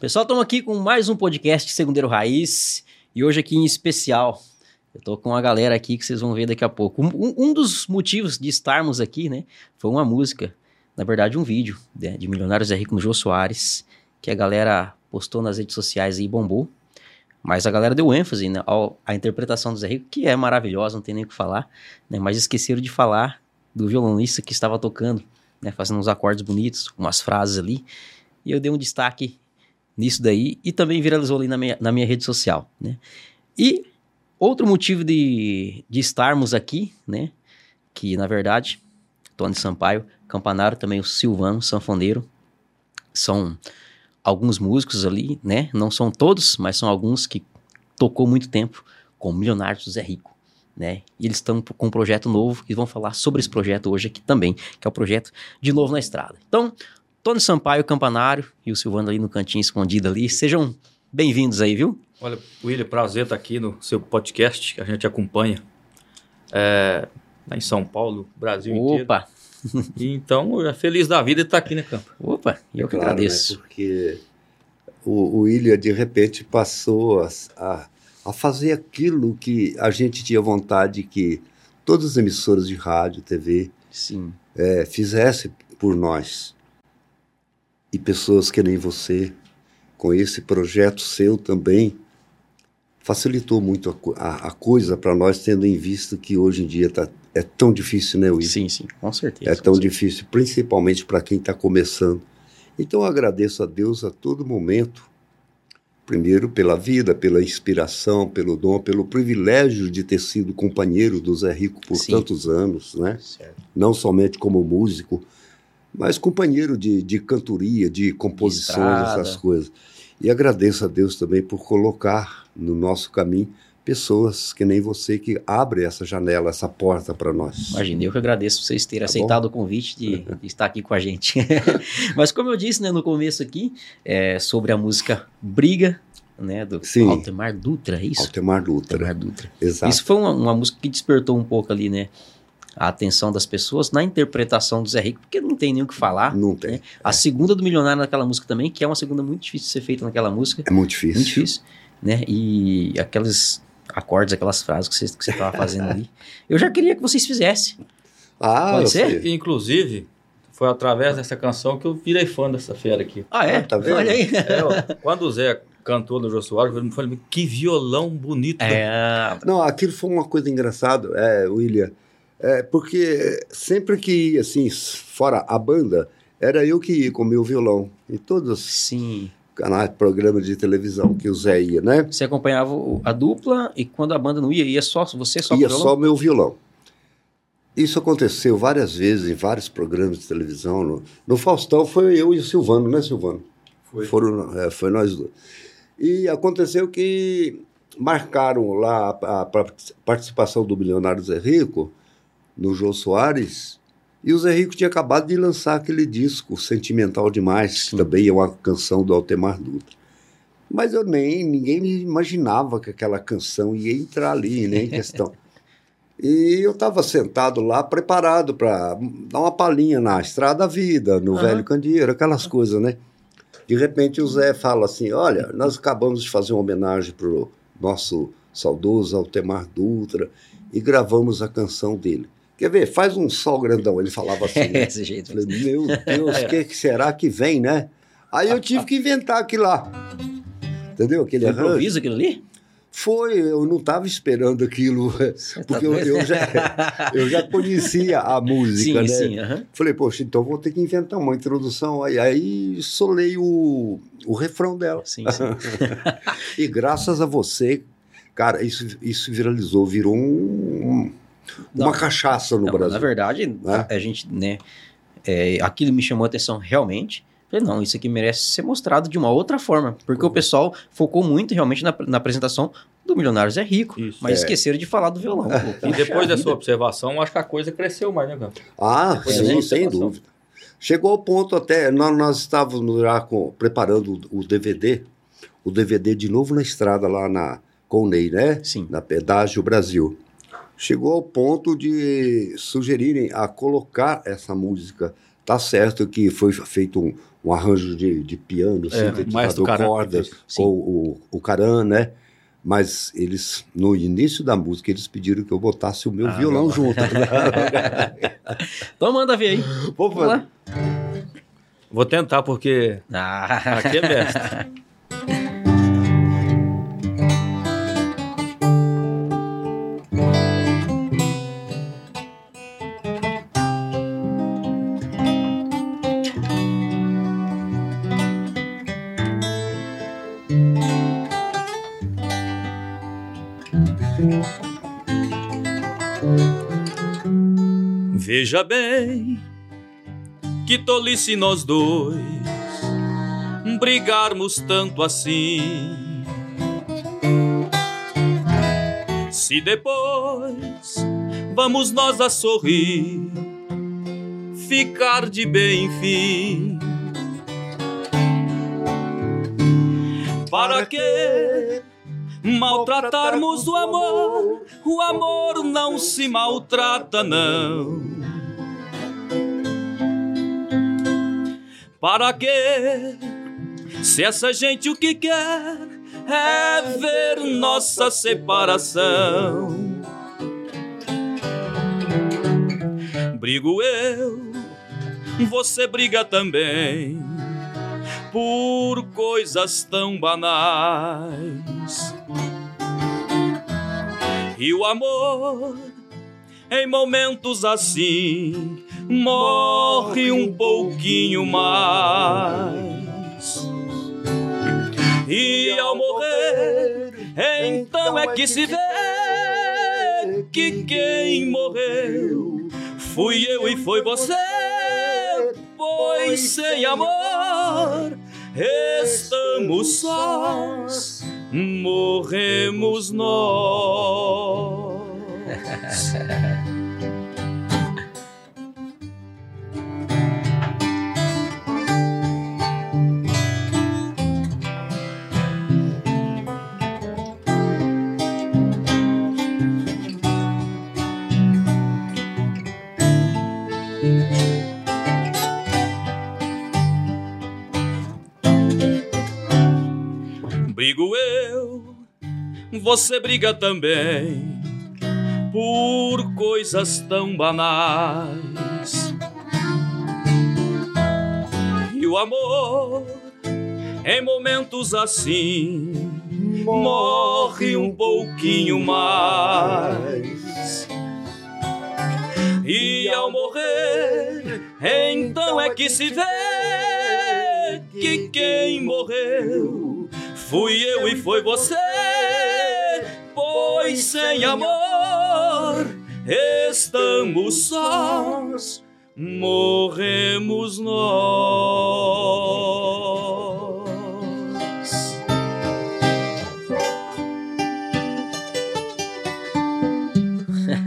Pessoal, estamos aqui com mais um podcast Segundeiro Raiz e hoje aqui em especial. Eu tô com uma galera aqui que vocês vão ver daqui a pouco. Um, um dos motivos de estarmos aqui, né, foi uma música, na verdade um vídeo né, de Milionários é Rico no Jô Soares, que a galera postou nas redes sociais e bombou. Mas a galera deu ênfase né, à interpretação do Zé Rico, que é maravilhosa, não tem nem o que falar, né, mas esqueceram de falar do violonista que estava tocando, né, fazendo uns acordes bonitos, umas frases ali. E eu dei um destaque nisso daí e também viralizou ali na minha, na minha rede social, né? E outro motivo de, de estarmos aqui, né? Que na verdade, Tony Sampaio, Campanário, também o Silvano, sanfoneiro, são alguns músicos ali, né? Não são todos, mas são alguns que tocou muito tempo com Milionários do Zé Rico. Né? E eles estão com um projeto novo e vão falar sobre esse projeto hoje aqui também, que é o projeto De Novo na Estrada. Então, Tony Sampaio, Campanário e o Silvano ali no cantinho escondido ali. Sejam bem-vindos aí, viu? Olha, William, prazer estar aqui no seu podcast, que a gente acompanha é, lá em São Paulo, Brasil Opa. inteiro. Opa! Então, feliz da vida de estar aqui, né, Campo? Opa, eu é que claro, agradeço. Né, porque o, o William, de repente, passou a, a, a fazer aquilo que a gente tinha vontade que todas as emissoras de rádio, TV, Sim. É, fizessem por nós e pessoas que nem você, com esse projeto seu também, facilitou muito a, a, a coisa para nós, tendo em vista que hoje em dia tá, é tão difícil, né, Will? Sim, sim, com certeza. É tão certeza. difícil, principalmente para quem está começando. Então eu agradeço a Deus a todo momento, primeiro pela vida, pela inspiração, pelo dom, pelo privilégio de ter sido companheiro do Zé Rico por sim. tantos anos, né? Certo. Não somente como músico, mas companheiro de, de cantoria, de composições, Estrada. essas coisas. E agradeço a Deus também por colocar no nosso caminho pessoas que nem você que abre essa janela, essa porta para nós. Imagina, eu que agradeço vocês terem tá aceitado bom? o convite de, de, estar aqui com a gente. Mas como eu disse né, no começo aqui, é, sobre a música Briga, né, do Sim. Altemar Dutra, é isso? Altemar Dutra. Altemar Dutra. Exato. Isso foi uma, uma música que despertou um pouco ali, né? A atenção das pessoas na interpretação do Zé Rico, porque não tem nem o que falar. Não tem. Né? A segunda do Milionário naquela música também, que é uma segunda muito difícil de ser feita naquela música. É muito difícil. Muito difícil, né? E aqueles acordes, aquelas frases que você que estava fazendo ali. Eu já queria que vocês fizessem. Ah, Pode ser? Sei. Inclusive, foi através dessa canção que eu virei fã dessa fera aqui. Ah, é? Ah, tá vendo? Olha aí. É, ó, quando o Zé cantou no Jô Soares, eu falei, que violão bonito. É. Não, aquilo foi uma coisa engraçada, é, William. É, porque sempre que, assim, fora a banda, era eu que ia com meu violão. Em todos Sim. os canais, programas de televisão que o Zé ia, né? Você acompanhava a dupla e quando a banda não ia, ia só você só Ia violão? só meu violão. Isso aconteceu várias vezes em vários programas de televisão. No, no Faustão foi eu e o Silvano, né, Silvano? Foi. Foram, é, foi nós dois. E aconteceu que marcaram lá a, a participação do Milionário Zé Rico no Jô Soares. E o Zé Rico tinha acabado de lançar aquele disco Sentimental Demais, que também é uma canção do Altemar Dutra. Mas eu nem, ninguém me imaginava que aquela canção ia entrar ali, nem em questão. E eu estava sentado lá, preparado para dar uma palhinha na Estrada da Vida, no uhum. Velho Candeeiro, aquelas coisas, né? De repente o Zé fala assim: Olha, nós acabamos de fazer uma homenagem para o nosso saudoso Altemar Dutra e gravamos a canção dele. Quer ver? Faz um sol grandão. Ele falava assim. Né? Esse jeito. Falei, Meu Deus, o que, que será que vem, né? Aí eu tive que inventar aquilo lá. Entendeu? Aquele Foi improviso aquilo ali? Foi, eu não estava esperando aquilo, Você porque tá eu, eu, já, eu já conhecia a música, sim, né? Sim, uhum. Falei, poxa, então vou ter que inventar uma introdução. Aí, aí solei o, o refrão dela. Sim, sim. e graças a você, cara, isso, isso viralizou, virou um, uma não, cachaça no não, Brasil. Na verdade, né? a gente, né, é, aquilo me chamou a atenção realmente. Falei, não, isso aqui merece ser mostrado de uma outra forma. Porque uhum. o pessoal focou muito realmente na, na apresentação do Milionários é Rico, isso, mas é. esqueceram de falar do violão. e depois da sua observação, acho que a coisa cresceu mais, né? Ah, sim, sem dúvida. Chegou ao ponto até, nós, nós estávamos já com, preparando o, o DVD, o DVD de novo na estrada lá na Coney, né? Sim. Na Pedágio Brasil chegou ao ponto de sugerirem a colocar essa música Tá certo que foi feito um, um arranjo de, de piano, É, mais do Caran. cordas, ou o, o Caran, né? Mas eles, no início da música, eles pediram que eu botasse o meu Ah, violão não. junto. Então manda ver aí. Vou Vamos lá. Vou tentar, porque Ah, aqui é mestre. Veja bem, que tolice nós dois brigarmos tanto assim. Se depois vamos nós a sorrir, ficar de bem enfim. Para que maltratarmos o amor? O amor não se maltrata, não. Para quê? Se essa gente o que quer é ver nossa separação. Brigo eu, você briga também, por coisas tão banais. E o amor, em momentos assim, morre um pouquinho mais. E ao morrer, então é que se vê que quem morreu fui eu e foi você. Pois sem amor estamos sós, morremos nós. Brigo eu, você briga também, por coisas tão banais. E o amor, em momentos assim, morre um pouquinho mais. E ao morrer, então é que se vê que quem morreu fui eu e foi você. Pois sem amor estamos sós, morremos nós.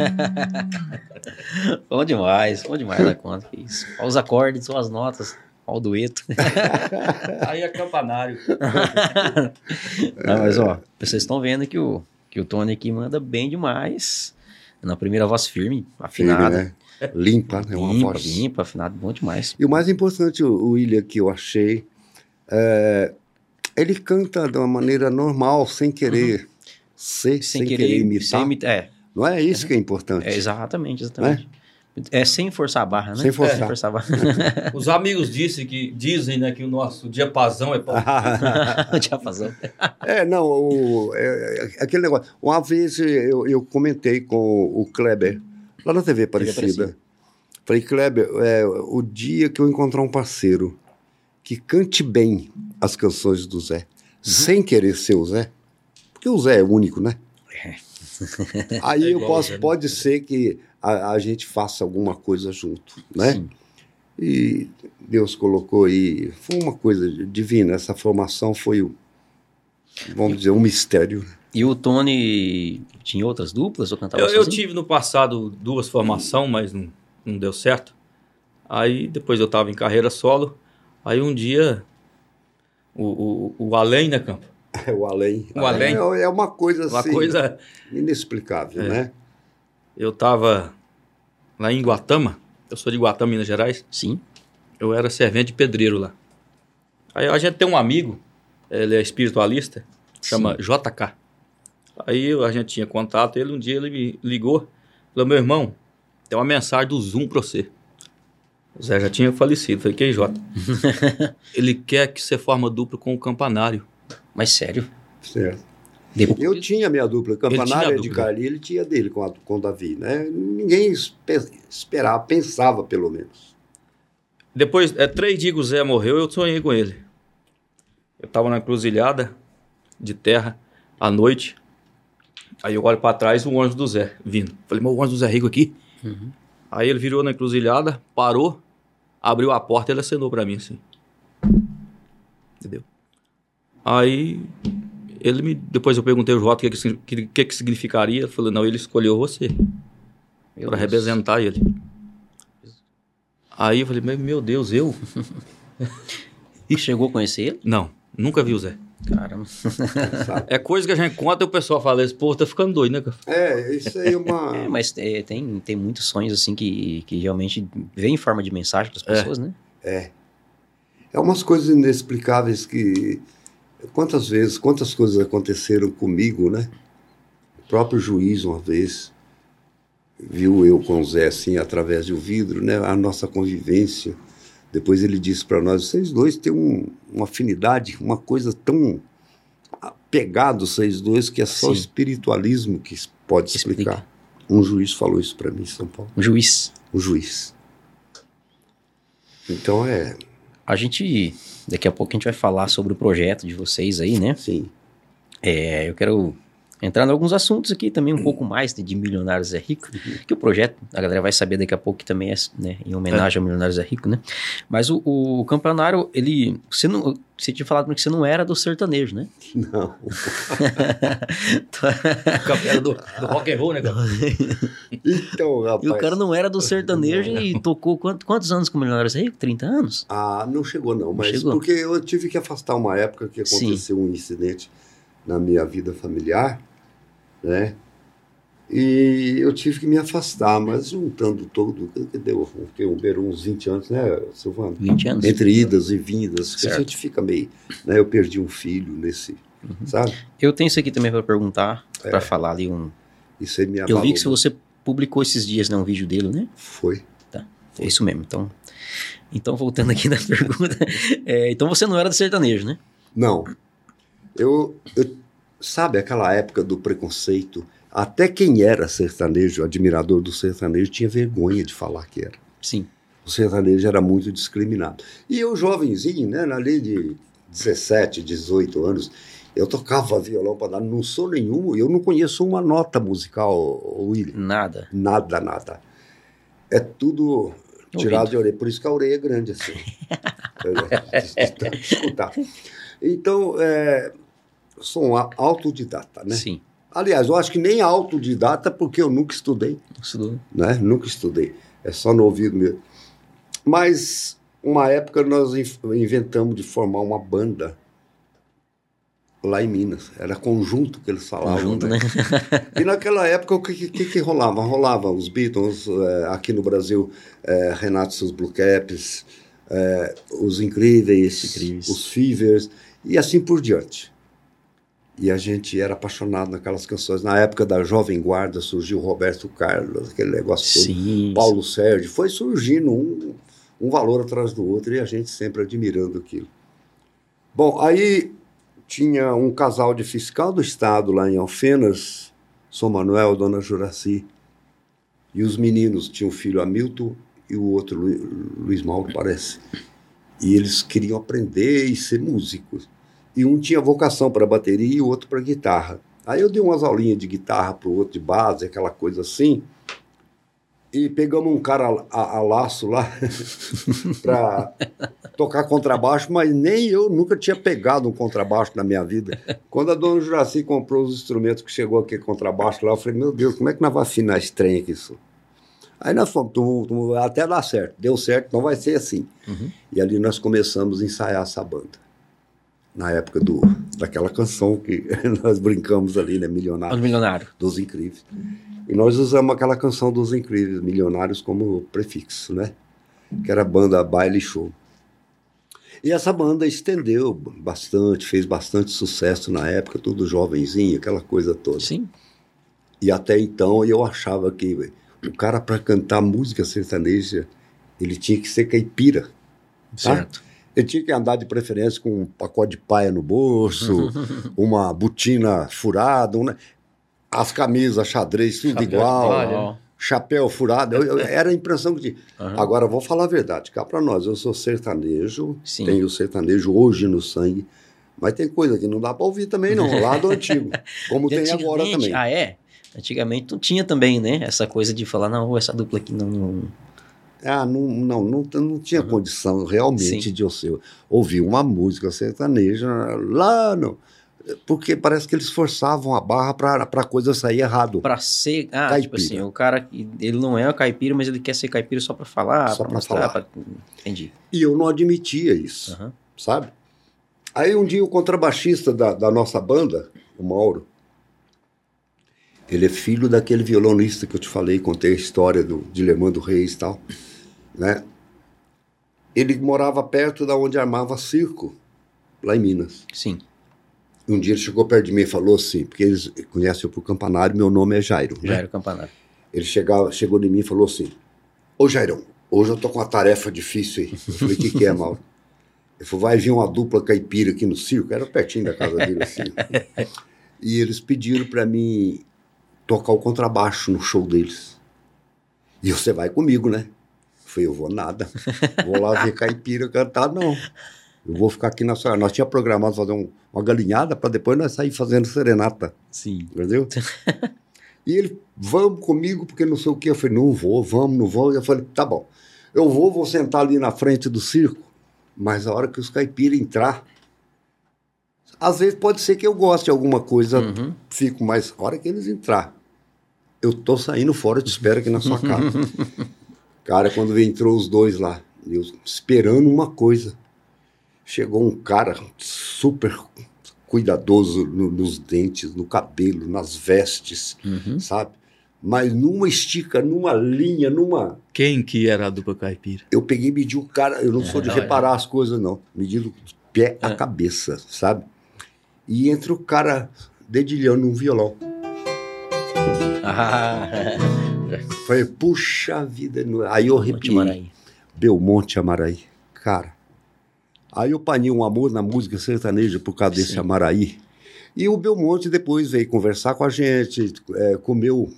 bom demais, bom demais da conta. que isso. Olha os acordes, olha as notas, olha o dueto. Aí é campanário. Não, mas ó, vocês estão vendo que o, que o Tony aqui manda bem demais. Na primeira voz firme, afinada. Firme, né? Limpa, né? Uma Limpa, voz. limpa, afinado, bom demais. E o mais importante, o o William, que eu achei, é, ele canta de uma maneira normal, sem querer ser, sem, querer, imitar. sem imita- é, Não é isso que é importante. é, exatamente, exatamente. É sem forçar a barra, né? Sem forçar. a barra. Os amigos disse que, dizem né, que o nosso diapasão é pau. Diapasão. É, não, o- é, é aquele negócio. Uma vez eu, eu comentei com o Kleber, lá na TV Aparecida. Falei, Kleber, é, o dia que eu encontrar um parceiro que cante bem as canções do Zé, sem querer ser o Zé, porque o Zé é único, né? Aí É eu posso, né? pode ser que a, a gente faça alguma coisa junto, né? Sim. E Deus colocou aí, foi uma coisa divina. Essa formação foi, o- vamos dizer, um mistério. E o Tony tinha outras duplas ou cantava Eu, eu sozinho? tive no passado duas formações, mas não, não deu certo. Aí depois eu estava em carreira solo. Aí um dia o, o, o além, né, Campo? É o além. O além. É, é uma coisa Uma assim, coisa. inexplicável, É. né? Eu estava lá em Guatama. Eu sou de Guatama, Minas Gerais. Sim. eu era servente de pedreiro lá. Aí a gente tem um amigo, ele é espiritualista, chama JK. Aí a gente tinha contato, ele um dia ele me ligou, falou, meu irmão, tem uma mensagem do Zoom pra você. O Zé já tinha falecido. Falei, quem, Jota? ele quer que você forma dupla com o campanário. Mas sério? Certo. Depois- Eu tinha minha dupla, tinha a Campanário de. Carli, ele tinha dele com, a, com o Davi, né? Ninguém espe- esperava, pensava pelo menos. Depois, é, três dias que o Zé morreu, eu sonhei com ele. Eu tava na encruzilhada de terra à noite. Aí eu olho pra trás o ônibus do Zé vindo. Falei, mas o ônibus do Zé Rico aqui? Aí ele virou na encruzilhada, parou, abriu a porta e ele acenou pra mim assim. Entendeu? Aí ele me. Depois eu perguntei ao Jota o que, que, signi- que, que, que significaria. Ele falou, não, ele escolheu você para representar ele. Aí eu falei, "Mas, meu Deus, eu? Chegou a conhecer ele? Não, nunca vi o Zé. Caramba. É coisa que a gente conta e o pessoal fala, esse povo tá ficando doido, né? cara?" É, isso aí é uma. É, mas é, tem, tem muitos sonhos assim que, que realmente vem em forma de mensagem das É. pessoas, né? É umas coisas inexplicáveis que. Quantas vezes, quantas coisas aconteceram comigo, né? O próprio juiz, uma vez, viu eu com o Zé assim, através um vidro, né? A nossa convivência. Depois ele disse para nós: vocês dois têm um, uma afinidade, uma coisa tão apegado, vocês dois, que é só o Sim. espiritualismo que pode explicar. explica. Um juiz falou isso para mim em São Paulo. Um juiz. Um juiz. Então é. A gente, daqui a pouco a gente vai falar sobre o projeto de vocês aí, né? Sim. É, eu quero entrar em alguns assuntos aqui também, um pouco mais de Milionários é Rico, que o projeto, a galera vai saber daqui a pouco que também é né, em homenagem ao Milionários é Rico, né? Mas o, o Campanário, ele, você, não, você tinha falado que você não era do sertanejo, né? Não. Era do, do rock and roll, né, cara? Então, rapaz. E o cara não era do sertanejo e tocou quanto- quantos anos com o Milionários é Rico? 30 anos? Ah, não chegou não, mas chegou? porque eu tive que afastar uma época que Sim. aconteceu um incidente na minha vida familiar, né? E eu tive que me afastar, mas juntando todo, que deu que, um, uns 20 anos, né, Silvano? 20 anos. Entre idas e vindas, que a Certo. gente fica meio, né? Eu perdi um filho nesse, Uhum. sabe? Eu tenho isso aqui também para perguntar, É. para falar ali um... Isso aí me Eu abalou. vi que você publicou esses dias, né, um vídeo dele, né? Foi. É isso mesmo, então... Então, voltando aqui na pergunta, é, então você não era do sertanejo, né? Não. Eu, eu- sabe aquela época do preconceito? Até quem era sertanejo, admirador do sertanejo, tinha vergonha de falar que era. Sim. O sertanejo era muito discriminado. E eu, jovenzinho, né, na lei de 17, 18 anos, eu tocava violão para dar, não sou nenhum, eu não conheço uma nota musical, William. Nada. Nada, nada. É tudo tirado de orelha. Por isso que a orelha é grande assim. tanto escutar. Então, é, sou um autodidata, né? Sim. Aliás, eu acho que nem autodidata porque eu nunca estudei, Estudou. né? Nunca estudei. É só no ouvido mesmo. Mas, uma época, nós in- inventamos de formar uma banda lá em Minas. Era conjunto que eles falavam, Conjunto, né? né? E naquela época, o que, que, que rolava? Rolava os Beatles, eh, aqui no Brasil, eh, Renato e seus Blue Caps, eh, os Incríveis, Incríveis. os Fevers, e assim por diante. E a gente era apaixonado naquelas canções. Na época da Jovem Guarda surgiu Roberto Carlos, aquele negócio todo. Sim. Paulo Sérgio. Foi surgindo um, um valor atrás do outro e a gente sempre admirando aquilo. Bom, aí tinha um casal de fiscal do Estado lá em Alfenas, São Manuel, Dona Juraci. E os meninos tinham o filho Hamilton e o outro Lu- Luiz Mauro, parece. E eles queriam aprender e ser músicos. E um tinha vocação para bateria e o outro para guitarra. Aí eu dei umas aulinhas de guitarra para o outro de base, aquela coisa assim. E pegamos um cara a, a- a laço lá para tocar contrabaixo, mas nem eu nunca tinha pegado um contrabaixo na minha vida. Quando a dona Juraci comprou os instrumentos que chegou aquele contrabaixo lá, eu falei, meu Deus, como é que nós vamos afinar esse trem aqui? Isso? Aí nós fomos, tum, tum, até dar certo. Deu certo, então vai ser assim. Uhum. E ali nós começamos a ensaiar essa banda. Na época do, daquela canção que nós brincamos ali, né? Os Milionário milionários. dos Incríveis. E nós usamos aquela canção dos Incríveis, Milionários, como prefixo, né? que era a banda Baile Show. E essa banda estendeu bastante, fez bastante sucesso na época, tudo jovenzinho, aquela coisa toda. Sim. E até então eu achava que o cara para cantar música sertaneja, ele tinha que ser caipira. Tá? Certo. Ele tinha que andar de preferência com um pacote de paia no bolso, uma botina furada, um, as camisas xadrez, tudo igual, chapéu furado. Eu- eu- era a impressão que tinha. Aham. Agora, vou falar a verdade, cá para nós, eu sou sertanejo, Sim. tenho sertanejo hoje no sangue, mas tem coisa que não dá para ouvir também não, lá do antigo, como tem agora também. Ah, é? Antigamente não tinha também, né? Essa coisa de falar, não, essa dupla aqui não. não- Ah, não, não, não, não tinha condição realmente Sim. de você ouvir uma música sertaneja lá no. Porque parece que eles forçavam a barra para a coisa sair errado. Pra ser. Ah, Caipira. tipo assim, o cara, ele não é caipira, mas ele quer ser caipira só pra falar, Só mostrar. falar. pra- Entendi. E eu não admitia isso, Aham. sabe? Aí um dia o contrabaixista da, da nossa banda, o Mauro, ele é filho daquele violonista que eu te falei, contei a história do Dilemando Reis e tal, né? Ele morava perto da onde armava circo, lá em Minas. Sim. Um dia ele chegou perto de mim e falou assim, porque eles conhecem eu por campanário, meu nome é Jairo. né? Já era o campanário. Ele chegava, chegou em mim e falou assim: Ô Jairão, hoje eu tô com uma tarefa difícil aí. Eu falei: O que, que é, Mauro? Ele falou: Vai vir uma dupla caipira aqui no circo, era pertinho da casa dele assim. e eles pediram para mim tocar o contrabaixo no show deles. E você vai comigo, né? Eu falei: Eu vou nada. Vou lá ver caipira cantar, não. Eu vou ficar aqui na sua. Nós tínhamos programado fazer um- uma galinhada para depois nós sair fazendo serenata. Sim. Entendeu? e ele, vamos comigo, porque não sei o que. Eu falei, não vou, vamos, não vou. Eu falei, tá bom. Eu vou, vou sentar ali na frente do circo, mas a hora que os caipiras entrar, às vezes pode ser que eu goste de alguma coisa, Uhum. fico, mas a hora que eles entrar, eu tô saindo fora, eu te espero aqui na sua casa. cara, quando entrou os dois lá, eu esperando uma coisa. Chegou um cara super cuidadoso no- nos dentes, no cabelo, nas vestes, Uhum. sabe? Mas numa estica, numa linha, numa. Quem que era a dupla caipira? Eu peguei e medi o cara. Eu não sou de É, reparar as coisas, não. Medi do pé à É. cabeça, sabe? E entra o cara dedilhando um violão. Ah, Falei, puxa vida. não- Aí eu Monte. Maraí. Belmonte Amaraí. Cara. Aí eu panei um amor na música sertaneja por causa desse Sim. Amaraí. E o Belmonte depois veio conversar com a gente, é, comeu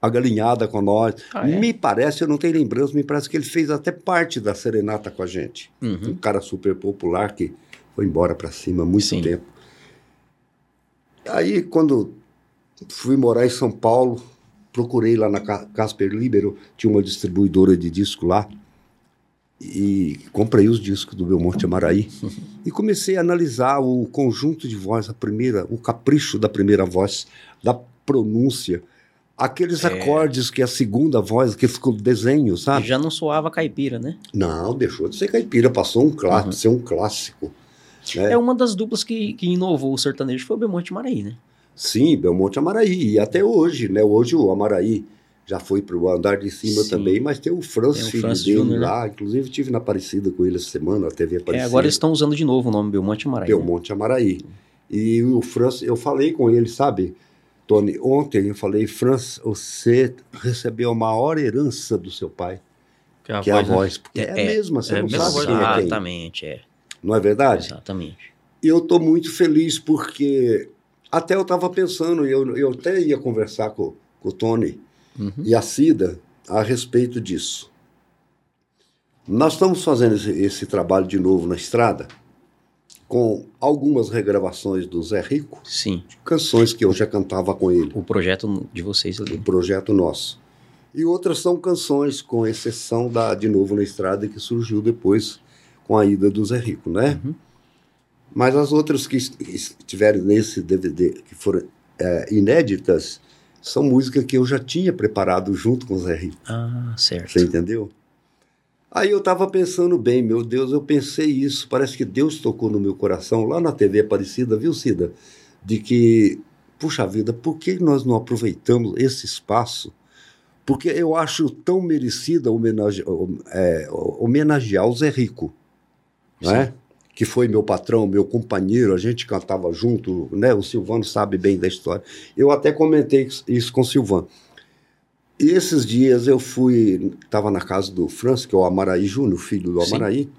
a galinhada com nós. Ah, é? Me parece, eu não tenho lembrança, me parece que ele fez até parte da serenata com a gente. Uhum. Um cara super popular que foi embora para cima há muito Sim. tempo. Aí, quando fui morar em São Paulo, procurei lá na Ca- Casper Libero, tinha uma distribuidora de disco lá, e comprei os discos do Belmonte Amaraí e comecei a analisar o conjunto de voz, a primeira, o capricho da primeira voz, da pronúncia, aqueles É. acordes que a segunda voz, que ficou desenho, sabe? Já não soava caipira, né? Não, deixou de ser caipira, passou um clássico, ser um clássico. né? É. uma das duplas que, que inovou o sertanejo foi o Belmonte Maraí, né? Sim, Belmonte Amaraí. E até hoje, né? Hoje o Amaraí já foi para o andar de cima Sim. também, mas tem o Franz, Tem o filho Franz dele né? lá. Inclusive, tive na Aparecida com ele essa semana, a TV É, Aparecida. agora eles estão usando de novo o nome Belmonte Maraí. né? Belmonte Amaraí. E o Franz, eu falei com ele, sabe, Tony, ontem eu falei, Franz, você recebeu a maior herança do seu pai, Que é a que é a voz, né? voz. Porque é, É, a mesma, você é não sabe voz, quem é quem. Exatamente, é. Não é verdade? Exatamente. E eu estou muito feliz porque até eu estava pensando, eu, eu até ia conversar com, com o Tony Uhum. e a Cida a respeito disso. Nós estamos fazendo esse, esse trabalho de novo na estrada com algumas regravações do Zé Rico, Sim. canções que eu já cantava com ele, O projeto de vocês ali. o projeto nosso. E outras são canções, com exceção da De Novo na Estrada, que surgiu depois com a ida do Zé Rico, né? Uhum. Mas as outras que est- estiverem nesse DVD, que foram é, inéditas, são músicas que eu já tinha preparado junto com o Zé Rico. Ah, certo. Você entendeu? Aí eu estava pensando bem, meu Deus, eu pensei isso. Parece que Deus tocou no meu coração lá na TV Aparecida, viu, Cida? De que, puxa vida, por que nós não aproveitamos esse espaço Porque eu acho tão merecida homenage, é, homenagear o Zé Rico, né? Que foi meu patrão, meu companheiro, a gente cantava junto, né? O Silvano sabe bem da história. Eu até comentei isso com o Silvano. E esses dias eu fui, estava na casa do Franz, que é o Amaraí Júnior, filho do Amaraí, Sim.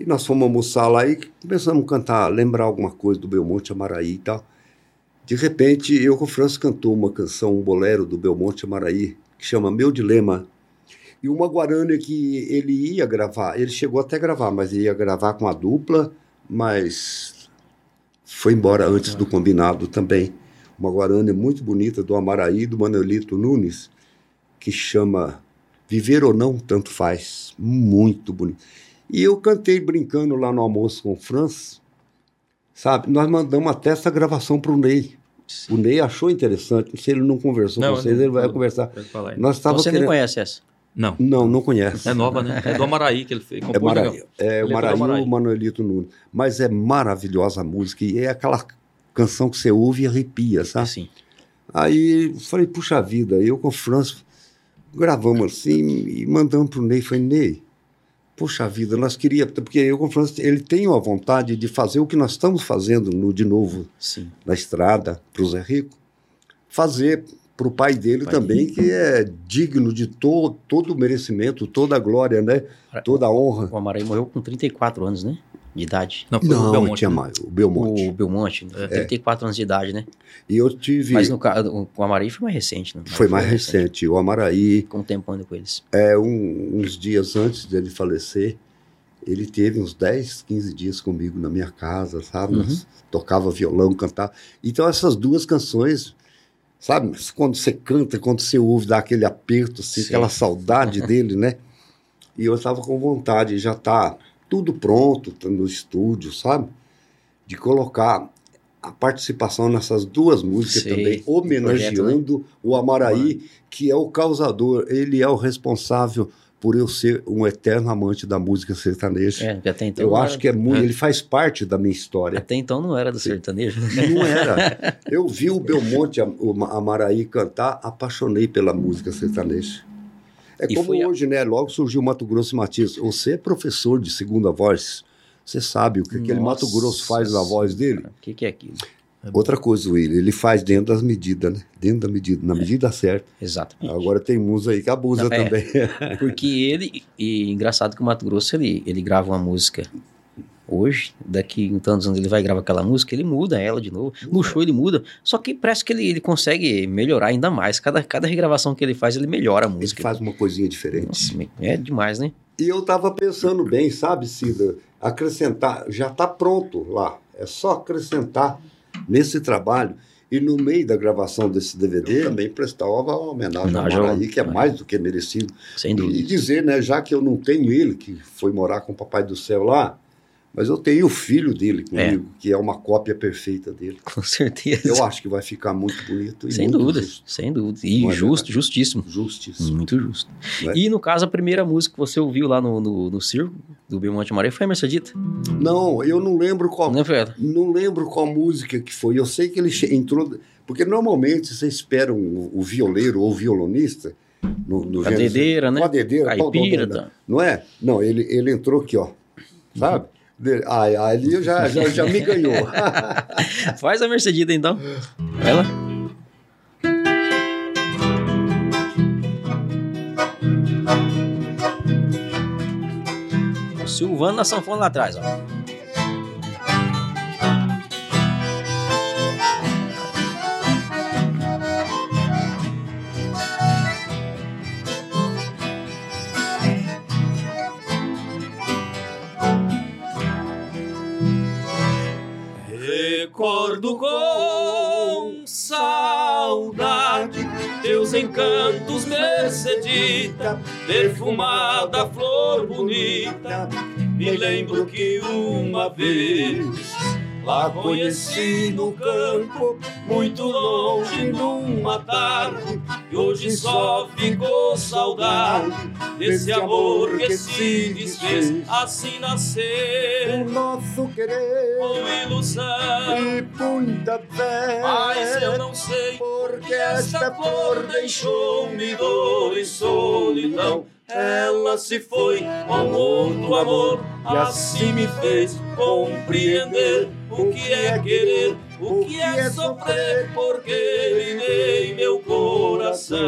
e nós fomos almoçar lá e começamos a cantar, lembrar alguma coisa do Belmonte Amaraí e tal. De repente, eu com o Franz cantou uma canção, um bolero do Belmonte Amaraí, que chama Meu Dilema. E uma Guarani que ele ia gravar, ele chegou até a gravar, mas ele ia gravar com a dupla, mas foi embora antes do combinado também. Uma Guarani muito bonita do Amaraí, do Manuelito Nunes, que chama Viver ou Não, Tanto Faz. Muito bonito. E eu cantei brincando lá no almoço com o Franz, sabe? Nós mandamos até essa gravação para o Ney. Sim. O Ney achou interessante. Se ele não conversou não, com vocês, não, ele vai não, conversar. Nós então você querendo... nem conhece essa? Não. Não, não conhece. É nova, né? É do Amaraí que ele fez. É, Maraí, é o Maraí, o Manuelito Nunes. Mas é maravilhosa a música e é aquela canção que você ouve e arrepia, sabe? Sim. Aí falei, puxa vida, eu com o Franz gravamos assim e mandamos pro Ney. Falei, Ney, puxa vida, nós queríamos, porque eu com o Franz, ele tem a vontade de fazer o que nós estamos fazendo no, de novo Sim. na estrada, pro Zé Rico, fazer para o pai dele pai também, dele. que é digno de to, todo o merecimento, toda a glória, né? Toda a honra. O Amarai morreu com 34 anos, né? De idade. Não, não o Belmonte, tinha né? mais. O Belmonte. O Belmonte, é. 34 anos de idade, né? E eu tive. Mas no caso, o Amaraí foi mais recente, né? Foi mais recente. recente. O Amaraí. Contemplando com eles. É, um, uns dias antes dele falecer, ele teve uns 10, 15 dias comigo na minha casa, sabe? Uhum. Tocava violão, cantava. Então, essas duas canções Sabe? Quando você canta, quando você ouve, dá aquele aperto, assim, aquela saudade dele, né? E eu estava com vontade, já está tudo pronto tá no estúdio, sabe? De colocar a participação nessas duas músicas Sei, também, homenageando projeto, né? o Amaraí, que é o causador, ele é o responsável por eu ser um eterno amante da música sertaneja. É, até então eu acho que é muito, é. ele faz parte da minha história. Até então não era do sertanejo. Não era. Eu vi o Belmonte, o Amaraí cantar, apaixonei pela música sertaneja. É e como hoje, a... né? Logo surgiu o Mato Grosso e Matias. Você é professor de segunda voz. Você sabe o que Nossa, aquele Mato Grosso faz na voz dele? O que, que é aquilo? É Outra coisa, William, ele faz dentro das medidas, né? Dentro da medida, na é. medida certa. Exatamente. Agora tem música aí que abusa é, também. porque ele, e engraçado que o Mato Grosso, ele, ele grava uma música hoje, daqui em tantos anos ele vai gravar aquela música, ele muda ela de novo. No show ele muda, só que parece que ele, ele consegue melhorar ainda mais. Cada, cada regravação que ele faz, ele melhora a música. Ele faz uma coisinha diferente. Nossa, é demais, né? E eu tava pensando bem, sabe, Cida? Acrescentar, já tá pronto lá. É só acrescentar nesse trabalho. E no meio da gravação desse DVD, eu também prestar uma homenagem ao Maraí, que é mais do que merecido. Sem dúvida. E dizer, né, já que eu não tenho ele, que foi morar com o Papai do Céu lá, mas eu tenho o filho dele comigo, é. que é uma cópia perfeita dele. Com certeza. Eu acho que vai ficar muito bonito. sem muito dúvida, justo. sem dúvida. E é justo, justíssimo. Justíssimo. Muito justo. É? E no caso, a primeira música que você ouviu lá no, no, no circo do Belmonte Maré foi a Mercedita? Não, eu não lembro qual. Não Não lembro qual música que foi. Eu sei que ele entrou. Porque normalmente você espera um, o violeiro ou o violonista. No, no a dedeira, né? Com a dedeira, Caipira, tá. Não é? Não, ele, ele entrou aqui, ó. Sabe? Ai, ali já, já, já me ganhou. Faz a Mercedita então. Ela. Silvano na sanfona lá atrás, ó. Recordo com saudade teus encantos, Mercedita, perfumada flor bonita. Me lembro que uma vez Lá conheci no campo, muito longe numa tarde, e hoje só ficou saudade desse amor que se desfez. Assim nasceu o nosso querer com ilusão e muita fé. Mas eu não sei porque esta flor deixou-me dor e solidão. Ela se foi com outro amor, e assim me fez compreender o que é querer, o que é sofrer, porque dei meu coração.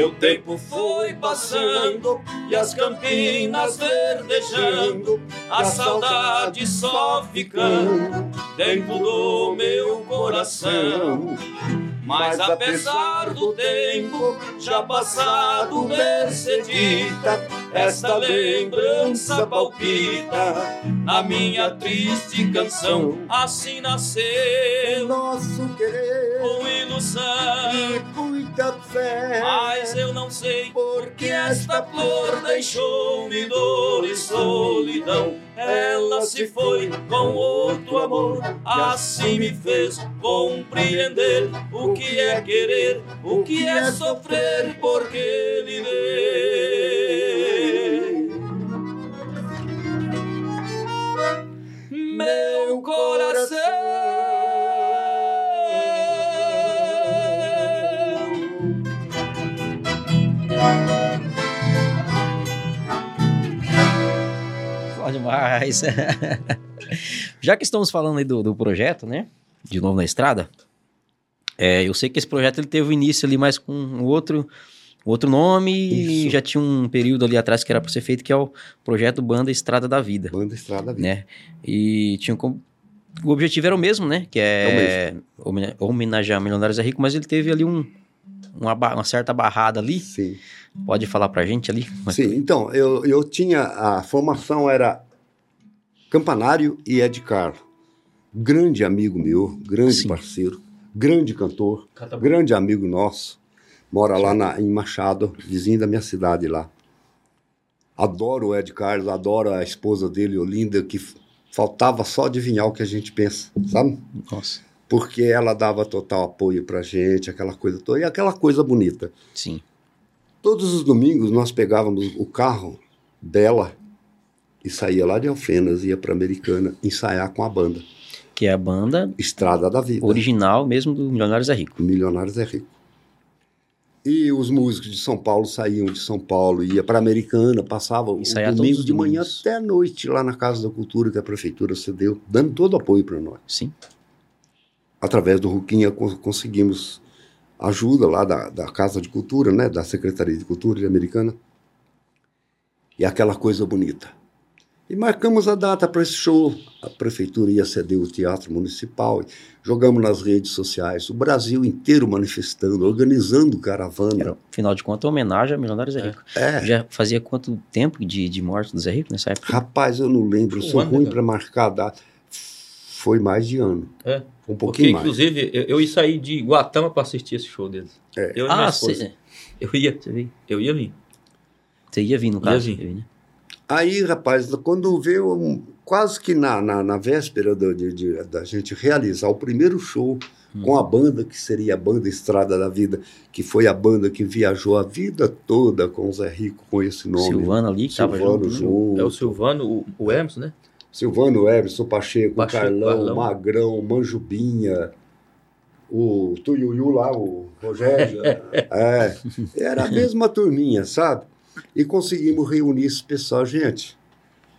E o tempo foi passando e as campinas verdejando, a saudade só ficando dentro do meu coração. Mas apesar do tempo já passado, Mercedita, esta lembrança palpita na minha triste canção. Assim nasceu Nosso querer com ilusão. e Mas eu não sei porque esta flor deixou-me dor e solidão. Ela se foi com outro amor, assim me fez compreender o que é querer, o que é sofrer, porque lhe dei meu coração. Demais. Já que estamos falando aí do, do projeto, né? De novo na estrada. é, eu sei que esse projeto ele teve o início ali mais com um outro, outro nome e Isso. já tinha um período ali atrás que era para ser feito, que é o projeto Banda Estrada da Vida, Banda Estrada Vida. né? E tinha como... O objetivo era o mesmo, né? Que é, homene- homenagear Milionários é Rico, mas ele teve ali um, uma, uma certa barrada ali. Sim. Pode falar pra gente ali? Sim, então, eu, eu tinha. A formação era Campanário e Ed Carlo. Grande amigo meu, grande Sim. parceiro, grande cantor, grande amigo nosso. Mora lá na, em Machado, vizinho da minha cidade lá. Adoro o Ed Carlos, adoro a esposa dele, Olinda, que faltava só adivinhar o que a gente pensa, sabe? Nossa, Porque ela dava total apoio pra gente, aquela coisa toda, e aquela coisa bonita. sim. Todos os domingos nós pegávamos o carro dela e saía lá de Alfenas, ia para Americana ensaiar com a banda. Que é a banda Estrada da Vida. original mesmo do Milionários é Rico. Milionários é Rico. E os músicos de São Paulo saíam de São Paulo, ia para Americana, passava o domingo de manhã domingos. até a noite lá na Casa da Cultura que a prefeitura cedeu, dando todo apoio para nós. Sim. através do Ruquinha cons- conseguimos ajuda lá da, da Casa de Cultura, né, da Secretaria de Cultura Americana. E aquela coisa bonita. E marcamos a data para esse show. A prefeitura ia ceder o Teatro Municipal. Jogamos nas redes sociais, o Brasil inteiro manifestando, organizando caravana. Era, afinal de contas, homenagem a Milionários é Rico. É, Já fazia quanto tempo de, de morte do Zé Rico nessa época? rapaz, eu não lembro, eu Um sou ano, ruim né, para marcar a data. Foi mais de ano, É, um porque pouquinho mais. inclusive eu, eu ia sair de Guatama pra assistir esse show deles. É. Eu Ah, você Eu ia, você veio. eu ia vir. Você ia vir, no Ia caso. vir. Ia vir, né? Aí, rapaz, quando veio um- quase que na, na, na véspera do- de, de- da gente realizar o primeiro show Hum. com a banda que seria a banda Estrada da Vida, que foi a banda que viajou a vida toda com o Zé Rico, com esse nome. Silvano ali, que tava Silvano junto. né? junto. É o Silvano, o, o Emerson, né? Silvano, Everson, Pacheco, Pacheco, Carlão, Carlão. Magrão, Manjubinha, o Tuiuiu lá, o Rogério. é, era a mesma turminha, sabe? E conseguimos reunir esse pessoal. Gente,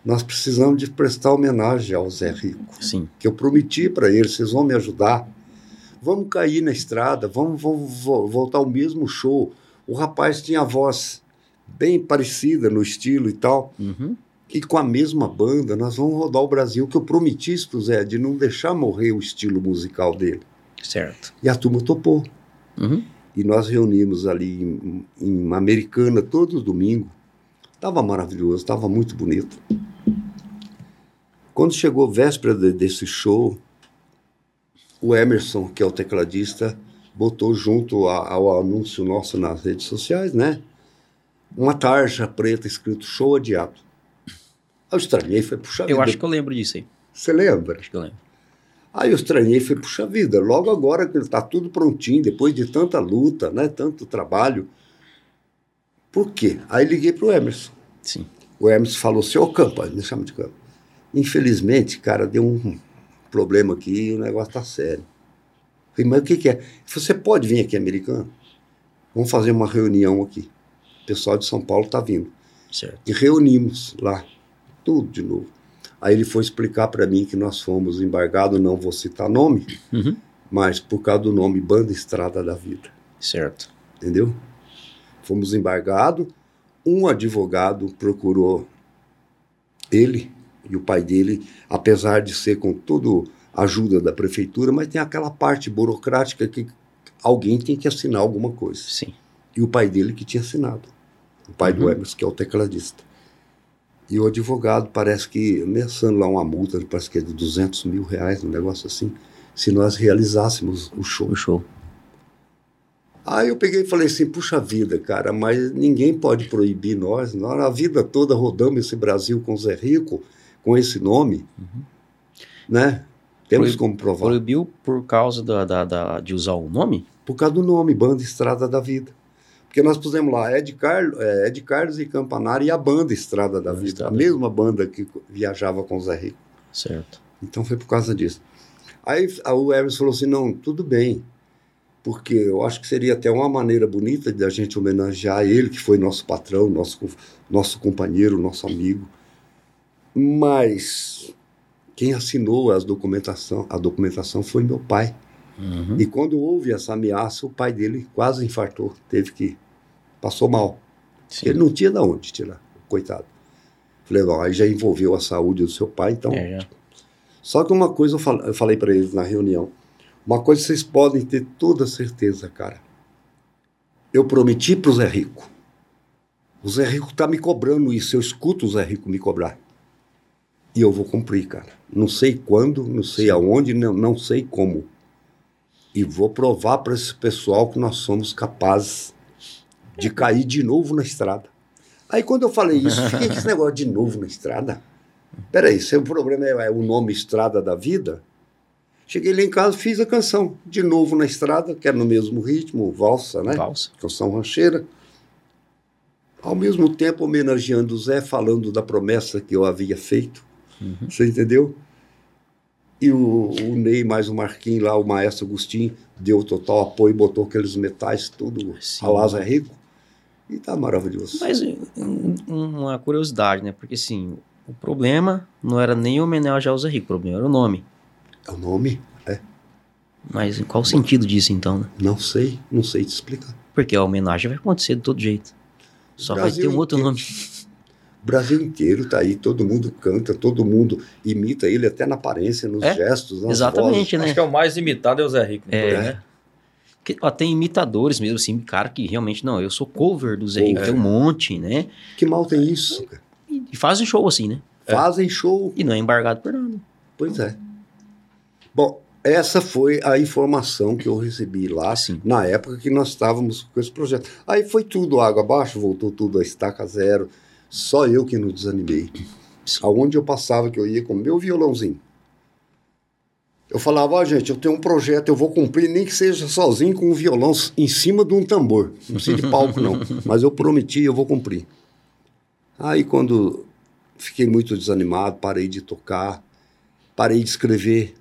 nós precisamos de prestar homenagem ao Zé Rico, Sim. que eu prometi para ele, vocês vão me ajudar. Vamos cair na estrada, vamos, vamos vo- voltar ao mesmo show. O rapaz tinha a voz bem parecida no estilo e tal. Uhum. E com a mesma banda, nós vamos rodar o Brasil, que eu prometi isso pro Zé, de não deixar morrer o estilo musical dele. Certo. E a turma topou. Uhum. E nós reunimos ali em, em Americana todo domingo. Tava maravilhoso, tava muito bonito. Quando chegou a véspera de- desse show, o Emerson, que é o tecladista, botou junto a- ao anúncio nosso nas redes sociais, né? Uma tarja preta escrito show adiado. Eu estranhei, foi puxa vida. Eu acho que eu lembro disso aí. Você lembra? Acho que eu lembro. Aí eu estranhei, foi puxa vida. Logo agora que está tudo prontinho, depois de tanta luta, né? Tanto trabalho. Por quê? Aí liguei para o Emerson. Sim. O Hermes falou, senhor Campo, me chama de Campo. Infelizmente, cara, deu um problema aqui e o negócio tá sério. Falei, mas o que, que é? Ele falou, você pode vir aqui, americano? Vamos fazer uma reunião aqui. O pessoal de São Paulo tá vindo. Certo. E reunimos lá, tudo de novo. Aí ele foi explicar para mim que nós fomos embargados, não vou citar nome, Uhum. mas por causa do nome Banda Estrada da Vida Certo. entendeu? Fomos embargados, um advogado procurou ele e o pai dele, apesar de ser com toda a ajuda da prefeitura, mas tem aquela parte burocrática que alguém tem que assinar alguma coisa. Sim. E o pai dele que tinha assinado, o pai do Uhum. Emerson, que é o tecladista. E o advogado parece que, ameaçando lá uma multa, parece que é de 200 mil reais, um negócio assim, se nós realizássemos o show. O show. Aí eu peguei e falei assim, puxa vida, cara, mas ninguém pode proibir nós. Nós a vida toda rodamos esse Brasil com Zé Rico, com esse nome, né? Temos Proib- como provar. Proibiu por causa da, da- da- de usar o nome? Por causa do nome, Banda Estrada da Vida. Porque nós pusemos lá Ed, Carlos, é, Ed Carlos e Campanari e a Banda Estrada da Vida. Estrada. A mesma banda que viajava com o Zé Rico. Certo. Então foi por causa disso. Aí o Everson falou assim: não, tudo bem, porque eu acho que seria até uma maneira bonita de a gente homenagear ele, que foi nosso patrão, nosso, nosso companheiro, nosso amigo. Mas quem assinou as documentação, a documentação foi meu pai. Uhum. E quando houve essa ameaça, o pai dele quase infartou, teve que. passou mal. Sim. Ele não tinha de onde tirar, coitado. Falei, bom, aí já envolveu a saúde do seu pai, então É, já. só que uma coisa eu fal- eu falei para eles na reunião. Uma coisa vocês podem ter toda certeza, cara. Eu prometi pro Zé Rico. O Zé Rico tá me cobrando isso. Eu escuto o Zé Rico me cobrar. E eu vou cumprir, cara. Não sei quando, não sei aonde, não, não sei como. E vou provar para esse pessoal que nós somos capazes de cair de novo na estrada. Aí quando eu falei isso, fiquei com esse negócio de novo na estrada. Peraí, se o problema é, é o nome Estrada da Vida, cheguei lá em casa fiz a canção. De novo na estrada, que é no mesmo ritmo, valsa, né? Valsa. Canção rancheira. Ao mesmo tempo homenageando o Zé, falando da promessa que eu havia feito. Uhum. Você entendeu? E o, o Ney, mais o Marquinhos lá, o Maestro Agostinho, deu total apoio, botou aqueles metais tudo Sim. a Lázaro Rico. E tá maravilhoso. Mas um- uma curiosidade, né? Porque assim, o problema não era nem homenagem ao Zé Rico, o problema era o nome. É o nome? É. Mas em qual sentido disso então, né? Não sei, não sei te explicar. Porque a homenagem vai acontecer de todo jeito. Só vai ter um outro inteiro. nome. O Brasil inteiro tá aí, todo mundo canta, todo mundo imita ele até na aparência, nos É, gestos, nas Exatamente, Acho né? que é o mais imitado é o Zé Rico. de É. né? Porque, ó, tem imitadores mesmo, assim, cara que realmente, não, eu sou cover do Zé Rico, tem um monte, né? vozes. Que mal tem isso? cara? E, e fazem show assim, né? Fazem show. E não é embargado por nada. Pois é. Bom, essa foi a informação que eu recebi lá Sim. na época que nós estávamos com esse projeto. Aí foi tudo água abaixo, voltou tudo a estaca zero. Só eu que não desanimei. Aonde eu passava que eu ia com meu violãozinho. Eu falava, ó, gente, eu tenho um projeto, eu vou cumprir, nem que seja sozinho com um violão em cima de um tambor. Não precisa de palco, não. Mas eu prometi, eu vou cumprir. Aí quando fiquei muito desanimado, parei de tocar, parei de escrever,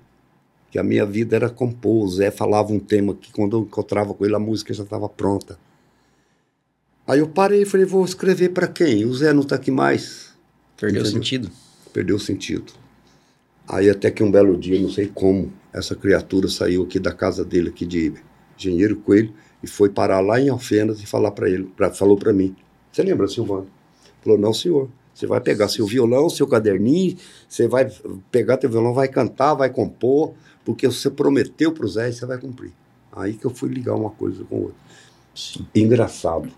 que a minha vida era compor. O Zé falava um tema que quando eu encontrava com ele, a música já estava pronta. Aí eu parei e falei, vou escrever para quem? O Zé não está aqui mais. Perdeu o Entendeu? sentido. Perdeu o sentido. Aí até que um belo dia, não sei como, essa criatura saiu aqui da casa dele, aqui de Engenheiro Coelho, e foi parar lá em Alfenas e falar para ele, pra, falou para mim. Você lembra, Silvano? Falou, não, senhor. Você vai pegar seu violão, seu caderninho, você vai pegar teu violão, vai cantar, vai compor, porque você prometeu para o Zé e você vai cumprir. Aí que eu fui ligar uma coisa com outra. Sim. Engraçado.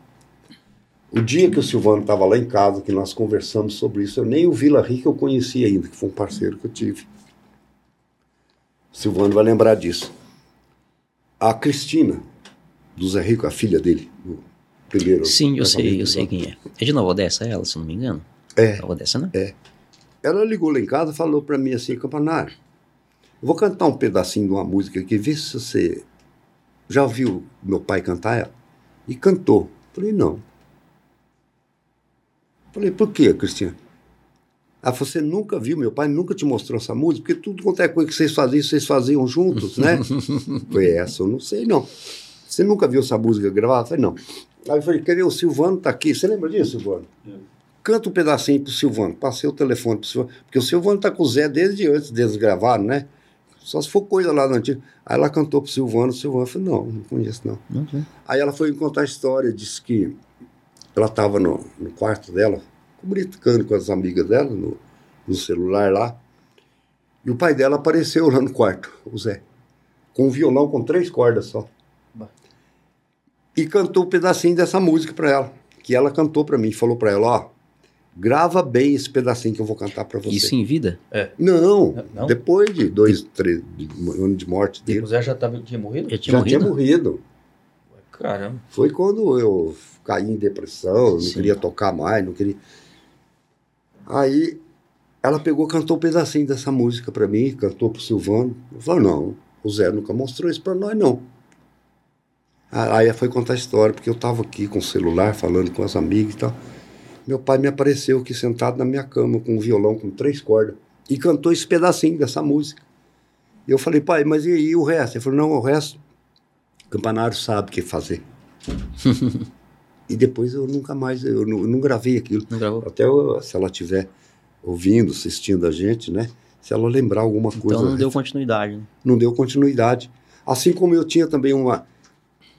O dia que o Silvano estava lá em casa, que nós conversamos sobre isso, eu nem o Vila Rica eu conheci ainda, que foi um parceiro que eu tive. O Silvano vai lembrar disso. a Cristina, do Zé Rico, a filha dele, o primeiro. Sim, eu sei, eu sei quem é. É de Nova Odessa ela, se não me engano? É. Nova Odessa, né? Ela ligou lá em casa e falou para mim assim, Campanário, eu vou cantar um pedacinho de uma música aqui, vê se você já ouviu meu pai cantar ela. E cantou. Falei, não. Falei, por quê, Cristina? Ah, você nunca viu, meu pai nunca te mostrou essa música, porque tudo quanto é coisa que vocês faziam, vocês faziam juntos, né? Falei, essa eu não sei, não. Você nunca viu essa música gravada? Falei, não. Aí eu falei, cadê o Silvano tá aqui? Você lembra disso, Silvano? Canta um pedacinho pro Silvano. Passei o telefone pro Silvano. Porque o Silvano tá com o Zé desde antes deles gravarem, né? Só se for coisa lá do antigo. Aí ela cantou pro Silvano, o Silvano falou, não, não conheço não. Sei. Aí ela foi me contar a história, disse que ela estava no, no quarto dela, brincando com as amigas dela, no, no celular lá, e o pai dela apareceu lá no quarto, o Zé, com um violão com três cordas só. E cantou um pedacinho dessa música para ela, que ela cantou para mim, falou para ela, ó, grava bem esse pedacinho que eu vou cantar para você. Isso em vida? Não, Não? depois de dois, três de, um ano de morte O dele, Zé já tava, tinha morrido? Já tinha já tinha morrido? morrido. Caramba. Foi quando eu caí em depressão, não Sim. queria tocar mais, não queria. Aí ela pegou, cantou um pedacinho dessa música pra mim, cantou pro Silvano. Eu falei, não, o Zé nunca mostrou isso pra nós, não. Ah, Aí ela foi contar a história, porque eu tava aqui com o celular, falando com as amigas e tal. Meu pai me apareceu aqui sentado na minha cama com um violão com três cordas e cantou esse pedacinho dessa música. E eu falei, pai, mas e aí o resto? Ele falou, não, o resto, o campanário sabe o que fazer. E depois eu nunca mais, eu não, eu não gravei aquilo. Não gravou? Até eu- se ela estiver ouvindo, assistindo a gente, né? Se ela lembrar alguma coisa. Então não deu continuidade, né? não deu continuidade. Assim como eu tinha também uma.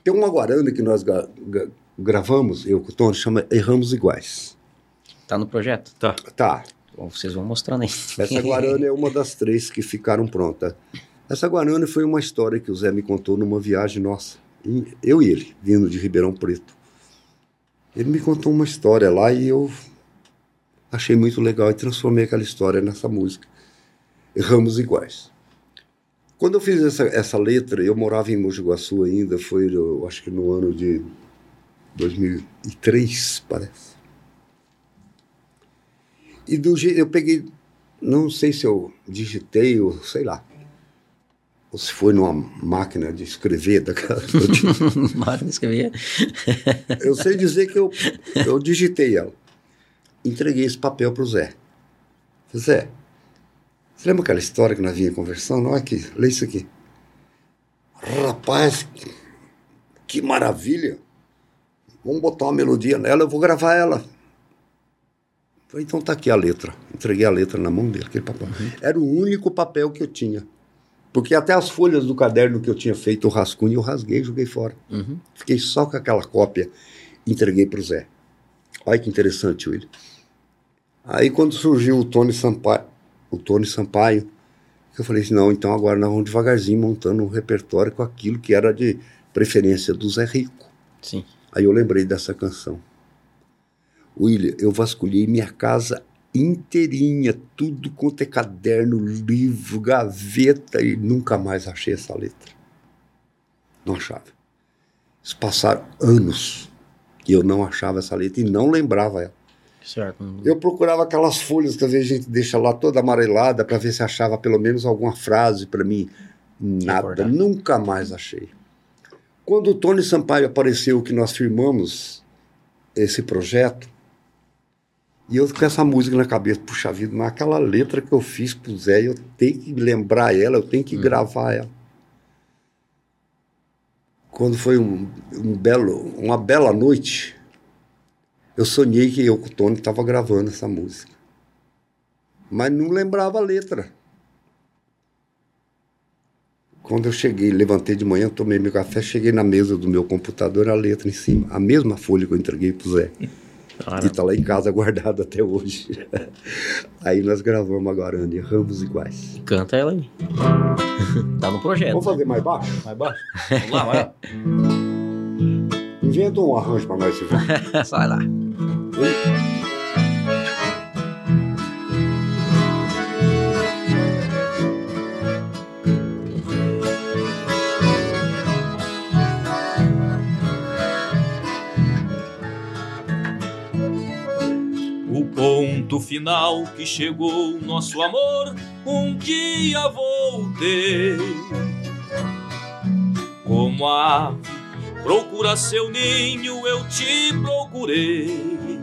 Tem uma guarana que nós ga- ga- gravamos, eu com Tony, chama Erramos Iguais. Tá no projeto? Tá. Tá. Bom, vocês vão mostrando aí. Essa guarana é uma das três que ficaram prontas. Essa guarana foi uma história que o Zé me contou numa viagem nossa. Eu e ele, vindo de Ribeirão Preto. Ele me contou uma história lá e eu achei muito legal e transformei aquela história nessa música. Erramos iguais. Quando eu fiz essa, essa letra, eu morava em Mogi Guaçu ainda, foi, eu acho que no ano de 2003, parece. E do jeito, eu peguei, não sei se eu digitei ou sei lá, ou se foi numa máquina de escrever daquela. Máquina de escrever. Eu sei dizer que eu, eu digitei ela. Entreguei esse papel para o Zé. Zé, você lembra aquela história que nós vinha conversando? Olha aqui, lê isso aqui. Rapaz, que, que maravilha. Vamos botar uma melodia nela, eu vou gravar ela. Falei, então tá aqui a letra. Entreguei a letra na mão dele, aquele papel. Era o único papel que eu tinha. Porque até as folhas do caderno que eu tinha feito, o rascunho, eu rasguei e joguei fora. Uhum. Fiquei só com aquela cópia, entreguei para o Zé. Olha que interessante, William. Aí quando surgiu o Tony Sampaio, o Tony Sampaio, eu falei assim, não, então agora nós vamos devagarzinho montando um repertório com aquilo que era de preferência do Zé Rico. Sim. Aí eu lembrei dessa canção. William, eu vasculhei minha casa inteirinha, tudo quanto é caderno, livro, gaveta e nunca mais achei essa letra. Não achava. Isso passaram anos e eu não achava essa letra e não lembrava ela. Certo. Eu procurava aquelas folhas que às vezes a gente deixa lá toda amarelada para ver se achava pelo menos alguma frase para mim. Nada, Recordar. nunca mais achei. Quando o Tony Sampaio apareceu, que nós firmamos esse projeto, e eu com essa música na cabeça, puxa vida, mas aquela letra que eu fiz pro Zé, eu tenho que lembrar ela, eu tenho que gravar ela. Quando foi um, um belo, uma bela noite, eu sonhei que eu com o Tony estava gravando essa música. Mas não lembrava a letra. Quando eu cheguei, levantei de manhã, tomei meu café, cheguei na mesa do meu computador, a letra em cima. A mesma folha que eu entreguei pro Zé. Cara, E tá lá em casa guardada até hoje. Aí nós gravamos agora, Andy, Ramos Iguais. canta ela aí. tá no projeto. Vamos fazer mais baixo? Mais baixo. Vamos lá, vai lá. Inventa um arranjo pra nós, Silvio. Vai lá. Final que chegou nosso amor, um dia voltei. Como a ave procura seu ninho, eu te procurei.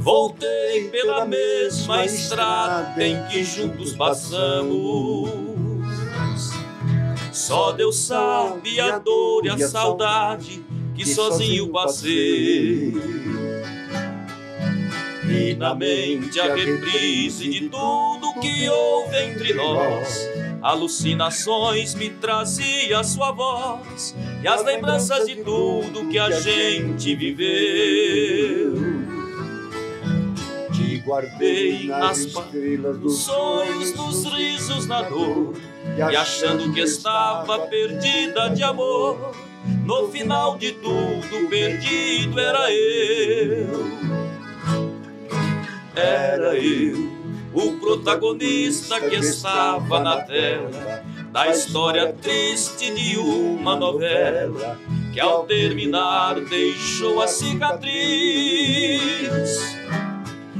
Voltei pela mesma estrada em que juntos passamos. Só Deus sabe a dor e a saudade que sozinho passei. E na mente a reprise de tudo que houve entre nós. Alucinações me trazia sua voz e as lembranças de tudo que a gente viveu guardei nas estrelas dos sonhos, nos risos na dor, e achando que estava perdida de amor, no final de tudo perdido era eu. Era eu, o protagonista que estava na tela da história triste de uma novela que ao terminar deixou a cicatriz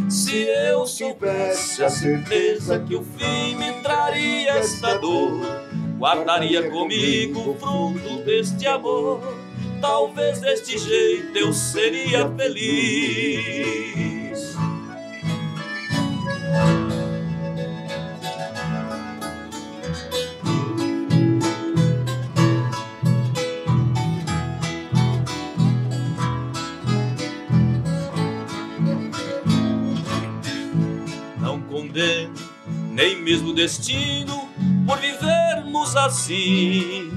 se eu soubesse a certeza que o fim me traria esta dor, guardaria comigo o fruto deste amor. Talvez deste jeito eu seria feliz. Nem mesmo destino por vivermos assim.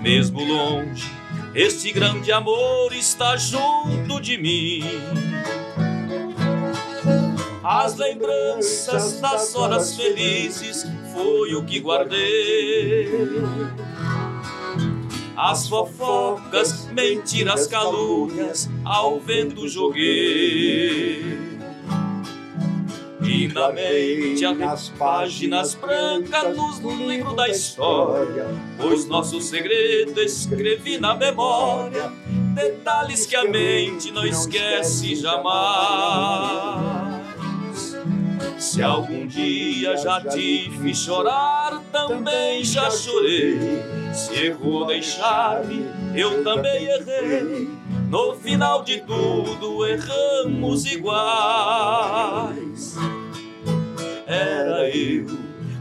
Mesmo longe, este grande amor está junto de mim. As lembranças das horas felizes foi o que guardei. As fofocas, mentiras, calúnias ao vento joguei divinamente nas páginas brancas no livro da história, pois nosso segredo escrevi na memória, detalhes que a mente não esquece jamais. Se algum dia já te fiz chorar, também já chorei. Se errou deixar-me, eu também errei. No final de tudo, erramos iguais era eu,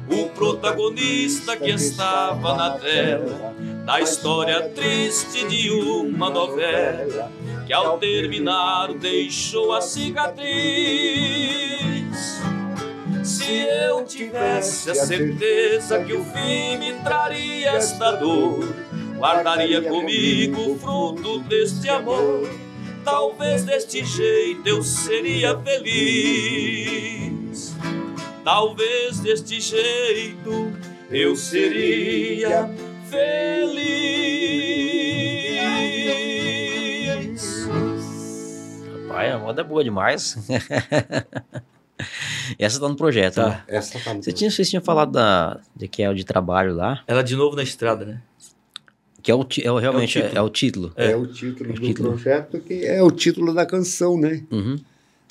o protagonista que estava na tela da história triste de uma novela que ao terminar deixou a cicatriz. Se eu tivesse a certeza que o fim me traria esta dor, guardaria comigo o fruto deste amor. Talvez deste jeito eu seria feliz. Talvez deste jeito eu seria feliz. Rapaz, a moda é boa demais. Essa tá no projeto, tá. né? Essa tá no Você tinha, vocês tinham falado da, de que é o de trabalho lá. Ela de novo na estrada, né? Que é o, é o realmente é o título. É, o título, é o título do título. projeto, que é o título da canção, né? Uhum.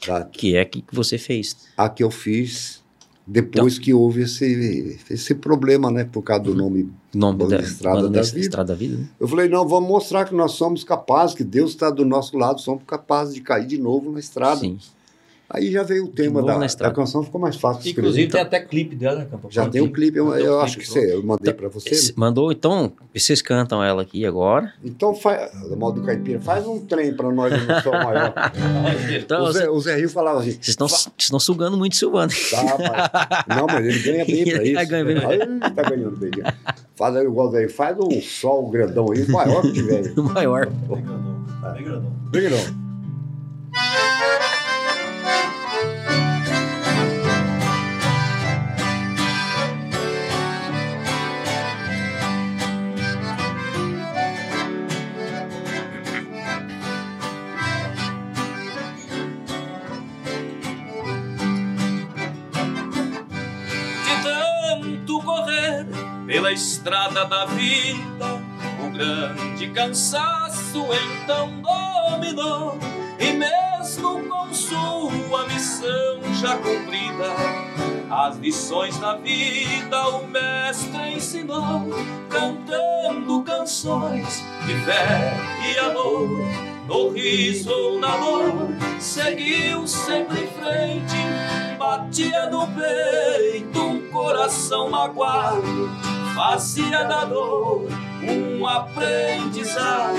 Tá. Que é que você fez. A que eu fiz depois então, que houve esse, esse problema, né, por causa do uhum. nome, nome da, Estrada, da, da Vida. Estrada da Vida né? Eu falei, não, vamos mostrar que nós somos capazes, que Deus está do nosso lado, somos capazes de cair de novo na estrada. Sim. Aí já veio o tema da, da canção, ficou mais fácil de escrever. Inclusive tem até clipe dela, né, Campo? Já tem um clipe, eu, eu um acho clipe, que você, eu mandei então, para você. Esse, né? Mandou, então, vocês cantam ela aqui agora. Então, faz, do modo caipira, faz um trem para nós no som maior. então, o, Zé, o Zé Rio falava assim... Vocês estão, estão sugando muito Silvano. Tá, mas, não, mas ele ganha bem para isso. Ele ganha bem. Aí ele tá ganhando bem. Faz aí igual Zé faz um sol grandão aí, maior que tiver. maior. Bem grandão. Bem grandão. Bem grandão. Pela estrada da vida. O grande cansaço então dominou, e mesmo com sua missão já cumprida, as lições da vida o mestre ensinou, cantando canções de fé e amor. No riso ou na dor, seguiu sempre em frente, batia no peito um coração magoado, fazia da dor um aprendizado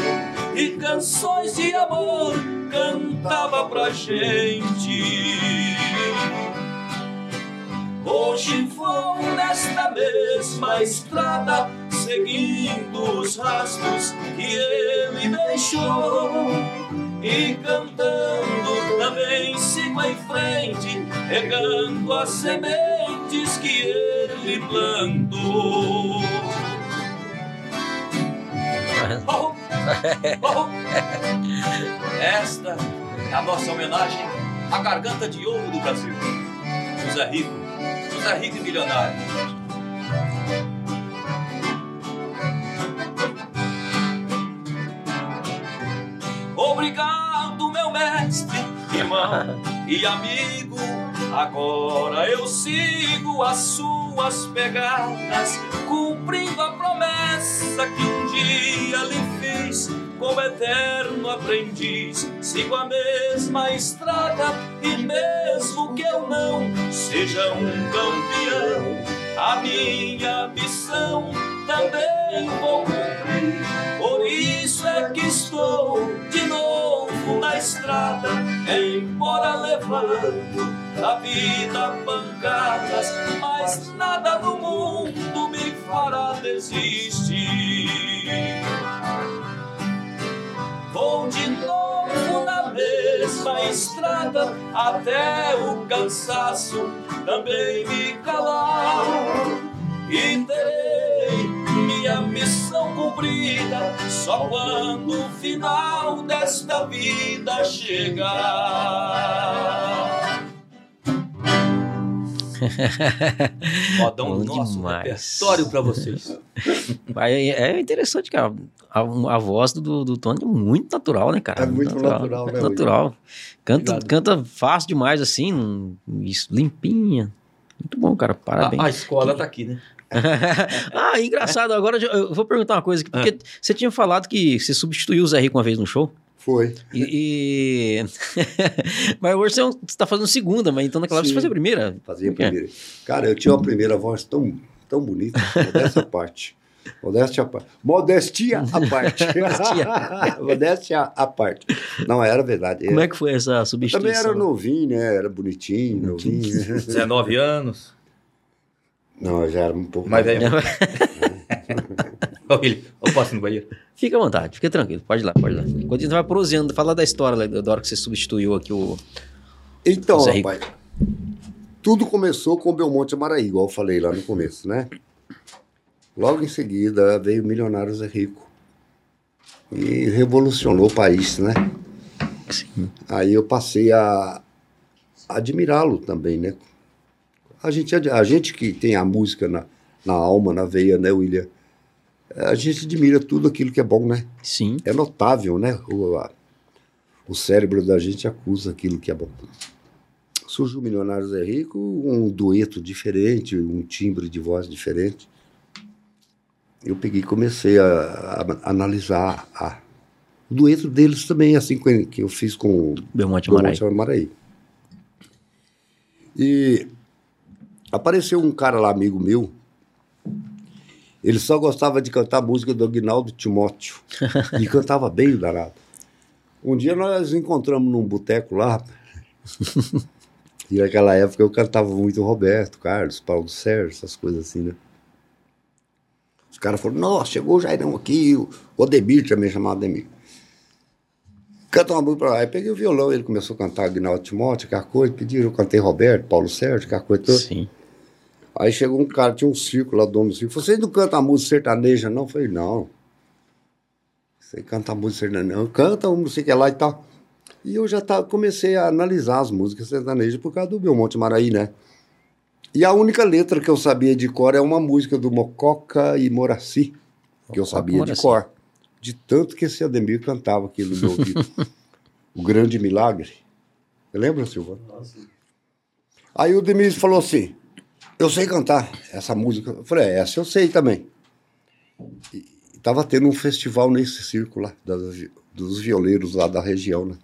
e canções de amor cantava pra gente. Hoje vou nesta mesma estrada, seguindo os rastros que ele deixou. E cantando também sigo em frente, regando as sementes que ele plantou. Oh, oh, esta é a nossa homenagem à garganta de ouro do Brasil. José Rico, José Rico e milionário. Obrigado, meu mestre, irmão e amigo. Agora eu sigo as suas pegadas, cumprindo a promessa que um dia lhe fiz. Como eterno aprendiz, sigo a mesma estrada e mesmo que eu não seja um campeão, a minha missão também vou cumprir. Por isso é que estou de novo na estrada, embora levando da vida pancadas, mas nada no mundo me fará desistir. Vou de novo na mesma estrada até o cansaço também me calar e terei minha missão cumprida só quando o final desta vida chegar. Modão Bom nosso demais. repertório pra vocês. Aí É interessante, cara. A, a voz do, do Tony é muito natural, né, cara? É muito natural, né, muito natural. Canta, Obrigado. canta fácil demais, assim, isso, limpinha. Muito bom, cara. A, Parabéns. a escola tá aqui, né? ah, engraçado. Agora eu eu vou perguntar uma coisa aqui, porque você tinha falado que você substituiu o Zé Rico uma vez no show. Foi. E. e- mas hoje você está fazendo segunda, mas então naquela hora você Sim. fazia a primeira. Fazia a quê? primeira. Cara, eu tinha uma primeira voz tão, tão bonita, modéstia à parte. Modéstia à parte. Modestia à parte. Modéstia à parte. Não, era verdade. Como é que foi essa Eu substituição? também era novinho, né? Era bonitinho, novinho. 19 anos. Não, eu já era um pouco Mas é. Ô, Willi, eu posso ir no banheiro? Fica à vontade, fica tranquilo, pode ir lá, pode ir lá. Enquanto a gente vai prosseando, fala da história da hora que você substituiu aqui o. Então, Rico. rapaz, tudo começou com o Belmonte Amaraí, igual eu falei lá no começo, né? Logo em seguida veio o Milionário Zé Rico. E revolucionou o país, né? Sim. Aí eu passei a admirá-lo também, né? A gente, a gente que tem a música na, na alma, na veia, né, William? A gente admira tudo aquilo que é bom, né? Sim. É notável, né? O, a- o cérebro da gente acusa aquilo que é bom. Surge o Milionário Zé Rico, um dueto diferente, um timbre de voz diferente. Eu peguei e comecei a, a analisar a- o dueto deles também, assim que eu fiz com o Belmonte Amaral. Belmonte Amaraí. E apareceu um cara lá, amigo meu, ele só gostava de cantar música do Aguinaldo Timóteo. e cantava bem o danado. Um dia nós encontramos num boteco lá. e naquela época eu cantava muito Roberto, Carlos, Paulo Sérgio, essas coisas assim, né? Os caras falaram, nossa, chegou o Jairão aqui, o Odemir também chamado Ademir. Canta uma música pra lá. Aí peguei o violão, ele começou a cantar Aguinaldo Timóteo, aquela coisa, pediram, eu cantei Roberto, Paulo Sérgio, aquela coisa toda. Sim. Aí chegou um cara, tinha um círculo lá, dono do círculo. Vocês não cantam a música sertaneja, não? Eu falei, não. Você canta a música sertaneja, não. Canta uma música lá e tal. E eu já tava, comecei a analisar as músicas sertanejas por causa do Belmonte Maraí, né? E a única letra que eu sabia de cor é uma música do Mococa e Moraci, que eu sabia de cor. De tanto que esse Ademir cantava aquilo no meu ouvido. o Grande Milagre. Lembra, Silva? Aí o Demis falou assim: Eu sei cantar essa música. Eu falei: é, Essa eu sei também. E tava tendo um festival nesse círculo lá, das- dos violeiros lá da região, né?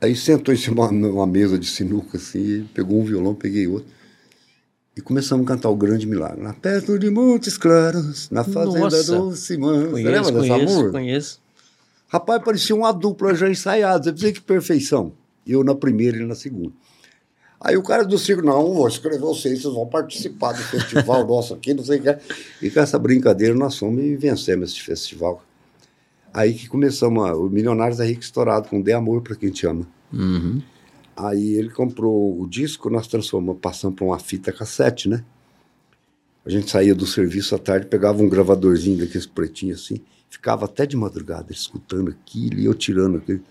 Aí sentou em cima de uma mesa de sinuca, assim, pegou um violão, peguei outro. E começamos a cantar o Grande Milagre. Na perto de Montes Claros, na fazenda Nossa. do Simão. Você Conheço, lembra dessa conheço, música? conheço. Rapaz, parecia uma dupla já ensaiada. Você precisa que perfeição. Eu na primeira e na segunda. Aí o cara do circo, não, vou escrever vocês, vocês vão participar do festival nosso aqui, não sei o que. E com essa brincadeira nós fomos e vencemos esse festival. Aí que começamos, a- o Milionários é Rico Estourado, com Dê Amor para quem te ama. Uhum. Aí ele comprou o disco, nós transformamos, passamos para uma fita cassete, né? A gente saía do serviço à tarde, pegava um gravadorzinho daqueles pretinhos assim, ficava até de madrugada escutando aquilo e eu tirando aquele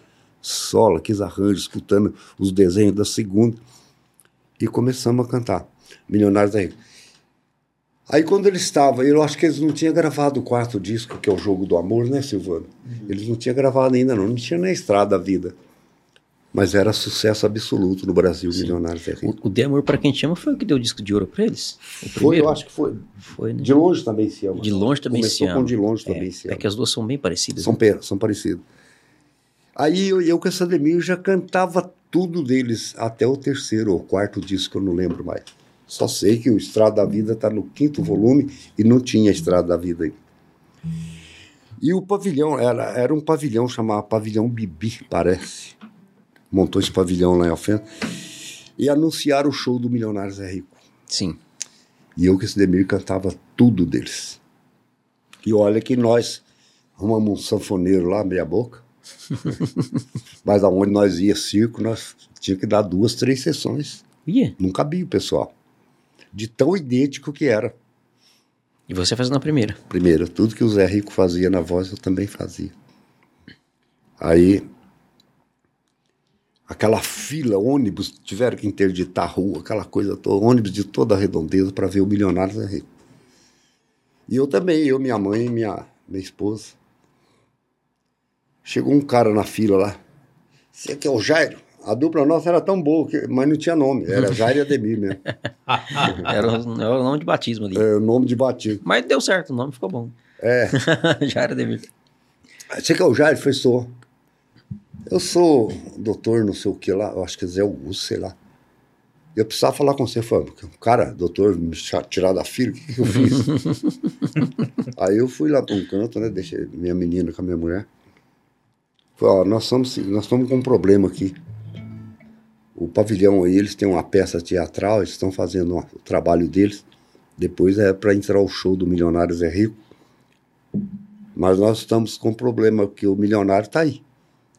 solo, aqueles arranjos, escutando os desenhos da segunda. E começamos a cantar. Milionários da Rico. Aí quando ele estava, eu acho que eles não tinham gravado o quarto disco, que é o Jogo do Amor, né, Silvano? Eles não tinham gravado ainda não, não tinha na estrada a vida. Mas era sucesso absoluto no Brasil, Milionários da Rico. O, o De Amor pra quem te ama foi o que deu o disco de ouro pra eles? Foi, eu acho que foi. Foi, né? De longe também se ama. De longe também Começou se com ama. de longe É, também se é ama. que as duas são bem parecidas. São, né? são parecidos. Aí eu, eu com essa Ademir já cantava tudo deles, até o terceiro ou quarto disco, eu não lembro mais. Só sei que o Estrada da Vida está no quinto volume e não tinha Estrada da Vida aí. E o pavilhão, era, era um pavilhão chamado Pavilhão Bibi, parece. Montou esse pavilhão lá em Alfena. E anunciaram o show do Milionários é Rico. Sim. E eu com esse Demir cantava tudo deles. E olha que nós arrumamos um sanfoneiro lá, meia boca. Mas aonde nós ia circo, nós tinha que dar duas, três sessões. Ia. Não cabia o pessoal. De tão idêntico que era. E você faz na primeira. Primeiro, tudo que o Zé Rico fazia na voz, eu também fazia. Aí, aquela fila, ônibus, tiveram que interditar a rua, aquela coisa toda, ônibus de toda a redondeza para ver o milionário Zé Rico. E eu também, eu, minha mãe e minha, minha esposa. Chegou um cara na fila lá. Você que é o Jairo? A dupla nossa era tão boa, que, mas não tinha nome. Era Jairo e Ademir mesmo. Era, o- era o nome de batismo ali. É, o nome de batismo. Mas deu certo, o nome ficou bom. É. Já era Demir. Você que é o Jair? Foi, sou. Eu sou doutor não sei o que lá, eu acho que é Zé Augusto, sei lá. Eu precisava falar com você, falando, porque, cara, doutor, me tirar da fila, o que, que eu fiz? Aí eu fui lá para um canto, né, deixei minha menina com a minha mulher. Falei, ó, nós estamos, nós estamos com um problema aqui. O pavilhão aí, eles têm uma peça teatral, eles estão fazendo o trabalho deles. Depois é para entrar o show do Milionários é Rico. Mas nós estamos com um problema, porque o milionário está aí.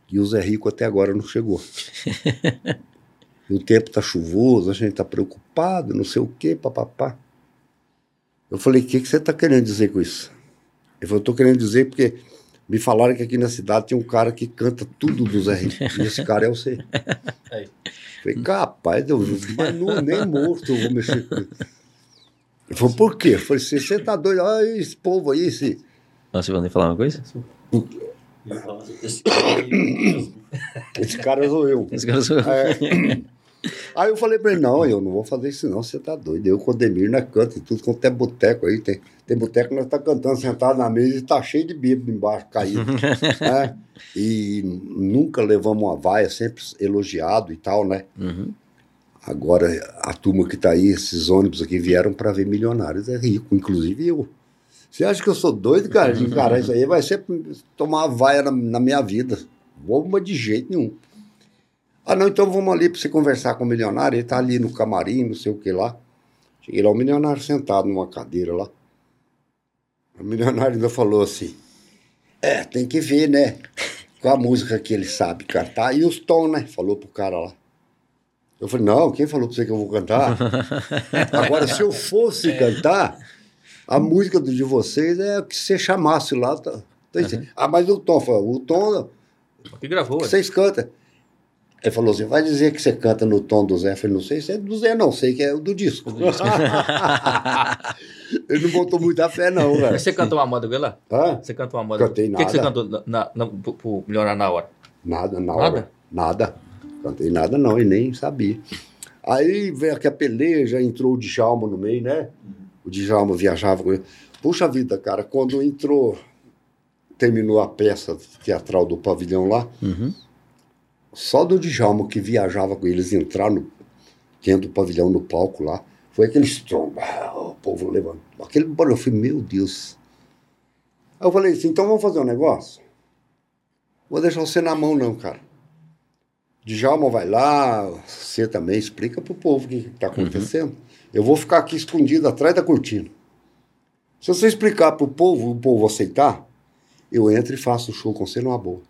E o Zé Rico até agora não chegou. e o tempo está chuvoso, a gente está preocupado, não sei o quê, papapá. Eu falei, o que, que você está querendo dizer com isso? Ele falou, estou querendo dizer porque me falaram que aqui na cidade tem um cara que canta tudo do Zé Rico. E esse cara é você. Aí. Falei, capaz, eu, mas não, nem morto eu vou mexer com isso. Ele falou, por quê? Eu falei, você você tá doido? Olha esse povo aí, esse... Nossa, Ivan, falar uma coisa? esse cara sou eu. Esse cara sou eu. É. Aí eu falei pra ele, não, eu não vou fazer isso não, você tá doido. Eu com o Demir na canta e tudo quanto é boteco aí. Tem, tem boteco que nós tá cantando sentado na mesa e tá cheio de bêbado embaixo, caído. né? E nunca levamos uma vaia, sempre elogiado e tal, né? Uhum. Agora, a turma que tá aí, esses ônibus aqui vieram para ver milionários, é rico, inclusive eu. Você acha que eu sou doido, cara? De encarar isso aí vai ser tomar vaia na, na minha vida. Bomba de jeito nenhum. Ah, não, então vamos ali para você conversar com o milionário. Ele tá ali no camarim, não sei o que lá. Cheguei lá, o milionário sentado numa cadeira lá. O milionário ainda falou assim: É, tem que ver, né? Qual a música que ele sabe cantar e os tons, né? Falou pro cara lá. Eu falei, não, quem falou pra você que eu vou cantar? Agora, se eu fosse cantar, a música de vocês é o que você chamasse lá. Tá, tá dizendo, Ah, mas o tom, falou, o tom Que gravou, que ué. vocês cantam. Ele falou assim, vai dizer que você canta no tom do Zé. Eu falei, não sei se é do Zé, não, sei que é o do disco. Ele não botou muita fé, não, velho. Você cantou uma moda com ele lá? Hã? Você cantou uma moda? Cantei O que, que você nada. cantou na, na, na, pro, milionário na hora? Nada, na Nada? hora. Nada. Cantei nada não, e nem sabia. Aí veio aqui a peleja, entrou o Djalma no meio, né? O Djalma viajava com ele. Puxa vida, cara, quando entrou, terminou a peça teatral do pavilhão lá, Uhum. Só do Djalma que viajava com eles entrar no, dentro do pavilhão no palco lá, foi aquele estrondo. O povo levando. Aquele barulho, eu falei, meu Deus. Aí eu falei assim, então vamos fazer um negócio? Vou deixar você na mão não, cara. Djalma vai lá, você também explica pro povo o que está acontecendo. Eu vou ficar aqui escondido atrás da cortina. Se você explicar pro povo, o povo aceitar, eu entro e faço o show com você numa boa.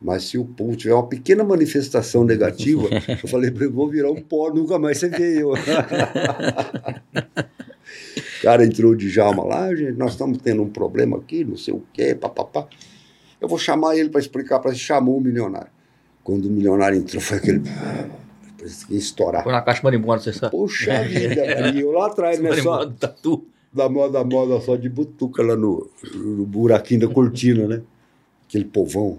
Mas se o povo tiver uma pequena manifestação negativa, eu falei pra ele, vou virar um pó, nunca mais você vê eu. cara entrou de Djalma lá, gente, nós estamos tendo um problema aqui, não sei o quê, papapá. Eu vou chamar ele para explicar, para chamou o milionário. Quando o milionário entrou, foi aquele. Parecia que ia estourar. Foi na caixa marimbondo, você sabe? Poxa vida, e eu lá atrás, né? Só, tatu. da moda, moda só de butuca lá no, no buraquinho da cortina, né? Aquele povão.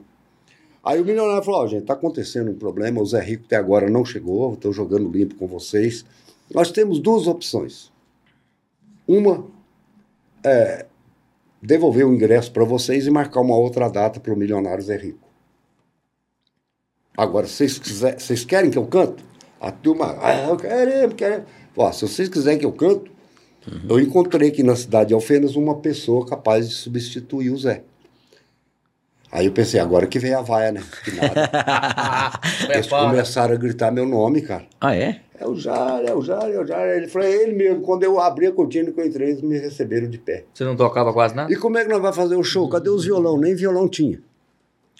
Aí o milionário falou: Ó, gente, tá acontecendo um problema, o Zé Rico até agora não chegou, estou jogando limpo com vocês. Nós temos duas opções. Uma é devolver o ingresso para vocês e marcar uma outra data para o milionário Zé Rico. Agora, vocês, quiser, vocês querem que eu canto? A turma, ah, eu queremos, queremos. Ó, se vocês quiserem que eu canto, eu encontrei aqui na cidade de Alfenas uma pessoa capaz de substituir o Zé. Aí eu pensei, agora que veio a vaia, né? Que nada. Eles Prepara. começaram a gritar meu nome, cara. Ah, é? É o Jário, é o Jário, é o Jário. Ele falou, é ele mesmo. Quando eu abri a cortina que eu entrei, eles me receberam de pé. Você não tocava quase nada? E como é que nós vamos fazer o show? Cadê os violão? Nem violão tinha.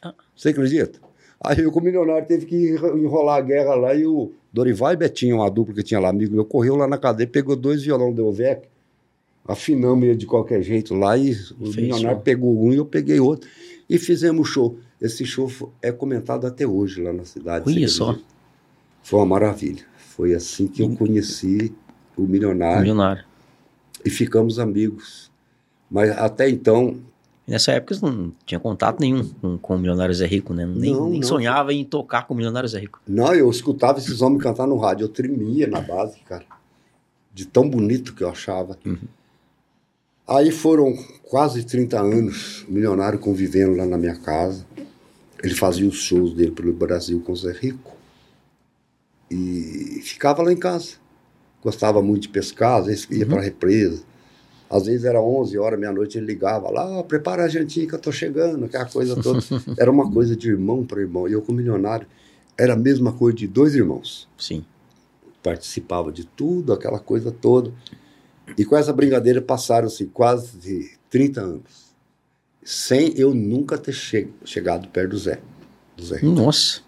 Ah. Você acredita? Aí eu, como milionário, teve que enrolar a guerra lá e o Dorival e Betinho, uma dupla que tinha lá, amigo meu, correu lá na cadeia, pegou dois violão do Ovec, afinamos ele de qualquer jeito lá e o Fez milionário show. pegou um e eu peguei outro. E fizemos show. Esse show é comentado até hoje lá na cidade. Olha só. Foi uma maravilha. Foi assim que eu conheci o milionário Milionário. e ficamos amigos. Mas até então, Nessa época você não tinha contato nenhum com, com o Milionário Zé Rico, né? Nem, Não, nem não. sonhava em tocar com o Milionário Zé Rico. não, eu escutava esses homens cantar no rádio, eu tremia na base, cara. De tão bonito que eu achava. Aí foram quase 30 anos, o milionário convivendo lá na minha casa. Ele fazia os shows dele pelo Brasil com o Zé Rico. E ficava lá em casa. Gostava muito de pescar, às vezes ia para a represa. Às vezes era 11 horas, meia-noite, ele ligava lá, "Ó, prepara a jantinha que eu tô chegando, aquela coisa toda. Era uma coisa de irmão para irmão. E eu, como milionário, era a mesma coisa de dois irmãos. Sim. Participava de tudo, aquela coisa toda. E com essa brincadeira passaram-se quase de 30 anos. Sem eu nunca ter che- chegado perto do Zé. Do Zé. Nossa.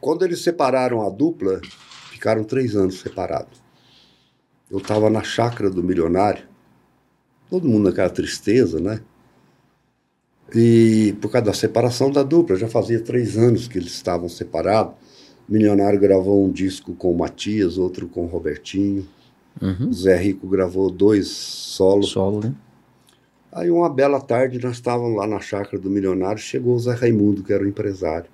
Quando eles separaram a dupla, ficaram três anos separados. Eu estava na chácara do milionário, todo mundo naquela tristeza, né? E por causa da separação da dupla, já fazia três anos que eles estavam separados. O milionário gravou um disco com o Matias, outro com o Robertinho. Uhum. O Zé Rico gravou dois solos. Solo, né? Aí uma bela tarde nós estávamos lá na chácara do milionário, chegou o Zé Raimundo, que era o empresário,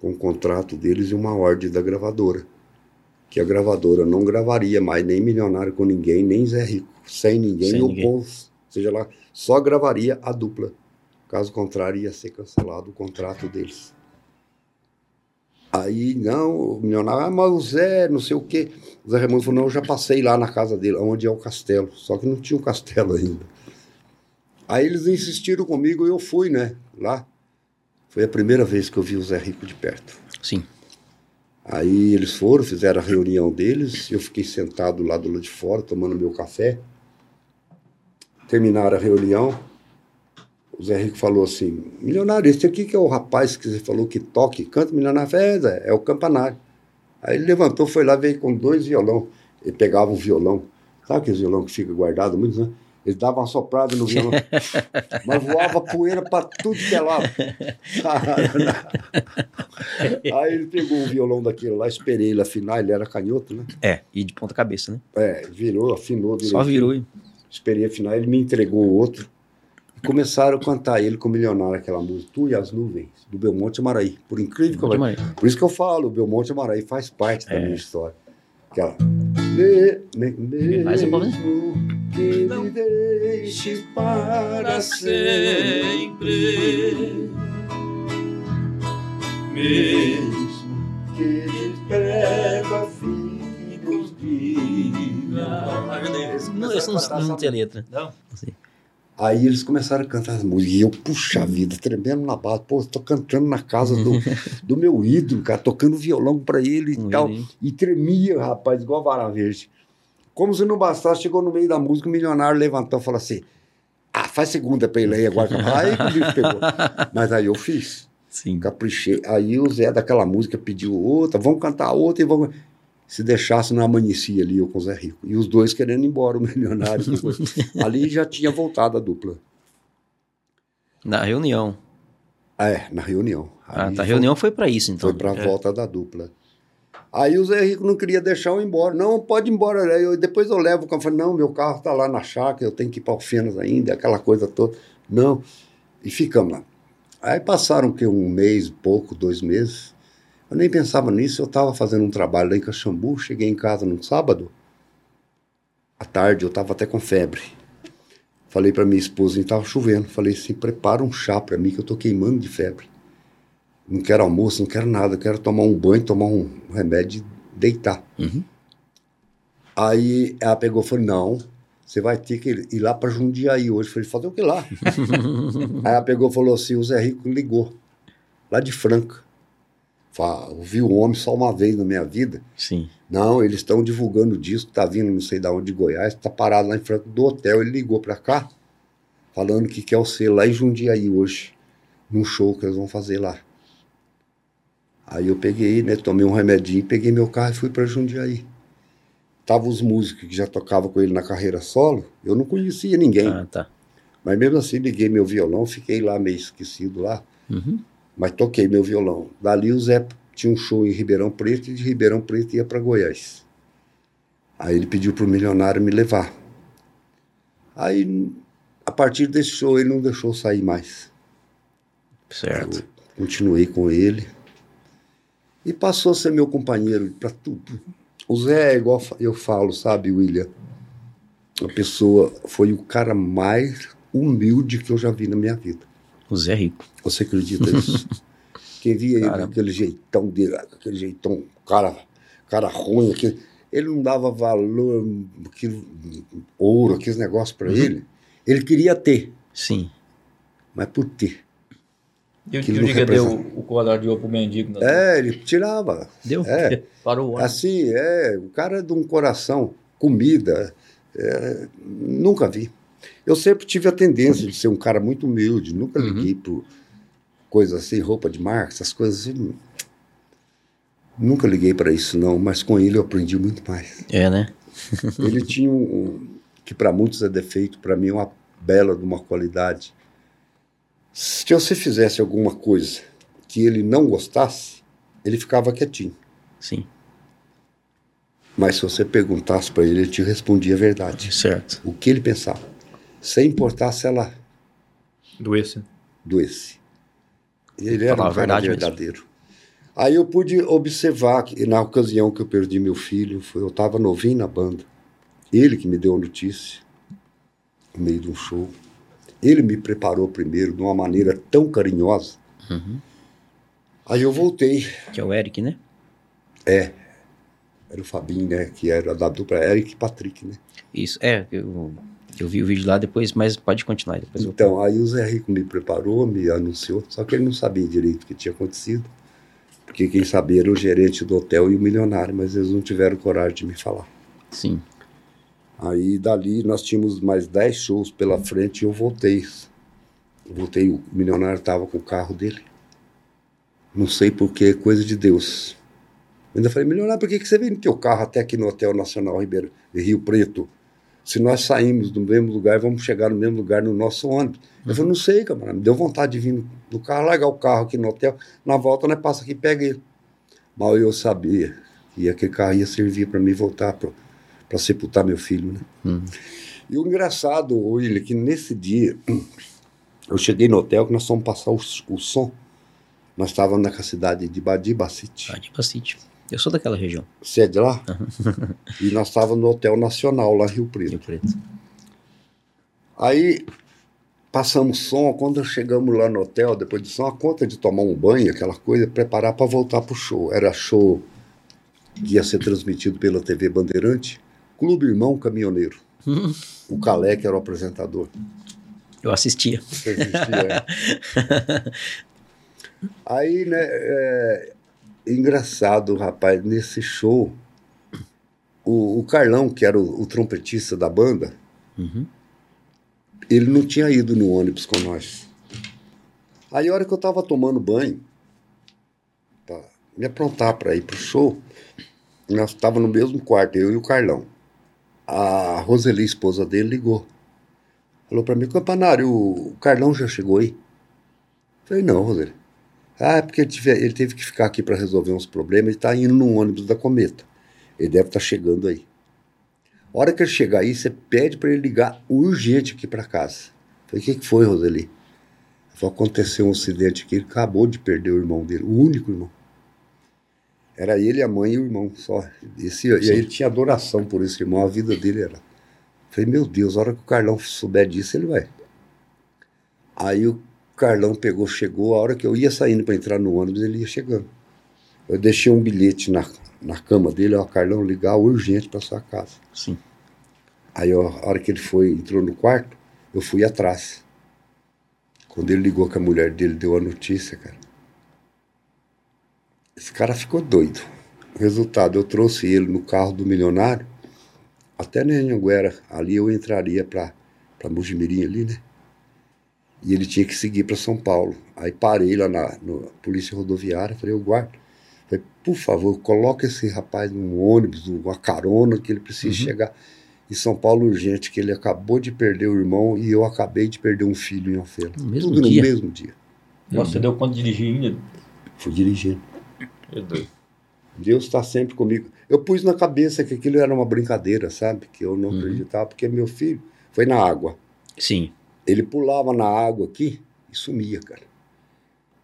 com o contrato deles e uma ordem da gravadora. Que a gravadora não gravaria mais nem milionário com ninguém, nem Zé Rico, sem ninguém, Sem ou ninguém. seja lá, só gravaria a dupla. Caso contrário, ia ser cancelado o contrato deles. Aí, não, o milionário, ah, mas o Zé, não sei o quê. O Zé Raimundo falou, não, eu já passei lá na casa dele, onde é o castelo. Só que não tinha um castelo ainda. Aí eles insistiram comigo e eu fui, né, lá. Foi a primeira vez que eu vi o Zé Rico de perto. Sim. Aí eles foram, fizeram a reunião deles, eu fiquei sentado lá do lado de fora, tomando meu café. Terminaram a reunião, o Zé Rico falou assim, milionário, esse aqui que é o rapaz que você falou que toca e canta, milionário, é, Zé, é o campanário. Aí ele levantou, foi lá, veio com dois violão, ele pegava um violão, sabe aquele violão que fica guardado muito, né? Ele dava uma soprada no violão, mas voava poeira para tudo que é lado. Aí ele pegou o violão daquele lá, esperei ele afinar, ele era canhoto, né? É, e de ponta cabeça, né? É, virou, afinou. Só virou e. Esperei afinar, ele me entregou o outro. Começaram a cantar ele com o milionário, aquela música, Tu e as Nuvens, do Belmonte Amaraí. Por incrível que eu Belmonte Por isso que eu falo, o Belmonte Amaraí faz parte da É. minha história. Aquela. Me, me, Mais um né? que me deixe para sempre. Mesmo Que desprega filhos de Não, esse não, não tem letra. Não. Aí eles começaram a cantar as músicas. E eu, puxa vida, tremendo na base. Pô, tô cantando na casa do, do meu ídolo, cara, tocando violão pra ele e tal. E tremia, rapaz, igual vara verde. Como se não bastasse, chegou no meio da música, o milionário levantou e falou assim: Ah, faz segunda pra ele aí agora. Aí o bicho pegou. Mas aí eu fiz, Sim. caprichei. Aí o Zé daquela música pediu outra, vamos cantar outra e vamos. Se deixasse, não amanhecia ali eu com o Zé Rico. E os dois querendo ir embora, o milionário. ali já tinha voltado a dupla. Na reunião. É, na reunião. Ah, tá. A reunião foi pra isso, então. Foi para a volta da dupla. Aí o Zé Rico não queria deixar eu ir embora. Não, pode ir embora. Eu- depois eu levo o carro. Eu falei, não, meu carro está lá na chácara, eu tenho que ir para Alfenas ainda, aquela coisa toda. Não. E ficamos lá. Aí passaram que um mês, pouco, dois meses. Eu nem pensava nisso. Eu estava fazendo um trabalho lá em Caxambu. Cheguei em casa num sábado. À tarde, eu estava até com febre. Falei para minha esposa, estava chovendo. Falei assim, prepara um chá para mim que eu estou queimando de febre. Não quero almoço, não quero nada, quero tomar um banho, tomar um remédio e deitar. Uhum. Aí ela pegou e falou: não, você vai ter que ir lá para Jundiaí hoje. Eu falei, fazer o que lá? Aí ela pegou e falou assim: o Zé Rico ligou, lá de Franca. Fala, ouvi o homem só uma vez na minha vida. Sim. Não, eles estão divulgando o disco, tá vindo não sei de onde de Goiás, tá parado lá em frente do hotel. Ele ligou para cá, falando que quer o ser lá em Jundiaí hoje, num show que eles vão fazer lá. Aí eu peguei, né, tomei um remedinho, peguei meu carro e fui para Jundiaí. Tava os músicos que já tocavam com ele na carreira solo, eu não conhecia ninguém. Ah, tá. Mas mesmo assim, liguei meu violão, fiquei lá meio esquecido lá, Uhum. Mas toquei meu violão. Dali o Zé tinha um show em Ribeirão Preto e de Ribeirão Preto ia para Goiás. Aí ele pediu pro milionário me levar. Aí, a partir desse show, ele não deixou sair mais. Certo. Eu continuei com ele. E passou a ser meu companheiro para tudo. O Zé é igual eu falo, sabe, William? A pessoa foi o cara mais humilde que eu já vi na minha vida. O Zé Rico. Você acredita nisso? Quem via ele, aquele jeitão dele, aquele jeitão, cara, cara ruim, aquele, ele não dava valor, aquilo, ouro, aqueles negócios para ele. Ele queria ter, Sim. mas por ter. E dia que deu representa. o colar de ouro pro mendigo? né? É, ele tirava. Deu? É, Parou o ônibus. assim, é, o cara é de um coração, comida, é, nunca vi. Eu sempre tive a tendência de ser um cara muito humilde, nunca Uhum. liguei por coisas assim, roupa de marca, essas coisas assim. Nunca liguei para isso, não, mas com ele eu aprendi muito mais. É, né? Ele tinha um, um- que para muitos é defeito, para mim é uma bela de uma qualidade. Se você fizesse alguma coisa que ele não gostasse, ele ficava quietinho. Sim. Mas se você perguntasse para ele, ele te respondia a verdade. Certo. O que ele pensava. Sem importar se ela Doesse. doesse. Ele era um cara verdade mesmo. verdadeiro. Aí eu pude observar que na ocasião que eu perdi meu filho, foi, eu estava novinho na banda. Ele que me deu a notícia, no meio de um show. Ele me preparou primeiro de uma maneira tão carinhosa. Uhum. Aí eu voltei. Que é o Eric, né? Era o Fabinho, né? Que era da dupla Eric e Patrick, né? Isso. É, eu, eu vi o vídeo lá depois, mas pode continuar depois. Então, aí o Zé Rico me preparou, me anunciou, só que ele não sabia direito o que tinha acontecido, porque quem sabia era o gerente do hotel e o milionário, mas eles não tiveram coragem de me falar. Sim. Aí dali nós tínhamos mais 10 shows pela frente e eu voltei. Eu voltei, o milionário estava com o carro dele. Não sei porquê, coisa de Deus. Eu ainda falei, milionário, por que, que você veio no teu carro até aqui no Hotel Nacional Ribeiro, Rio Preto? Se nós saímos do mesmo lugar, vamos chegar no mesmo lugar no nosso ônibus. Eu falei, não sei, camarada, me deu vontade de vir no, carro, largar o carro aqui no hotel. Na volta, nós passa aqui e pega ele. Mal eu sabia que aquele carro ia servir para mim voltar para sepultar meu filho, né? Uhum. E o engraçado, William, que nesse dia Eu cheguei no hotel que nós fomos passar o, o som. Nós estávamos na cidade de Badibacite. De Bastite. Eu sou daquela região, Você é de lá? e nós estávamos no Hotel Nacional, lá em Rio Preto. Rio Preto. Aí passamos som, quando chegamos lá no hotel, depois do som, a conta de tomar um banho, aquela coisa, preparar para voltar pro show. Era show que ia ser transmitido pela TV Bandeirante, Clube Irmão Caminhoneiro. O Calé, que era o apresentador. Eu assistia. Você existia, é. Aí, né, é, engraçado, rapaz, nesse show, o, o Carlão, que era o, o trompetista da banda, Uhum. ele não tinha ido no ônibus com nós. Aí, a hora que eu tava tomando banho, pra me aprontar para ir pro show, nós estávamos no mesmo quarto, eu e o Carlão. A Roseli, esposa dele, ligou. Falou para mim, campanário, o Carlão já chegou aí? Falei, não, Roseli. Ah, é porque ele, tive- ele teve que ficar aqui para resolver uns problemas, ele está indo no ônibus da Cometa. Ele deve estar chegando aí. A hora que ele chegar aí, você pede para ele ligar urgente aqui para casa. Falei, o que, que foi, Roseli? Falou, aconteceu um acidente aqui, ele acabou de perder o irmão dele, o único irmão. Era ele, a mãe e o irmão só. Esse, e aí ele tinha adoração por esse irmão, a vida dele era. Falei, meu Deus, a hora que o Carlão souber disso, ele vai. Aí o Carlão pegou, chegou, a hora que eu ia saindo para entrar no ônibus, ele ia chegando. Eu deixei um bilhete na, na cama dele, ó, Carlão, ligar urgente para sua casa. Sim. Aí ó, a hora que ele foi, entrou no quarto, eu fui atrás. Quando ele ligou que a mulher dele deu a notícia, cara. Esse cara ficou doido. Resultado, eu trouxe ele no carro do milionário até Nenhanguera. Ali eu entraria para para Mujimirim ali, né? E ele tinha que seguir para São Paulo. Aí parei lá na no, polícia rodoviária, falei, eu guardo. Falei, por favor, coloca esse rapaz num ônibus, uma carona, que ele precisa chegar em São Paulo urgente, que ele acabou de perder o irmão e eu acabei de perder um filho em Alfeira. No mesmo Tudo dia? no mesmo dia. Nossa, você deu conta de dirigir ainda? Fui dirigindo. Meu Deus. Deus está sempre comigo. Eu pus na cabeça que aquilo era uma brincadeira, sabe? Que eu não Uhum. acreditava, porque meu filho foi na água. Sim. Ele pulava na água aqui e sumia, cara.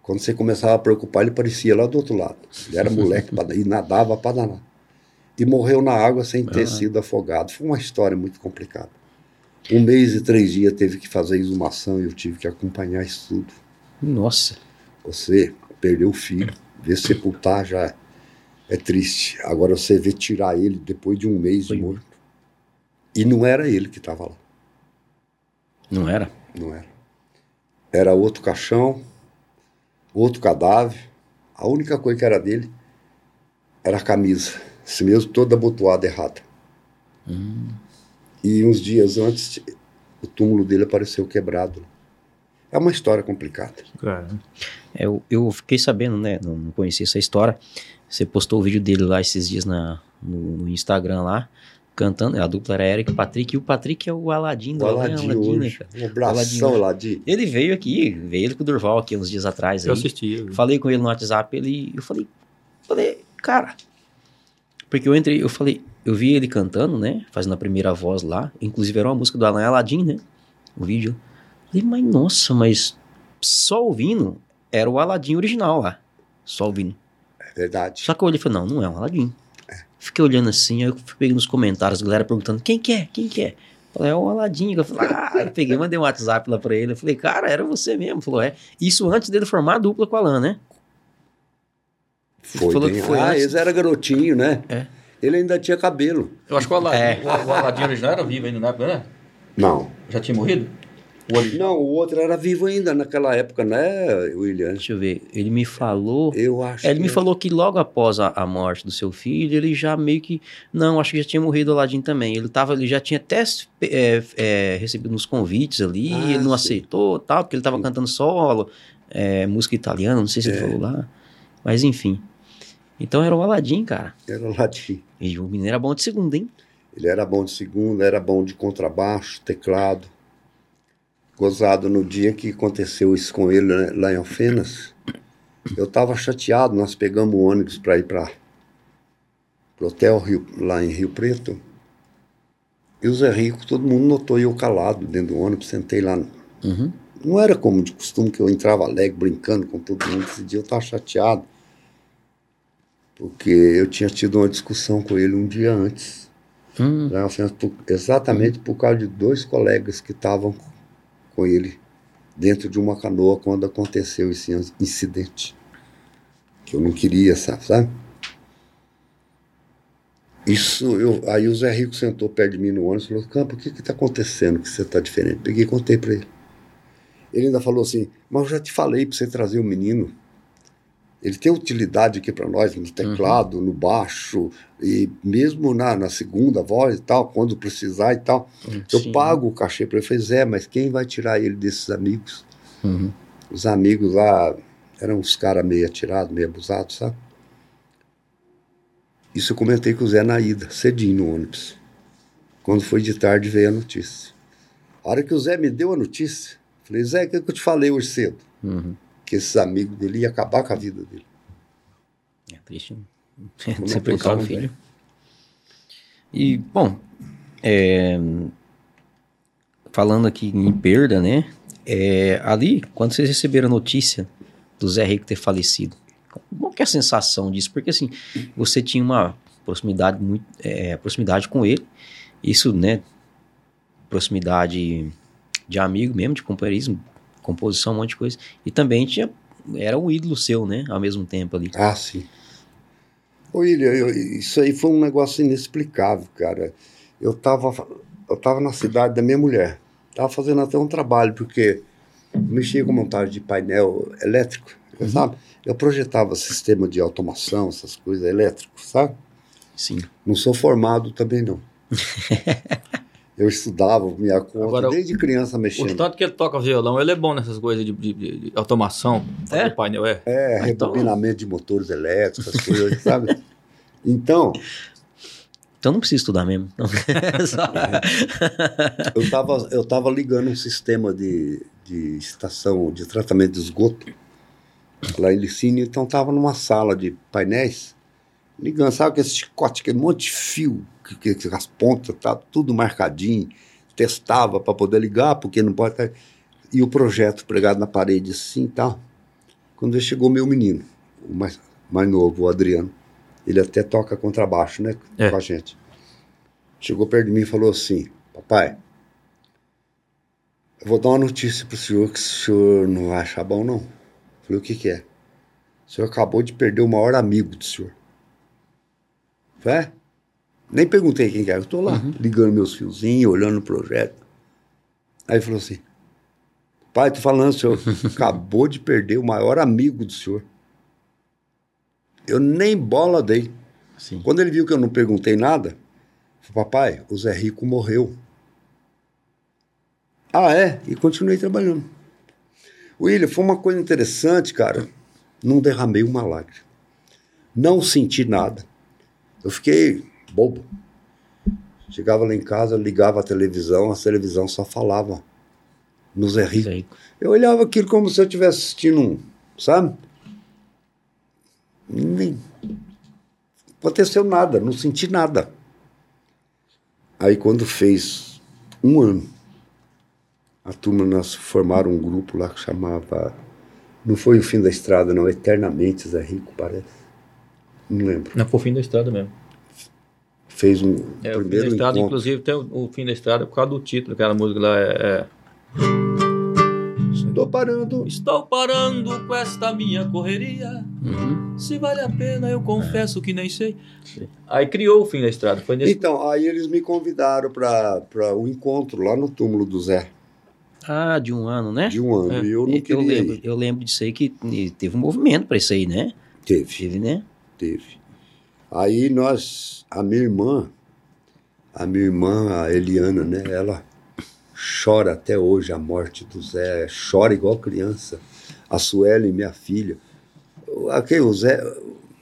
Quando você começava a preocupar, ele parecia lá do outro lado. Ele era moleque e nadava para danar. E morreu na água sem ter Ah. sido afogado. Foi uma história muito complicada. Um mês e três dias teve que fazer exumação e eu tive que acompanhar isso tudo. Nossa. Você perdeu o filho, ver sepultar já é triste. Agora você vê tirar ele depois de um mês Foi. de morto. E não era ele que estava lá, Não era? não era. Era outro caixão, outro cadáver. A única coisa que era dele era a camisa, esse mesmo toda abotoada errada. E uns dias antes, o túmulo dele apareceu quebrado. É uma história complicada. Cara, É, Eu, eu fiquei sabendo, né? Não, não conhecia essa história. Você postou o vídeo dele lá esses dias na, no, no Instagram lá, cantando. A dupla era Eric e Patrick. E o Patrick é o Aladim do Aladim Aladim, hoje. cara? Um abração, Aladim. Aladim. Ele veio aqui, veio ele com o Durval aqui uns dias atrás. eu Aí. assisti. eu. Falei com ele no WhatsApp, ele, eu falei, falei, cara, porque eu entrei, eu falei, eu vi ele cantando, né, fazendo a primeira voz lá, inclusive era uma música do Alan Aladdin, né, o vídeo. Falei, mas nossa, mas só ouvindo, era o Aladdin original lá, só ouvindo. É verdade. Só que eu olhei e falei, não, não é um Aladdin. Fiquei olhando assim, aí eu peguei nos comentários, a galera perguntando, quem que é, quem que é? Falei, é o Aladdin. Eu falei, ah, eu peguei, mandei um WhatsApp lá pra ele. Eu falei, cara, era você mesmo. Falou, é. Isso antes dele formar a dupla com o Alan, né? Foi, falou bem. que foi ah, antes. eles era garotinho, né? É. Ele ainda tinha cabelo. Eu acho que o Aladdin, É. o, o original era vivo ainda na época, né? Não. Já tinha morrido? O. Não, o outro era vivo ainda naquela época, né, William? Deixa eu ver. Ele me falou. Eu acho. É, ele me que- falou que logo após a, a morte do seu filho, ele já meio que. Não, acho que já tinha morrido o Aladdin também. Ele tava, ele já tinha até é, é, recebido uns convites ali, Ah, ele não sim. aceitou tal, porque ele tava cantando solo, é, música italiana, não sei se ele É. falou lá. Mas enfim. Então era o Aladdin, cara. Era latim. E o menino era bom de segunda, hein? Ele era bom de segunda, era bom de contrabaixo, teclado. Gozado no dia que aconteceu isso com ele né, lá em Alfenas. Eu estava chateado, nós pegamos o ônibus para ir para o hotel Rio- lá em Rio Preto. E o Zé Rico, todo mundo notou eu calado dentro do ônibus, sentei lá Uhum. não era como de costume que eu entrava alegre, brincando com todo mundo. Esse dia eu estava chateado, porque eu tinha tido uma discussão com ele um dia antes. Hum, Né, assim, por- exatamente por causa de dois colegas que estavam com ele dentro de uma canoa quando aconteceu esse incidente. Que eu não queria, sabe? Isso, eu, aí o Zé Rico sentou perto de mim no ônibus e falou: Campo, o que está acontecendo que você está diferente? Peguei e contei para ele. Ele ainda falou assim: Mas eu já te falei para você trazer o menino. Ele tem utilidade aqui para nós no teclado, no baixo, e mesmo na, na segunda voz e tal, quando precisar e tal. Eu sim. pago o cachê para ele. Eu falei, Zé, mas quem vai tirar ele desses amigos? Uhum. Os amigos lá eram uns caras meio atirados, meio abusados, sabe? Isso eu comentei com o Zé na ida, cedinho no ônibus. Quando foi de tarde veio a notícia. A hora que o Zé me deu a notícia, eu falei, Zé, o que, que eu te falei hoje cedo? Uhum. Que esses amigos dele iam acabar com a vida dele. É triste. né? Perder um né? filho. E, bom, é, falando aqui em perda, né? é, ali, quando vocês receberam a notícia do Zé Rico ter falecido, qual que é a sensação disso? Porque, assim, você tinha uma proximidade muito, é, proximidade com ele, isso, né? Proximidade de amigo mesmo, de companheirismo, composição, um monte de coisa. E também tinha, era um ídolo seu, né? Ao mesmo tempo ali. Ah, sim. Ô, William, eu- isso aí foi um negócio inexplicável, cara. Eu tava, eu tava na cidade da minha mulher. Tava fazendo até um trabalho, porque mexia com montagem de painel elétrico, sabe? Eu projetava sistema de automação, essas coisas elétricas, sabe? Sim. Não sou formado também, não. eu estudava minha conta Agora, desde criança O mexendo. tanto que ele toca violão, ele é bom nessas coisas de, de- de- automação. É? painel, é. É, Ah, então- rebobinamento de motores elétricos, essas coisas, sabe? Então, Então não precisa estudar mesmo. Não. Só- Eu estava eu tava ligando um sistema de, de estação de tratamento de esgoto lá em Licínio, então estava numa sala de painéis, ligando, sabe aquele chicote, aquele monte de fio, que, que, as pontas tá tudo marcadinho, testava para poder ligar, porque não pode estar... E o projeto pregado na parede assim tal. Quando chegou meu menino, o mais, mais novo, o Adriano, ele até toca contrabaixo, né, É. com a gente. Chegou perto de mim e falou assim, papai, eu vou dar uma notícia pro senhor que o senhor não vai achar bom, não. Eu falei, o que que é? O senhor acabou de perder o maior amigo do senhor. Falei, é? Nem perguntei quem que era. Eu tô lá, ligando meus fiozinhos, olhando o projeto. Aí ele falou assim, pai, tô falando, senhor acabou de perder o maior amigo do senhor. Eu nem bola dei. Sim. Quando ele viu que eu não perguntei nada, falou, papai, o Zé Rico morreu. Ah, é? E continuei trabalhando. William, foi uma coisa interessante, cara. Não derramei uma lágrima. Não senti nada. Eu fiquei bobo. Chegava lá em casa, ligava a televisão, a televisão só falava no Zé Rico. Eu olhava aquilo como se eu estivesse assistindo um, sabe? Nem aconteceu nada, não senti nada. Aí quando fez um ano, a turma nós formaram um grupo lá que chamava. Não foi o fim da estrada, não, Eternamente Zé Rico, parece. Não lembro. Não é por fim da estrada mesmo. Fez um É, o fim da primeiro estrada, encontro. inclusive, tem o, o fim da estrada por causa do título, aquela música lá é. é Estou parando. Estou parando com esta minha correria. Uhum. Se vale a pena, eu confesso que nem sei. Aí criou o fim da estrada. Foi nesse. Então, aí eles me convidaram para o encontro lá no túmulo do Zé, Ah, de um ano, né? de um ano. É. E eu não eu, queria lembro, ir. eu lembro disso aí que teve um movimento pra isso aí, né? Teve. Teve, né? Teve. Aí nós, a minha irmã, a minha irmã, a Eliana, né? Ela chora até hoje a morte do Zé, chora igual criança. A Sueli, minha filha. O- Aqui, o Zé,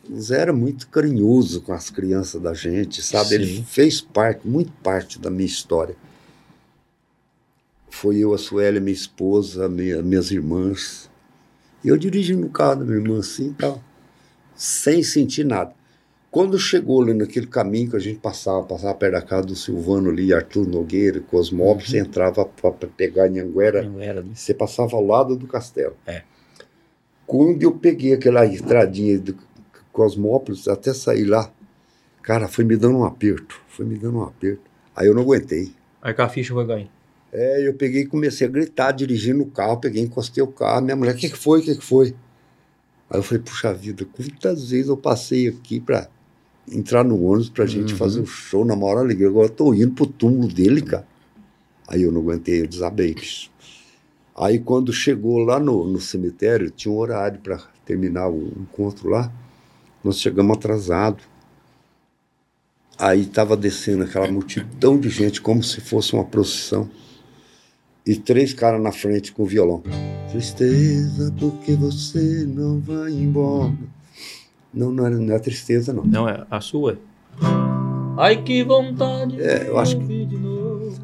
o Zé era muito carinhoso com as crianças da gente, sabe? Ele Sim. fez parte, muito parte da minha história. Foi eu, a Sueli, minha esposa, minha, minhas irmãs. E eu dirigindo no carro da minha irmã assim e tal sem sentir nada. Quando chegou ali naquele caminho que a gente passava, passava perto da casa do Silvano ali, Arthur Nogueira, Cosmópolis, Uhum. você entrava para pegar Anhanguera, Não era, né? você passava ao lado do castelo. É. Quando eu peguei aquela estradinha do Cosmópolis até sair lá, cara, foi me dando um aperto, foi me dando um aperto. Aí eu não aguentei. Aí que a ficha foi ganhando. É, eu peguei e comecei a gritar, dirigindo o carro, peguei, encostei o carro, minha mulher, o que, que foi, o que, que foi? Aí eu falei, puxa vida, quantas vezes eu passei aqui pra entrar no ônibus pra gente Uhum. fazer um show na maior alegria, agora eu tô indo pro túmulo dele, cara. Aí eu não aguentei, eu desabei. Aí quando chegou lá no, no cemitério, tinha um horário para terminar o encontro lá, nós chegamos atrasado. Aí estava descendo aquela multidão de gente, como se fosse uma procissão. E três caras na frente com violão. Tristeza, porque você não vai embora. Não, não é, não é tristeza, não. Não, é a sua. Ai, que vontade É, eu acho que- ouvir de novo.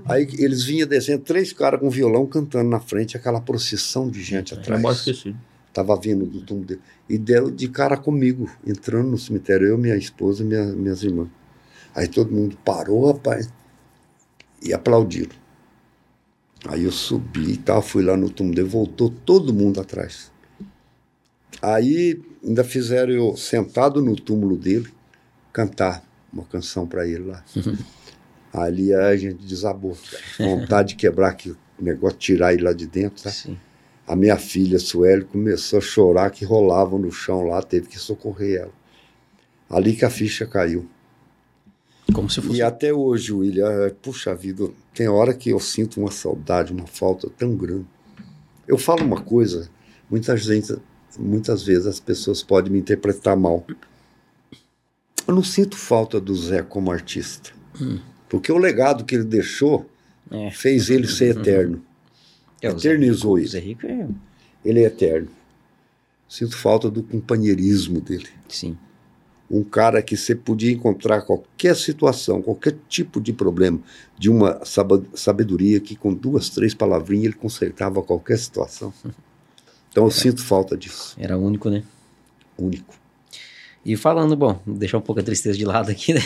Aí eles vinham descendo, três caras com violão cantando na frente, aquela procissão de gente Eu atrás. esquecido. Tava vindo do túmulo dele. E deu de cara comigo, entrando no cemitério, eu, minha esposa e minha, minhas irmãs. Aí todo mundo parou, rapaz, e aplaudiram. Aí eu subi e tal, fui lá no túmulo dele, voltou todo mundo atrás. Aí ainda fizeram eu, sentado no túmulo dele, cantar uma canção para ele lá. Ali a gente desabou. cara. Vontade de quebrar aquele negócio, tirar ele lá de dentro, tá? Sim. A minha filha, Sueli, começou a chorar que rolava no chão lá, teve que socorrer ela. Ali que a ficha caiu. Como se fosse. E até hoje, William, é, puxa vida, tem hora que eu sinto uma saudade, uma falta tão grande. Eu falo uma coisa, muitas vezes, muitas vezes as pessoas podem me interpretar mal. Eu não sinto falta do Zé como artista. Porque o legado que ele deixou É. fez ele ser eterno. É, Zé eternizou Rico- ele. Zé Rico é. Ele é eterno. Sinto falta do companheirismo dele. Sim. Um cara que você podia encontrar qualquer situação, qualquer tipo de problema, de uma sabedoria que com duas, três palavrinhas ele consertava qualquer situação. Então eu sinto falta disso. Era único, né? Único. E falando, bom, deixar um pouco a tristeza de lado aqui, né?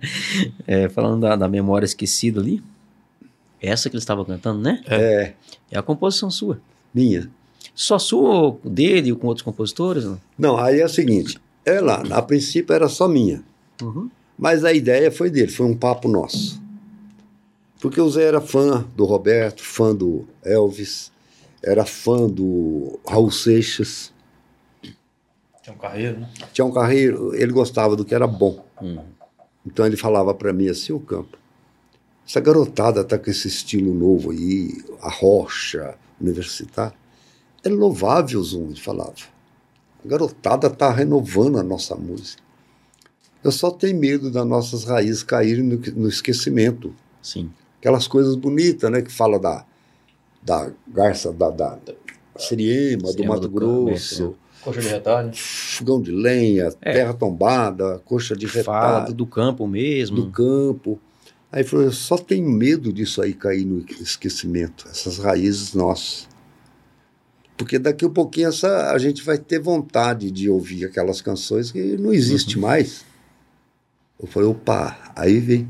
É, falando da, da memória esquecida ali. Essa que ele estava cantando, né? É, É a composição sua. minha. Só sua ou dele ou com outros compositores? Não? Não, aí é o seguinte, ela, a princípio era só minha. Uhum. Mas a ideia foi dele, foi um papo nosso. Porque o Zé era fã do Roberto, fã do Elvis, era fã do Raul Seixas, Tinha um carreiro, né? tinha um carreiro, ele gostava do que era bom. Uhum. Então ele falava para mim assim, o campo, essa garotada tá com esse estilo novo aí, a rocha, universitário. É louvável, Zum, ele falava. A garotada tá renovando a nossa música. Eu só tenho medo das nossas raízes caírem no, no esquecimento. Sim. Aquelas coisas bonitas, né? Que fala da, da garça, da, da Siriema, do Mato do Grosso, Coxa de retalho. fogão de lenha, É. terra tombada, coxa de Fala retalho. do campo mesmo. do campo. Aí falou, eu só tenho medo disso aí cair no esquecimento, essas raízes nossas. Porque daqui a pouquinho essa, a gente vai ter vontade de ouvir aquelas canções que não existe mais. Eu falei, opa, aí vem.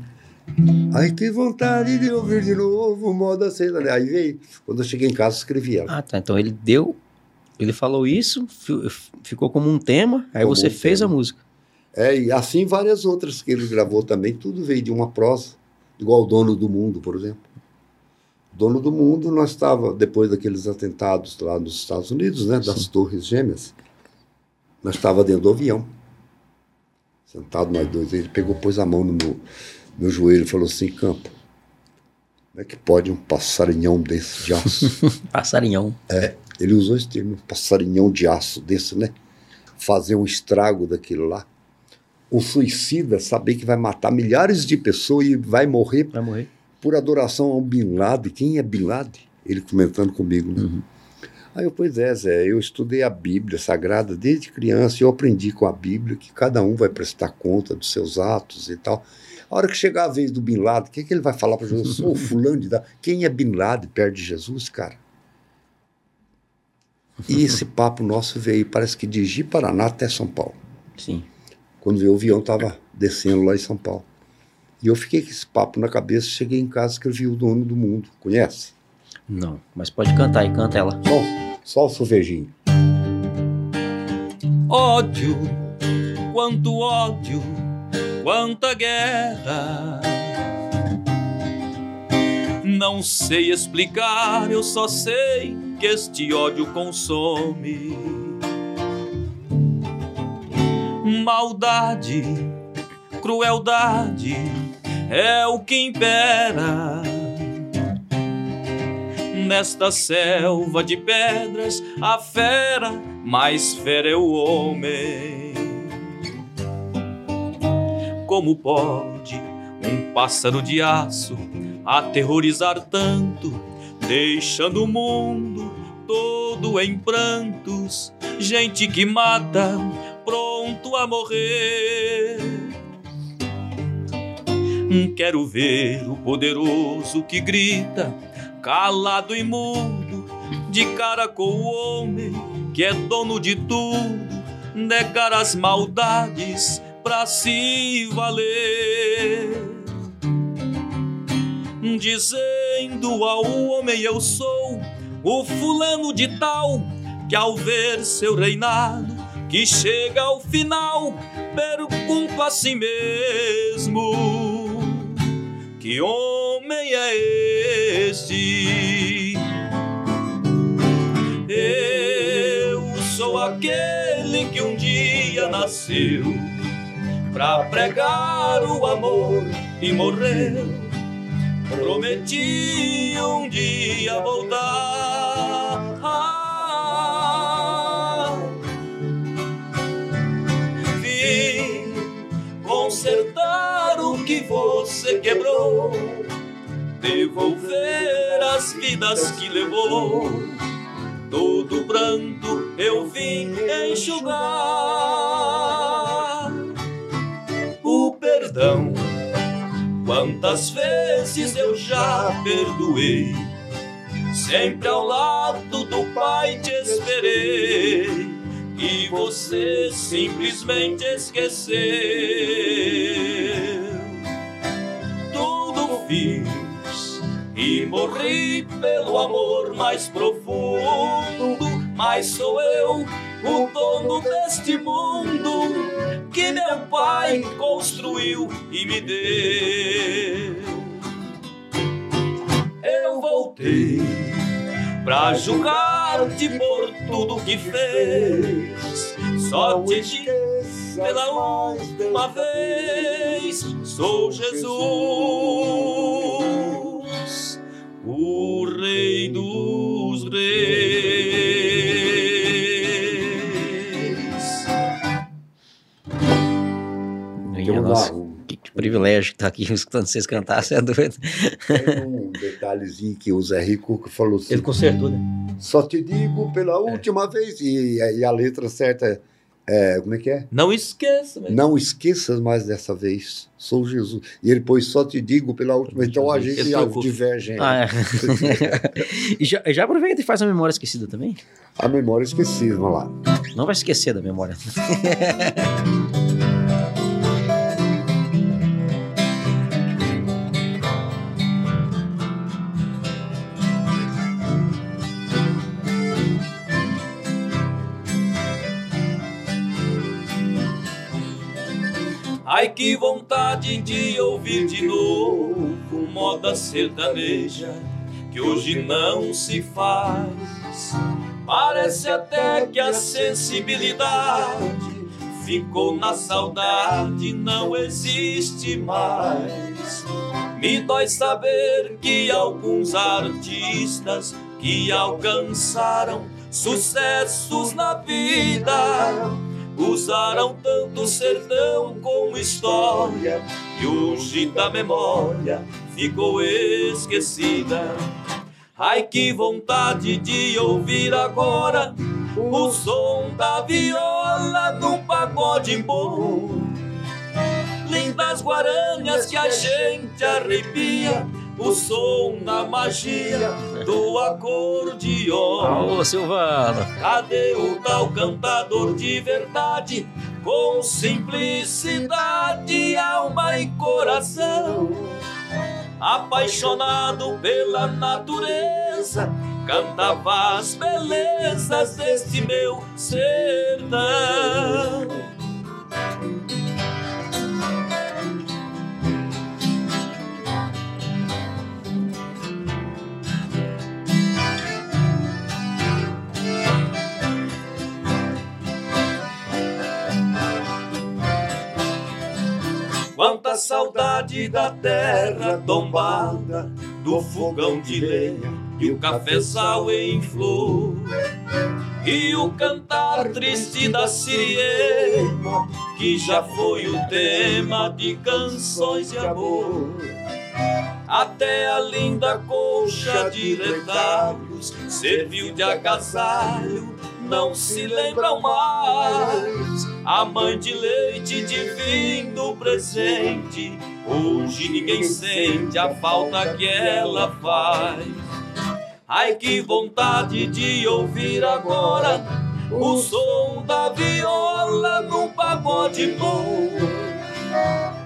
Ai, que vontade de ouvir de novo, moda cena. Aí veio. Quando eu cheguei em casa, escrevi ela. Ah, tá. Então ele deu. Ele falou isso, fi- ficou como um tema, aí Como você um fez tema. a música. É, e assim várias outras que ele gravou também, tudo veio de uma prosa, igual o Dono do Mundo, por exemplo. Dono do Mundo, nós estava depois daqueles atentados lá nos Estados Unidos, né, das Torres Gêmeas, nós estava dentro do avião, sentado nós dois, ele pegou, pôs a mão no meu, meu joelho falou assim, Campo, como é que pode um passarinhão desse de aço? Passarinhão. Ele usou esse termo, passarinhão de aço desse, né? Fazer um estrago daquilo lá. O suicida saber que vai matar milhares de pessoas e vai morrer Vai morrer. por adoração ao Bin Laden. Quem é Bin Laden? Ele comentando comigo, né? Aí eu, pois é, Zé, eu estudei a Bíblia Sagrada desde criança e eu aprendi com a Bíblia que cada um vai prestar conta dos seus atos e tal. A hora que chegar a vez do Bin Laden, o que, que ele vai falar para Jesus? Eu sou fulano de... da- Quem é Bin Laden perto de Jesus, cara? E esse papo nosso veio, parece que de Paraná até São Paulo. Sim. Quando veio o avião, estava descendo lá em São Paulo. E eu fiquei com esse papo na cabeça, cheguei em casa, escrevi O Dono do Mundo. Conhece? Não, mas pode cantar e canta ela. Só, só o sovejinho. Ódio, quanto ódio, quanta guerra. Não sei explicar, eu só sei que este ódio consome. Maldade, crueldade é o que impera. Nesta selva de pedras, a fera, mais fera é o homem. Como pode um pássaro de aço aterrorizar tanto, deixando o mundo todo em prantos? Gente que mata, pronto a morrer. Quero ver o poderoso que grita, calado e mudo, de cara com o homem que é dono de tudo, negar as maldades pra se valer. Dizendo ao homem eu sou o fulano de tal, que ao ver seu reinado, que chega ao final, pergunto a si mesmo que homem é este? Eu sou aquele que um dia nasceu pra pregar o amor e morreu. Prometi um dia voltar. Ah, vim consertar que você quebrou, devolver as vidas que levou. Todo pranto eu vim enxugar. O perdão, quantas vezes eu já perdoei. Sempre ao lado do Pai te esperei e você simplesmente esqueceu. Fiz e morri pelo amor mais profundo, mas sou eu o dono deste mundo que meu pai construiu e me deu. Eu voltei pra julgar-te por tudo que fez. Só te digo pela última vez: sou Jesus, o Rei dos Reis. Minha nossa, que, que privilégio que tá aqui escutando vocês cantar, você é doido. tem um detalhezinho que o Zé Rico falou assim. Ele consertou, né? Só te digo pela última vez. E, e a letra certa é, como é que é? Não esqueça, mas Não esqueças mais dessa vez. Sou Jesus. E ele pôs só te digo pela última. Então a gente curto. diverge. Ah, é. e já, já aproveita e faz a memória esquecida também? A memória esquecida, vamos lá. Não vai esquecer da memória. Ai que vontade de ouvir de novo moda sertaneja que hoje não se faz. Parece até que a sensibilidade ficou na saudade, não existe mais. Me dói saber que alguns artistas que alcançaram sucessos na vida usaram tanto o sertão como história e hoje da memória ficou esquecida. Ai que vontade de ouvir agora o som da viola num pagode bom. Lindas guaranhas que a gente arrepia, o som da magia do acordeon. Alô, Silvano. Cadê o tal cantador de verdade? com simplicidade, alma e coração. Apaixonado pela natureza, cantava as belezas deste meu sertão. Quanta saudade da terra tombada, do fogão de lenha e o cafezal em flor. E o cantar triste da siriema, que já foi o tema de canções de amor. Até a linda colcha de retalhos serviu de agasalho, não se lembram mais. A mãe de leite divino presente, hoje ninguém sente a falta que ela faz. Ai que vontade de ouvir agora o som da viola num pagode bom.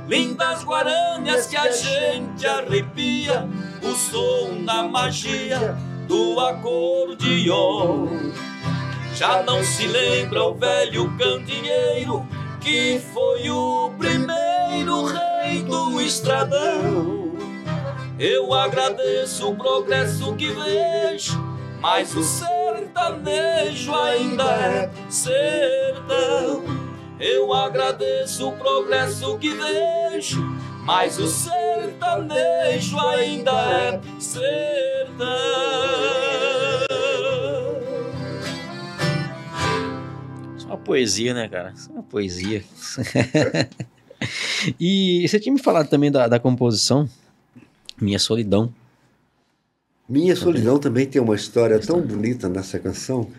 Lindas guaranias que a gente arrepia, o som da magia do acordeon. Já não se lembra o velho candeeiro que foi o primeiro rei do estradão. Eu agradeço o progresso que vejo, mas o sertanejo ainda é sertão. Eu agradeço o progresso que vejo, mas o sertanejo ainda é sertão. Uma poesia, né, cara? É uma poesia. e você tinha me falado também da, da composição, Minha Solidão. Minha Solidão também tem uma história tão bonita nessa canção.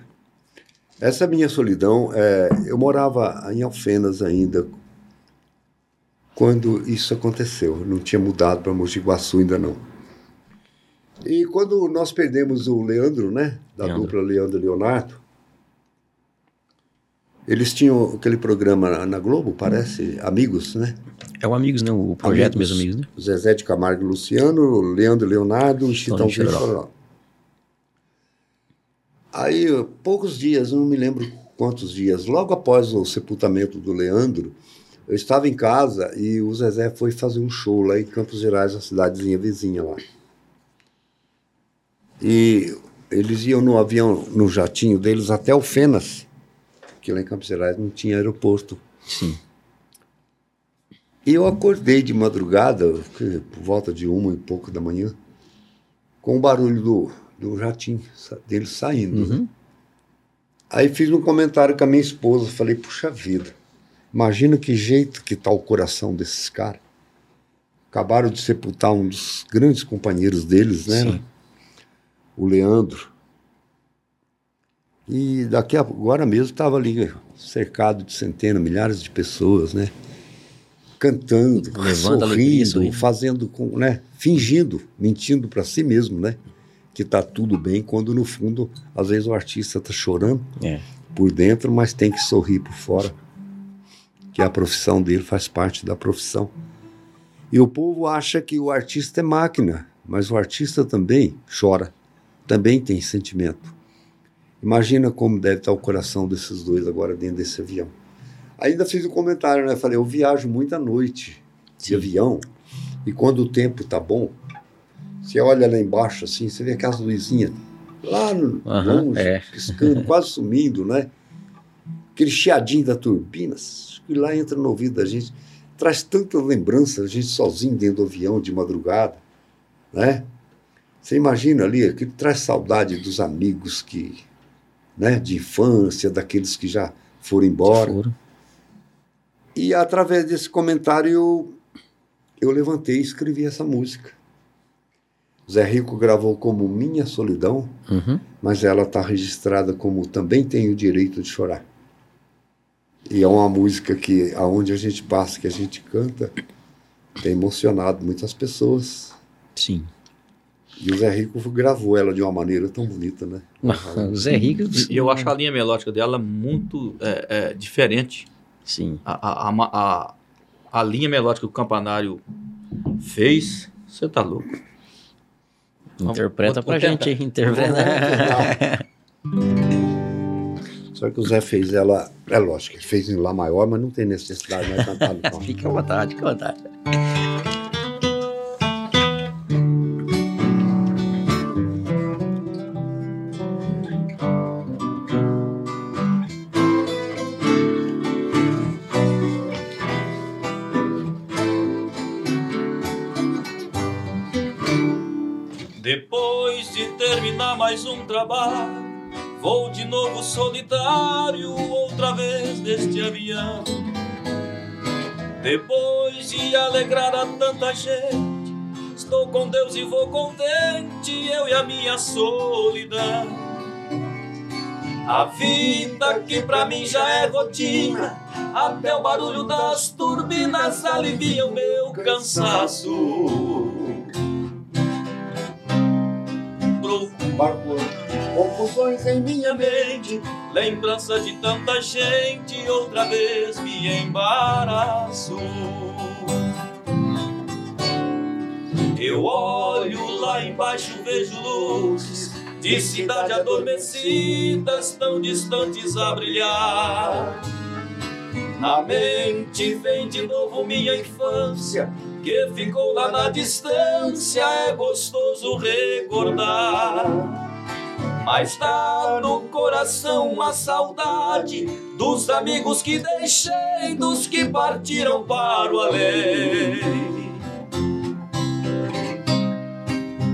Essa minha solidão, é, eu morava em Alfenas ainda quando isso aconteceu. Eu não tinha mudado para Mogi Guaçu ainda não. E quando nós perdemos o Leandro, né, da Leandro. dupla Leandro e Leonardo, eles tinham aquele programa na- na Globo, parece, Amigos, né? É o Amigos, né? O projeto Amigos. mesmo, Amigos, né? Zezé de Camargo e Luciano, Leandro e Leonardo, Chitão Chororó. Aí, poucos dias, não me lembro quantos dias, logo após o sepultamento do Leandro, eu estava em casa e o Zezé foi fazer um show lá em Campos Gerais, a cidadezinha vizinha lá. E eles iam no avião, no jatinho deles até o Fenas, que lá em Campos Gerais não tinha aeroporto. Sim. E eu acordei de madrugada, por volta de uma e pouco da manhã, com o barulho do, do jatinho dele saindo. né? Uhum. Aí fiz um comentário com a minha esposa, falei, puxa vida, imagina que jeito que tá o coração desses caras. Acabaram de sepultar um dos grandes companheiros deles, né? Sim. O Leandro. E daqui a, agora mesmo estava ali cercado de centenas, milhares de pessoas, né? Cantando, Levando sorrindo, sorrindo. fazendo com, né? Fingindo, mentindo para si mesmo, né? Que tá tudo bem, quando no fundo, às vezes o artista tá chorando É. por dentro, mas tem que sorrir por fora. Que a profissão dele faz parte da profissão. E o povo acha que o artista é máquina, mas o artista também chora, também tem sentimento. Imagina como deve estar o coração desses dois agora dentro desse avião. Ainda fiz um comentário, né? Falei, eu viajo muita noite de Sim. avião e quando o tempo tá bom, você olha lá embaixo assim, você vê aquelas luzinhas lá no Aham, longe, é. piscando, quase sumindo, né? Aquele chiadinho da turbina, que lá entra no ouvido da gente, traz tanta lembrança, a gente sozinho dentro do avião de madrugada, né? Você imagina ali, que traz saudade dos amigos que, né, de infância, daqueles que já foram embora. Foram. E através desse comentário eu, eu levantei e escrevi essa música. Zé Rico gravou como Minha Solidão, Uhum. mas ela está registrada como Também Tenho o Direito de Chorar. E é uma música que, aonde a gente passa, que a gente canta, tem emocionado muitas pessoas. Sim. E o Zé Rico gravou ela de uma maneira tão bonita, né? O Zé Rico. E eu acho a linha melódica dela muito é, é, diferente. Sim. A, a, a, a, linha melódica que o campanário fez, você tá louco. Interpreta pra gente. Interpreta. Só que o Zé fez ela, é lógico, ele fez em Lá maior, mas não tem necessidade de nós cantar. Fica à vontade, fica à vontade. Mais um trabalho, vou de novo solitário, outra vez neste avião. Depois de alegrar a tanta gente, estou com Deus e vou contente, eu e a minha solidão. A vida que pra mim já é rotina, até o barulho das turbinas alivia o meu cansaço. Confusões em minha mente, lembrança de tanta gente, outra vez me embaraço. Eu olho lá embaixo, vejo luzes de cidade adormecidas, tão distantes a brilhar. Na mente vem de novo minha infância, que ficou lá na distância, é gostoso recordar. Mas tá no coração uma saudade dos amigos que deixei, dos que partiram para o além.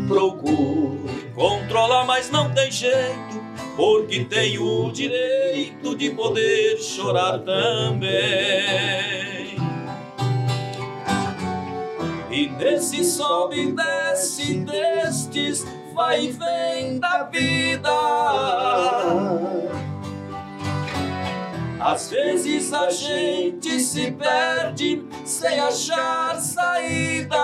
Procuro controlar, mas não tem jeito, porque tenho o direito de poder chorar também. E nesse sobe e desce destes vai e vem da vida. Às vezes a gente se perde sem achar saída.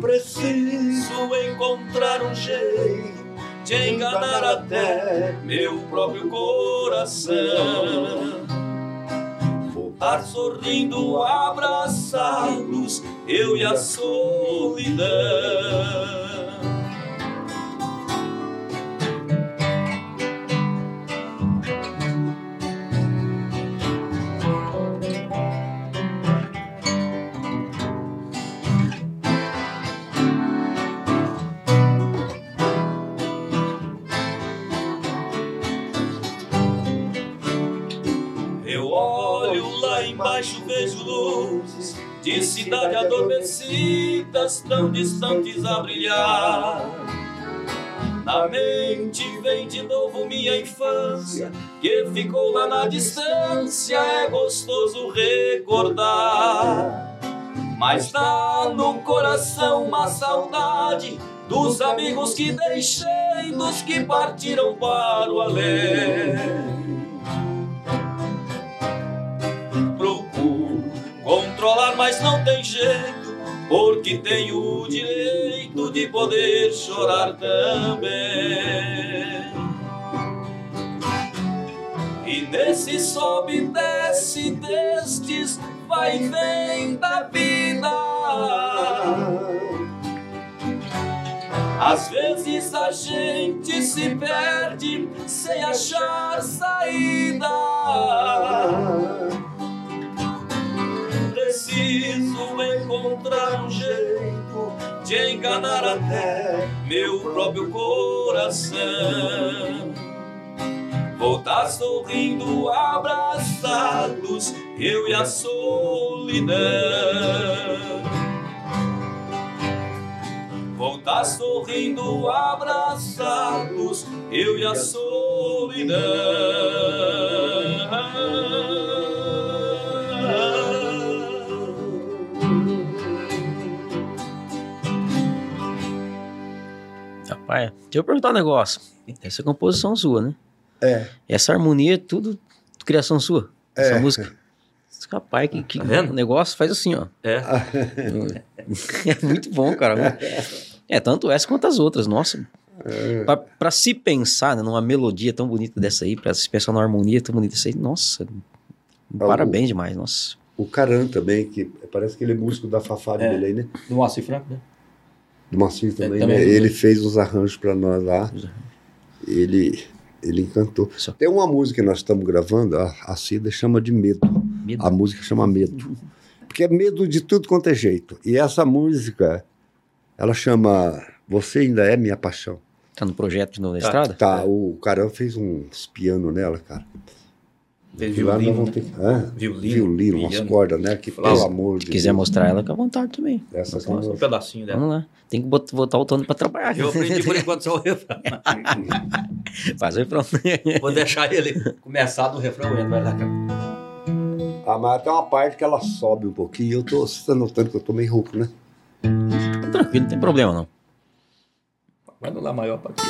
Preciso encontrar um jeito de enganar até meu próprio coração. Voltar sorrindo, abraçados, eu e a solidão. Vejo luzes de cidade adormecidas, tão distantes a brilhar. Na mente vem de novo minha infância, que ficou lá na distância, é gostoso recordar. Mas tá no coração uma saudade dos amigos que deixei, dos que partiram para o além. Controlar, mas não tem jeito, porque tenho o direito de poder chorar também. E nesse sobe e desce destes vai vem da vida. Às vezes a gente se perde sem achar saída. Preciso encontrar um jeito de enganar até meu próprio coração. Voltar sorrindo, abraçados, eu e a solidão. Voltar sorrindo, abraçados, eu e a solidão. Rapaz, deixa eu perguntar um negócio. Essa é composição sua, né? É. Essa harmonia é tudo criação sua? Essa É. música? Rapaz, que, que Tá vendo? o negócio faz assim, ó. É. É muito bom, cara. É, tanto essa quanto as outras. Nossa, É. Pra, pra se pensar né, numa melodia tão bonita dessa aí, pra se pensar numa harmonia tão bonita dessa aí, nossa, parabéns demais, nossa. O Caran também, que parece que ele é músico da Fafá de É. Belém, né? Do Moacir Franco, né? Do Marcinho também, também né? é Ele fez os arranjos para nós lá. Ele, ele encantou. Só. Tem uma música que nós estamos gravando, a, a Cida chama de Medo. Medo. A música chama Medo. Porque é medo de tudo quanto é jeito. E essa música, ela chama Você Ainda É Minha Paixão. Tá no projeto de novo da Tá. estrada? Tá, o Caran fez uns pianos nela, cara. E lá nós violino, vamos né? ter que- Hã? Violino, violino, umas piano. cordas, né? Que pelo amor de Se quiser Deus. mostrar ela, fica à vontade também. Essa aqui Só um pedacinho dela. Vamos lá. Tem que bot- botar o Tony pra trabalhar. Eu aprendi por enquanto só o refrão. Faz o refrão. Vou deixar ele começar do refrão, ele vai lá. cara. Ah, mas tem uma parte que ela sobe um pouquinho. Eu tô, você tá notando que eu tô meio rouco, né? Tranquilo, não tem problema não. Vai no Lá maior pra aqui.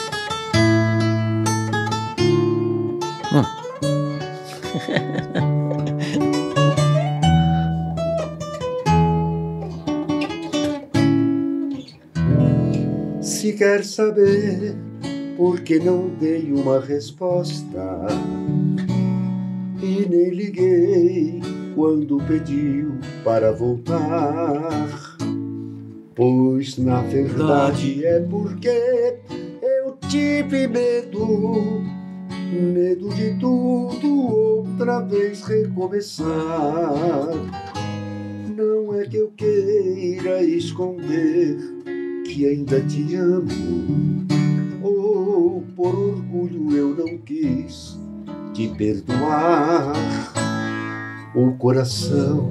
Se quer saber por que não dei uma resposta e nem liguei quando pediu para voltar, pois na verdade é porque eu tive medo, medo de tudo outra vez recomeçar. Não é que eu queira esconder que ainda te amo. Ou por orgulho eu não quis te perdoar. O coração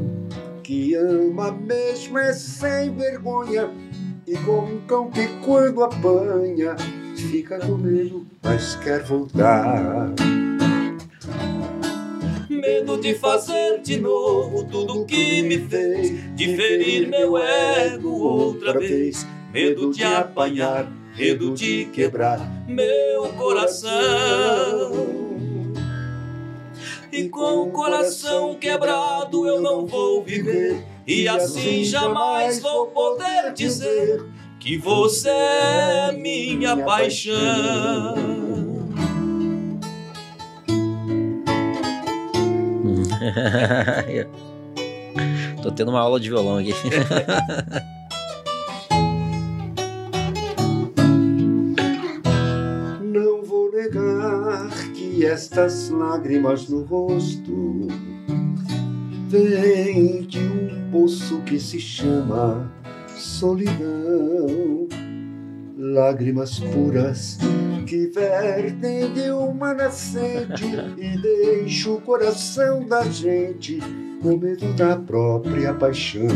que ama mesmo é sem vergonha, igual um cão que quando apanha fica com medo, mas quer voltar. Medo de fazer de novo tudo que me fez, de ferir meu ego outra vez. Medo de apanhar, medo de quebrar meu coração. E com o coração quebrado eu não vou viver, e assim jamais vou poder dizer que você é minha paixão. Tô tendo uma aula de violão aqui. Não vou negar que estas lágrimas no rosto vêm de um poço que se chama solidão. Lágrimas puras que vertem de uma nascente e deixam o coração da gente com medo da própria paixão.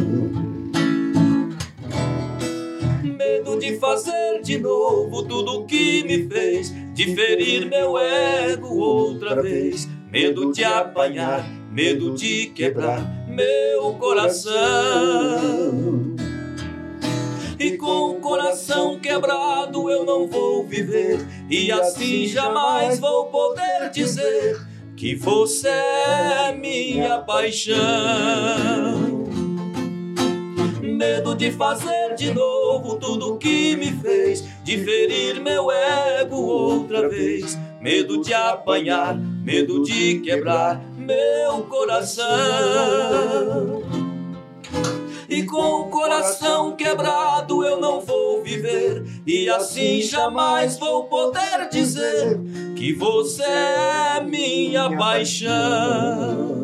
Medo de fazer de novo tudo que me fez, de ferir meu ego outra vez. Medo de apanhar, medo de quebrar meu coração. E com o coração quebrado eu não vou viver, e assim jamais vou poder dizer que você é minha paixão. Medo de fazer de novo tudo que me fez, de ferir meu ego outra vez. Medo de apanhar, medo de quebrar meu coração. E com o coração quebrado eu não vou viver, e assim jamais vou poder dizer que você é minha paixão.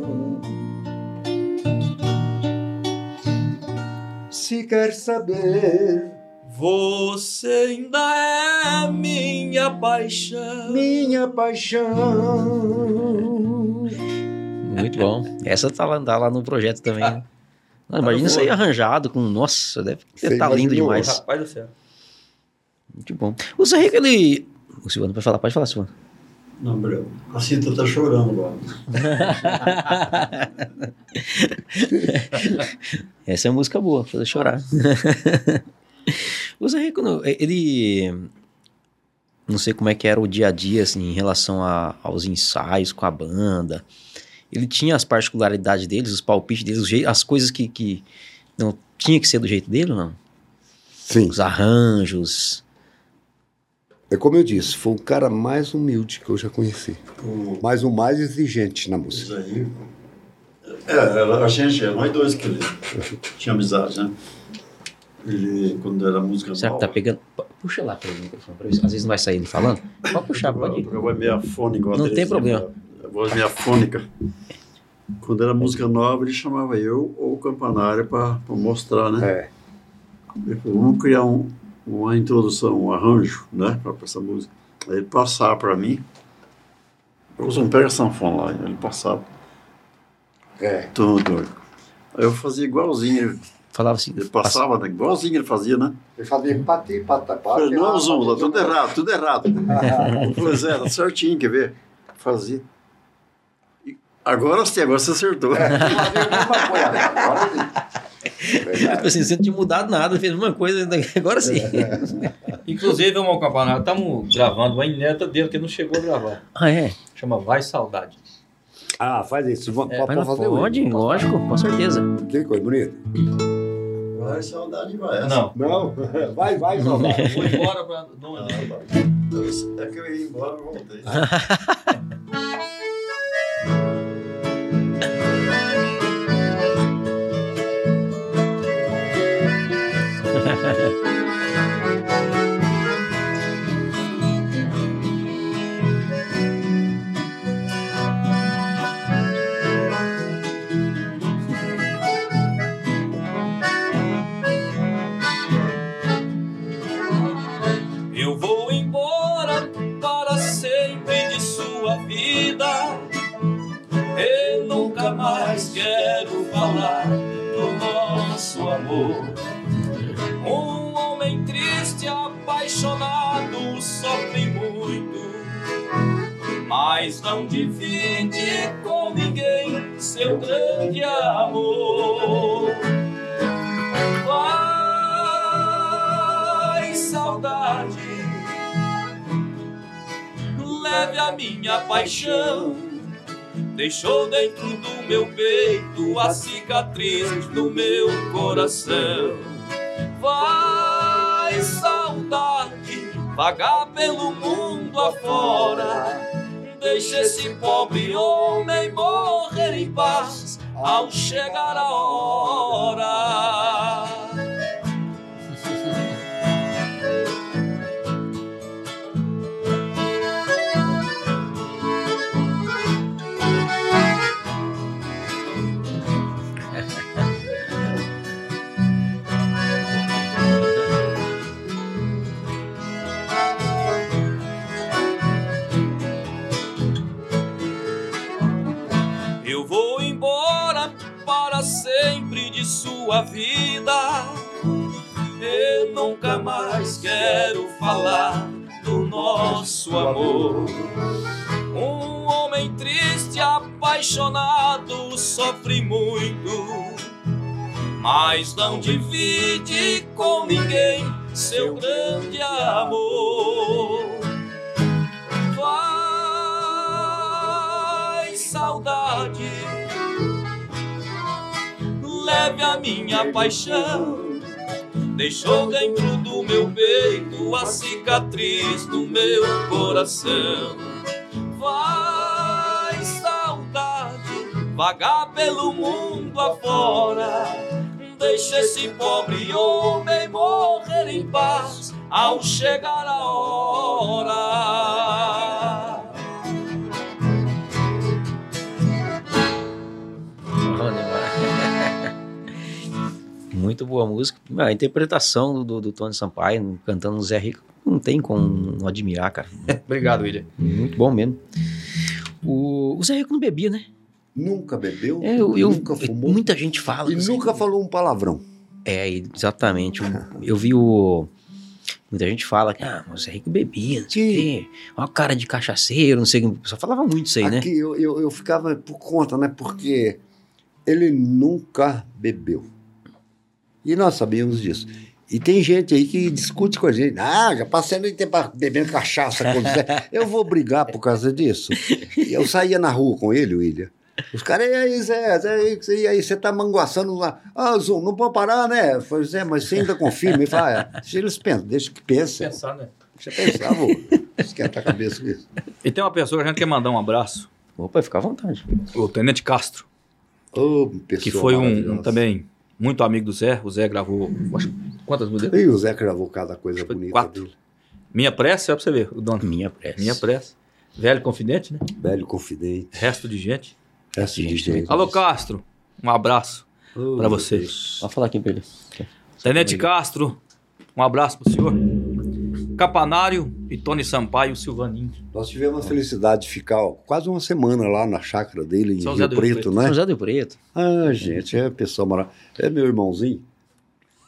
Se quer saber Você ainda é minha paixão. minha paixão. Muito bom. Essa tá lá, tá lá no projeto também. né? Não, imagina isso aí arranjado com. Nossa, deve estar lindo imaginou? demais. Rapaz do céu. Muito bom. O Zé Rico, ele. O Silvano pode falar, pode falar, Silvano. Não, Breu. A Cita tá chorando lá. Essa é música boa, fazer chorar. o Zé Rico, ele. Não sei como é que era o dia a dia, assim, em relação a- aos ensaios com a banda. Ele tinha as particularidades deles, os palpites deles, os jei- as coisas que, que não tinha que ser do jeito dele ou não? Sim. Os arranjos. É como eu disse, foi o cara mais humilde que eu já conheci. O Mas o mais exigente na música. Zé Rico. É, a gente, nós dois que ele tinha amizade, né? Ele, quando era música Será que nova, tá pegando? Pu- Puxa lá pelo microfone pra ver. se- Às vezes não vai sair ele falando. Pode puxar, pode ir. A voz meia fônica. Não tem problema. Voz meia fônica. Quando era música nova, ele chamava eu ou o campanário para mostrar, né? É. Ele falou, vamos criar um, uma introdução, um arranjo, né? Para essa música. Aí ele passava para mim. Eu não pega a sanfona lá. Ele passava. É. Tudo. Aí eu fazia igualzinho. Falava assim. ele passava, né? igualzinho ele fazia, né? Ele fazia pati, pata, falei, não, Zumba, tudo errado, tudo errado. Eu falei, Zé, tá certinho, quer ver? Fazia. E agora sim, agora você acertou. Tipo assim, você não tinha mudado nada, fez a mesma coisa, agora sim. Inclusive, o meu campeonato, estamos gravando uma ineta dele que não chegou a gravar. Ah, é? Chama Vai Saudade. Ah, faz isso. Vamos É, pode não fazer pode, lógico, com certeza. Que coisa bonita. Vai, saudade vai. Não. Não, vai, vai, saudade. Vou embora pra. Não, Ah, tá. É que eu ia embora, eu voltei. não divide com ninguém seu grande amor. Vai, saudade, leve a minha paixão. Deixou dentro do meu peito a cicatriz do meu coração. Vai, saudade, vagar pelo mundo afora. Deixa esse pobre homem morrer em paz ao chegar a hora. Sua vida. Eu nunca mais quero falar do nosso amor. Um homem triste, apaixonado, sofre muito, mas não divide com ninguém seu grande amor. Vai, saudade, leve a minha paixão. Deixou dentro do meu peito a cicatriz do meu coração. Vai, saudade, vagar pelo mundo afora. Deixa esse pobre homem morrer em paz ao chegar a hora. Muito boa música. A interpretação do, do Tony Sampaio cantando Zé Rico não tem como não admirar, cara. Obrigado, William. Muito bom mesmo. O, o Zé Rico não bebia, né? Nunca bebeu, É, eu, eu- nunca fumou muita gente fala. e nunca Rico- falou um palavrão. É, exatamente. Eu, eu vi o. Muita gente fala que, ah, mas o Zé Rico bebia, não sei o quê. Olha a cara de cachaceiro, não sei o que. Só falava muito isso aí, né? Aqui eu, eu, eu ficava por conta, né? Porque ele nunca bebeu. E nós sabíamos disso. E tem gente aí que discute com a gente. Ah, já passei a noite inteira bebendo cachaça com o Zé. Eu vou brigar por causa disso. E eu saía na rua com ele, William. Os caras, e aí, Zé, Zé, e aí, você tá manguaçando lá. Ah, Zum, não pode parar, né? Eu falei, Zé, mas você ainda confirma? Ele fala, ah, deixa eles pensam, deixa que pensem. Pensar, né? Você pensava, esquentar a cabeça com isso. E tem uma pessoa que a gente quer mandar um abraço, Opa, fica à vontade. o Tenente Castro, Ô, pessoa que foi um, um também muito amigo do Zé. O Zé gravou acho, quantas músicas? E o Zé gravou cada coisa bonita quatro. dele. Minha prece, é pra você ver, o dono. Minha pressa. Minha prece. Velho confidente, né? Velho confidente. Resto de gente. Essa de Gente, gente. Alô, Castro. Um abraço Ô, pra meu você. Deus. Pode falar aqui pra ele. Tenente Castro, um abraço pro senhor. Capanário e Tony Sampaio Silvaninho. Nós tivemos a felicidade de ficar ó, quase uma semana lá na chácara dele em São José Rio Preto, Preto. né? São José do Preto. Ah, gente, é pessoa maravilhosa. É meu irmãozinho.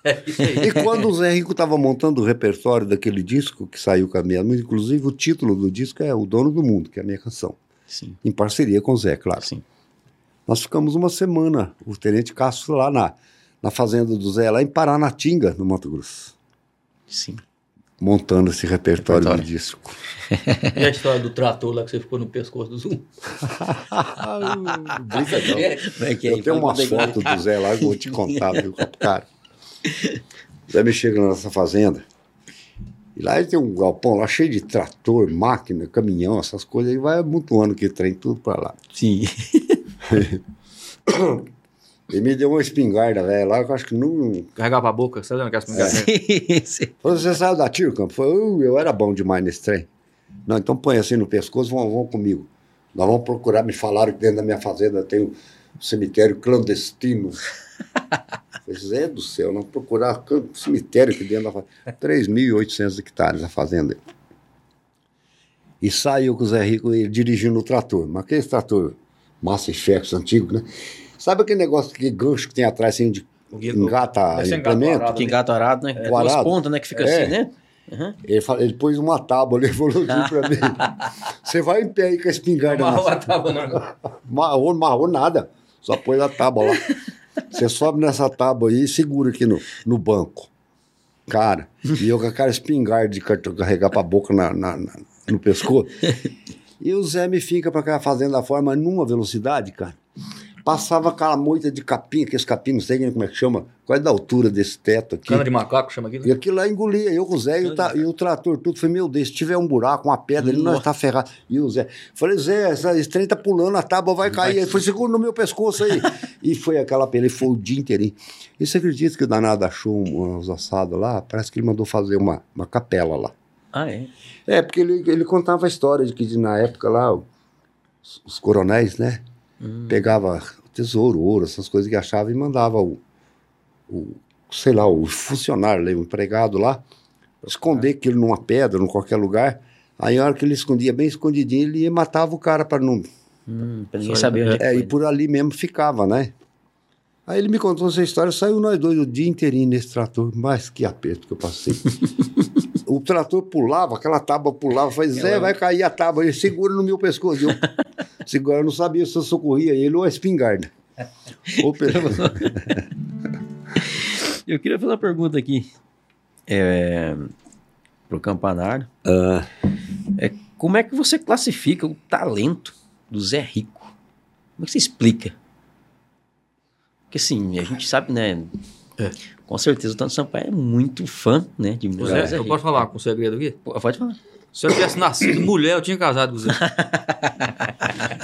É isso aí. E quando o Zé Rico estava montando o repertório daquele disco que saiu com a minha música, inclusive o título do disco é O Dono do Mundo, que é a minha canção. Sim, Em parceria com o Zé, claro. sim. Nós ficamos uma semana, o Tenente Castro lá na, na fazenda do Zé, lá em Paranatinga, no Mato Grosso, Sim. Montando esse repertório, Repertório. do disco. E a história do trator lá que você ficou no pescoço do Zoom? Não. Como é que é? Eu tenho umas pra ele. fotos do Zé lá que eu vou te contar, viu, cara? O Zé me chega na nossa fazenda. E lá ele tem um galpão lá cheio de trator, máquina, caminhão, essas coisas. E vai amontoando que trem tudo pra lá. Sim. Ele me deu uma espingarda, velho, lá que eu acho que não. Carregar pra boca, sabe onde que é as pingadas? Sim. Falou, você saiu da tiro, campo? Falei, "Uh, eu era bom demais nesse trem. Não, então põe assim no pescoço, vão, vão comigo. Nós vamos procurar, me falaram que dentro da minha fazenda tem um cemitério clandestino. Falei, Zé do céu, nós vamos procurar um cemitério aqui dentro da fazenda. 3.800 hectares a fazenda. E saiu com o Zé Rico ele dirigindo o trator. Mas aquele trator, massa e Chex antigo, né? Sabe aquele negócio, aquele gancho que tem atrás, assim, de engata implemento? engatarado. Que gato arado, né? É. Duas Arado. pontas, né? Que fica É. assim, né? Uhum. Ele, fala- ele pôs uma tábua ali e falou assim pra mim: Você vai em pé aí com a espingarda Amarrou na a tábua, não. Marrou, não marrou nada. Só pôs a tábua lá. Você sobe nessa tábua aí e segura aqui no, no banco. Cara, e eu com aquela espingarda de car- carregar pra boca na, na- na- no pescoço. E o Zé me fica pra cá fazendo a forma numa velocidade, cara. Passava aquela moita de capim, aqueles capim, não sei nem como é que chama, qual é da altura desse teto aqui. Cana de macaco chama aquilo. E aquilo lá engolia, eu com o Zé e o, e o trator, tudo. Falei, meu Deus, se tiver um buraco, uma pedra, ele não está ferrado. E o Zé, falei, Zé, essa, esse trem tá pulando, a tábua vai cair. Ele foi seguro no meu pescoço aí. e foi aquela pele, foi o dia inteirinho. E você acredita que o danado achou um- uns assados lá? Parece que ele mandou fazer uma, uma capela lá. Ah, é? É, porque ele, ele contava a história de que na época lá, os, os coronéis, né? Hum. Pegava tesouro, ouro, essas coisas que achava e mandava o, o sei lá, o funcionário, lá, o empregado lá, esconder aquilo numa pedra, em qualquer lugar. Aí, a hora que ele escondia bem escondidinho, ele ia e matava o cara para não. Hum, pra ninguém saber onde é que É, foi. e por ali mesmo ficava, né? Aí ele me contou essa história, saiu nós dois o dia inteirinho nesse trator, mas que aperto que eu passei. o trator pulava, aquela tábua pulava, falei, Zé, vai cair a tábua, ele segura no meu pescoço. Eu, segura, eu não sabia se eu socorria ele ou a espingarda. Pedro, Eu queria fazer uma pergunta aqui. É, pro Campanário. Ah. É, como é que você classifica o talento do Zé Rico? Como é que você explica? Porque assim, a gente sabe, né? É. Com certeza o Tanto Sampaio é muito fã, né? De O música do Zé, eu Rico. posso falar com um segredo aqui? Pode falar. Se eu tivesse nascido mulher, eu tinha casado com o Zé.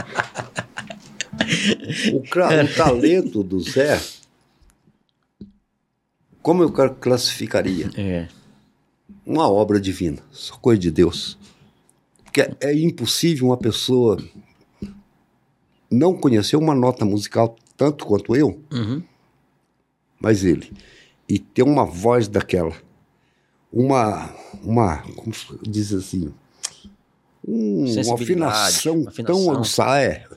o, o talento do Zé, como eu ca- classificaria? É. uma obra divina, só coisa de Deus. Porque é, é impossível uma pessoa não conhecer uma nota musical tanto quanto eu, Uhum. mas ele, e ter uma voz daquela, uma, uma como se diz assim, um- uma afinação, afinação. tão aguçada, é,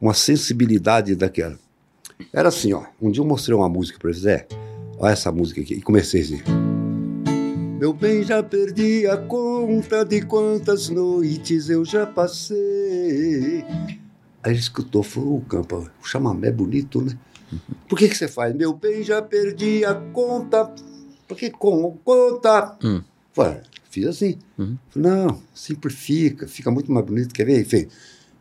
uma sensibilidade daquela. Era assim, ó, um dia eu mostrei uma música para ele, Zé, olha essa música aqui, e comecei assim. Meu bem, já perdi a conta de quantas noites eu já passei. Aí ele escutou, falou, ô Campa, o chamamé é bonito, né? Por que, que você faz? Meu bem, já perdi a conta. Por que com conta? Hum. Falei, fiz assim. Uhum. Falei, não, simplifica, fica muito mais bonito. Quer ver? Fez,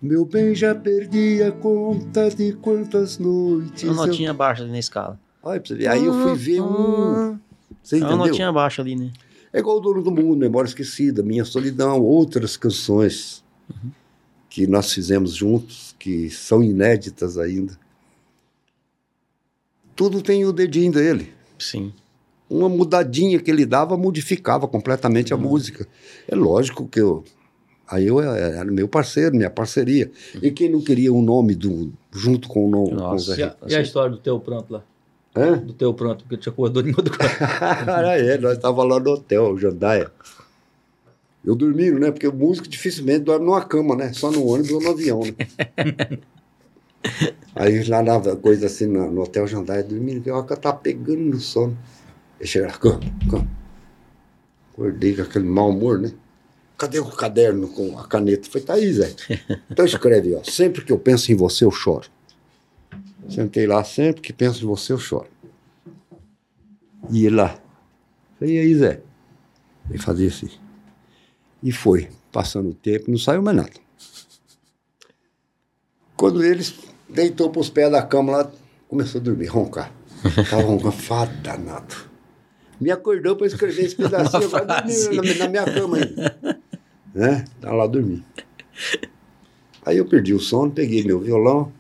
meu bem, já perdi a conta de quantas noites. Uma eu... notinha baixa ali na escala. Você ver. Aí eu fui ver um. Você É uma entendeu? notinha baixa ali, né? É igual o Dono do Mundo, Memória Esquecida, Minha Solidão, outras canções que nós fizemos juntos, que são inéditas ainda. Tudo tem o dedinho dele. Sim. Uma mudadinha que ele dava modificava completamente a música. É lógico que eu. Aí eu era meu parceiro, minha parceria. E quem não queria o nome do, junto com o nome com o Nossa. E a, e a história do teu pranto lá? Hã? Do teu pranto, porque te acordou de madrugada. Era ele, nós estávamos lá no hotel, Jandaia. Eu dormindo, né? Porque o músico dificilmente dorme numa cama, né? Só no ônibus ou no avião, né? Aí lá na coisa assim, no, no hotel Jandaia, dormindo, que eu tava pegando no sono. Ele chega lá, cama, cama. Acordei com aquele mau humor, né? Cadê o caderno com a caneta? Falei, tá aí, Zé. Então escreve, ó. Sempre que eu penso em você, eu choro. Sentei lá, sempre que penso em você, eu choro. E ele lá. Falei, e aí, Zé? Ele fazia assim. E foi, passando o tempo, não saiu mais nada. Quando ele deitou para os pés da cama lá, começou a dormir, roncar. Tava roncando, fada danado. Me acordou para escrever esse pedacinho, agora na, na minha cama ainda. Né? Tava lá dormindo. Aí eu perdi o sono, peguei meu violão,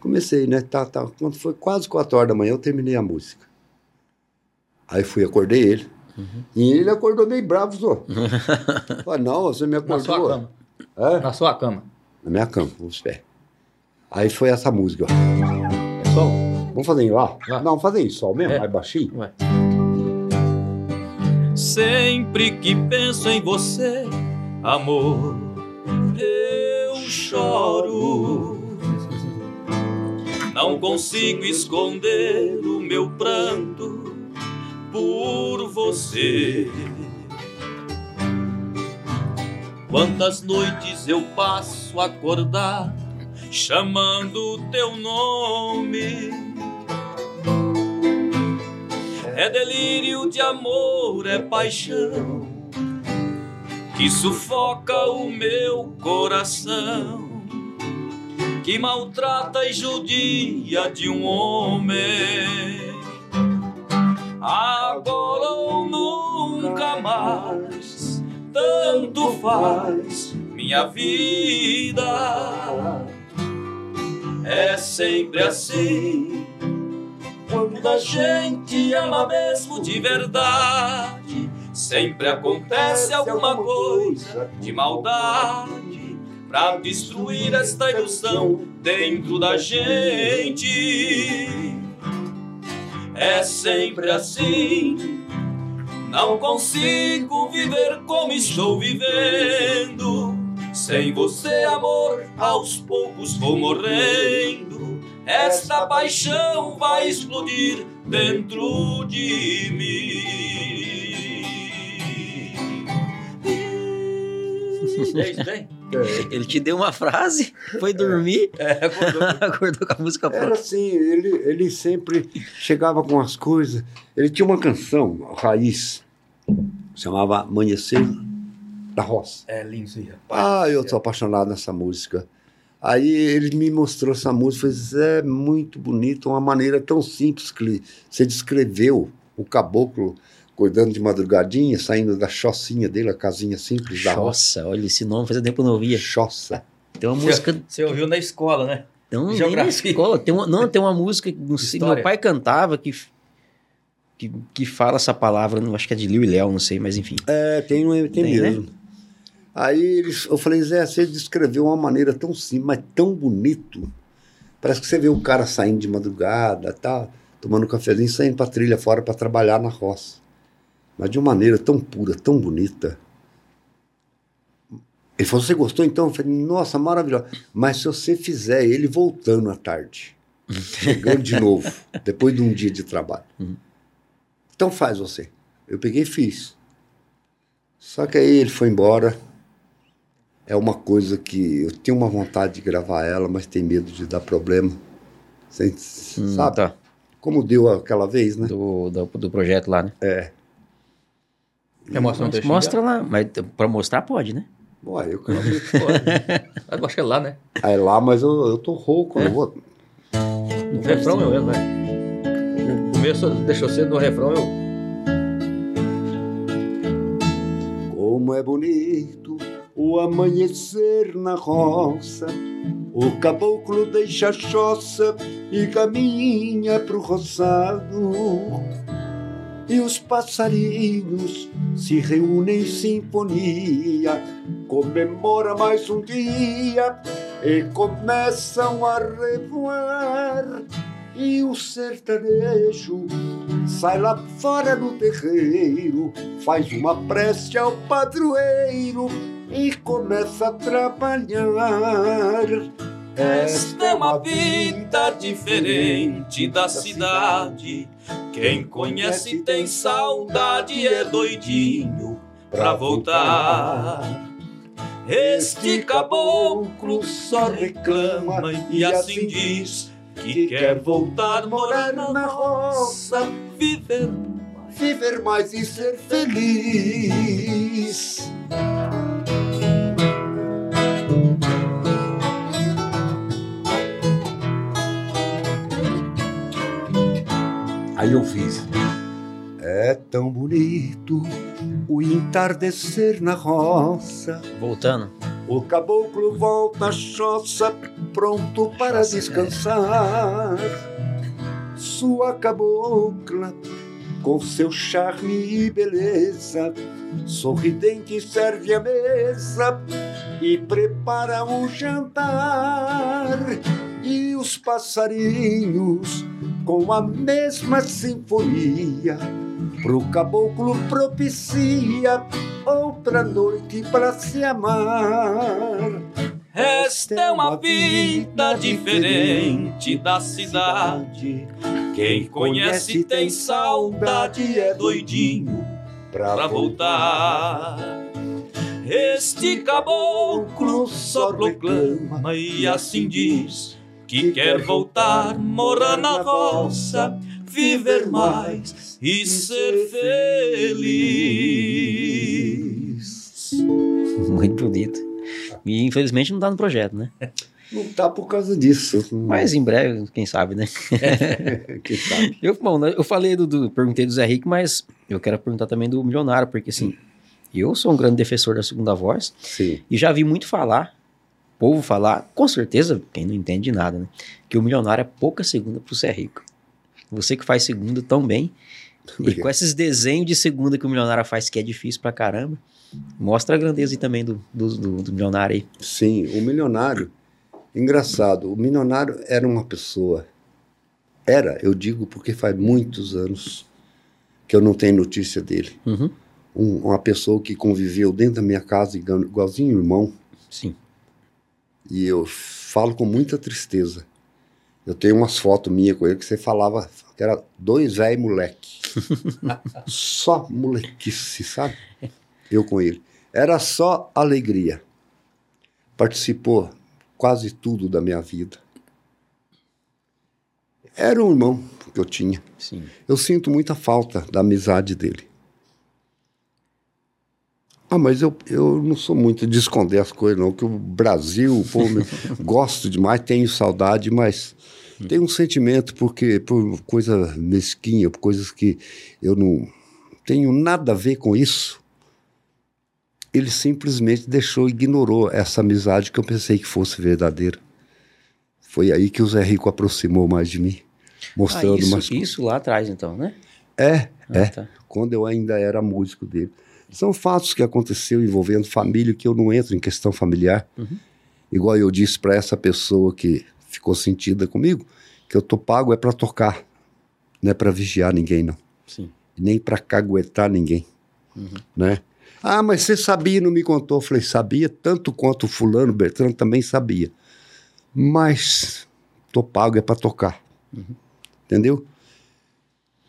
comecei, né? Tá, tá. Quando foi quase quatro horas da manhã, eu terminei a música. Aí fui, acordei ele. E ele acordou meio bravo, só. Falei, não, você me Na acordou. sua cama. É? Na sua cama. Na minha cama, com os pés. Aí foi essa música, ó. É só. Vamos fazer em lá? Lá. Não, fazer em sol mesmo, É. mais baixinho. Ué. Sempre que penso em você, amor, eu choro. Não consigo esconder o meu pranto por você. Quantas noites eu passo acordar chamando teu nome. É delírio de amor, é paixão que sufoca o meu coração, que maltrata e judia de um homem. Agora ou nunca mais, tanto faz minha vida. É sempre assim. Quando a gente ama mesmo de verdade, sempre acontece alguma coisa de maldade pra destruir esta ilusão dentro da gente. É sempre assim. Não consigo viver como estou vivendo. Sem você, amor, aos poucos vou morrendo. Esta paixão vai explodir dentro de mim. É isso, bem? Ele te deu uma frase, foi dormir, É, acordou. acordou com a música Era pronta. assim, ele, ele sempre chegava com as coisas. Ele tinha uma canção, raiz, chamava Amanhecer da Roça. É lindo isso aí, rapaz. Ah, eu sou apaixonado nessa música. Aí ele me mostrou essa música, falei, é muito bonito, uma maneira tão simples que você descreveu o caboclo acordando de madrugadinha, saindo da chocinha dele, a casinha simples da roça. Nossa, olha esse nome, fazia tempo que eu não ouvia. Choça. Tem uma música. Você ouviu na escola, né? Não, na escola. Tem uma, não, tem uma música que não sei, meu pai cantava que, que, que fala essa palavra, não, acho que é de Liu e Léo, não sei, mas enfim. É, tem, um- tem, Tem, né? mesmo. Aí eles, eu falei, Zé, você descreveu uma maneira tão simples, mas tão bonito. Parece que você vê o cara saindo de madrugada, tá, tomando um cafezinho, saindo pra trilha fora para trabalhar na roça. Mas de uma maneira tão pura, tão bonita. Ele falou, você gostou então? Eu falei, nossa, maravilhoso. Mas se você fizer ele voltando à tarde, chegando de novo, depois de um dia de trabalho. Então faz você. Eu peguei e fiz. Só que aí ele foi embora. É uma coisa que eu tenho uma vontade de gravar ela, mas tenho medo de dar problema. Sem- Hum, sabe? tá. Como deu aquela vez, né? Do, do, do projeto lá, né? É. Um trechinho? Mostra lá, mas pra mostrar pode, né? Aí eu? Pode. Eu acho que é lá, né? Aí lá, mas eu, eu tô rouco, eu vou. No refrão eu entro, vai. No começo deixou ser no refrão eu. como é bonito o amanhecer na roça. O caboclo deixa a choça e caminha pro roçado. E os passarinhos se reúnem em sinfonia, comemora mais um dia e começam a revoar. E o sertanejo sai lá fora no terreiro, faz uma prece ao padroeiro e começa a trabalhar. Esta é uma vida diferente da cidade. Quem conhece tem saudade, é doidinho pra voltar. Este caboclo só reclama e assim diz que quer voltar morar na roça, viver Viver mais e ser feliz. Aí eu fiz. É tão bonito o entardecer na roça. Voltando. O caboclo volta à choça, pronto para descansar. Sua cabocla, com seu charme e beleza, sorridente serve a mesa e prepara o jantar. E os passarinhos, com a mesma sinfonia, pro caboclo propicia outra noite para se amar. Esta é uma vida diferente da cidade. Quem conhece tem saudade, é doidinho pra voltar. Este caboclo só proclama e assim diz que quer voltar, morar na roça, viver mais e ser feliz. Muito bonito. E infelizmente não tá no projeto, né? Não tá por causa disso. Mas em breve, quem sabe, né? que sabe. Eu, bom, né, eu falei do, do- Perguntei do Zé Rico, mas eu quero perguntar também do Milionário, porque assim, eu sou um grande defensor da segunda voz Sim. e já vi muito falar, povo falar, com certeza, quem não entende de nada, né? Que o Milionário é pouca segunda pro Zé Rico. Você que faz segunda tão bem, e Obrigado. com esses desenhos de segunda que o Milionário faz, que é difícil pra caramba, mostra a grandeza também do, do, do, do Milionário aí. Sim, o milionário. Engraçado, o milionário era uma pessoa. Era, eu digo porque faz muitos anos que eu não tenho notícia dele. Uhum. Um- uma pessoa que conviveu dentro da minha casa, igual- igualzinho irmão, Sim. E eu falo com muita tristeza. Eu tenho umas fotos minhas com ele que você falava que era dois velhos moleque. só molequice, sabe? Eu com ele. Era só alegria. Participou quase tudo da minha vida. Era um irmão que eu tinha. Sim. Eu sinto muita falta da amizade dele. Ah, mas eu, eu não sou muito de esconder as coisas, não. Que o Brasil, o povo, gosto demais, tenho saudade, mas tenho um sentimento porque por coisa mesquinha, por coisas que eu não tenho nada a ver com isso. Ele simplesmente deixou, ignorou essa amizade que eu pensei que fosse verdadeira. Foi aí que o Zé Rico aproximou mais de mim, Ah, mostrando isso, mais isso lá atrás, então, né? é, Ah, é. tá. Quando eu ainda era músico dele. São fatos que aconteceu envolvendo família que eu não entro em questão familiar. Uhum. Igual eu disse para essa pessoa que ficou sentida comigo, que eu tô pago é para tocar, não é para vigiar ninguém não, Sim. nem para caguetar ninguém, Uhum. né? Ah, mas você sabia e não me contou? Eu falei, sabia, tanto quanto o fulano, Bertrand também sabia. Mas tô pago é para tocar. Entendeu?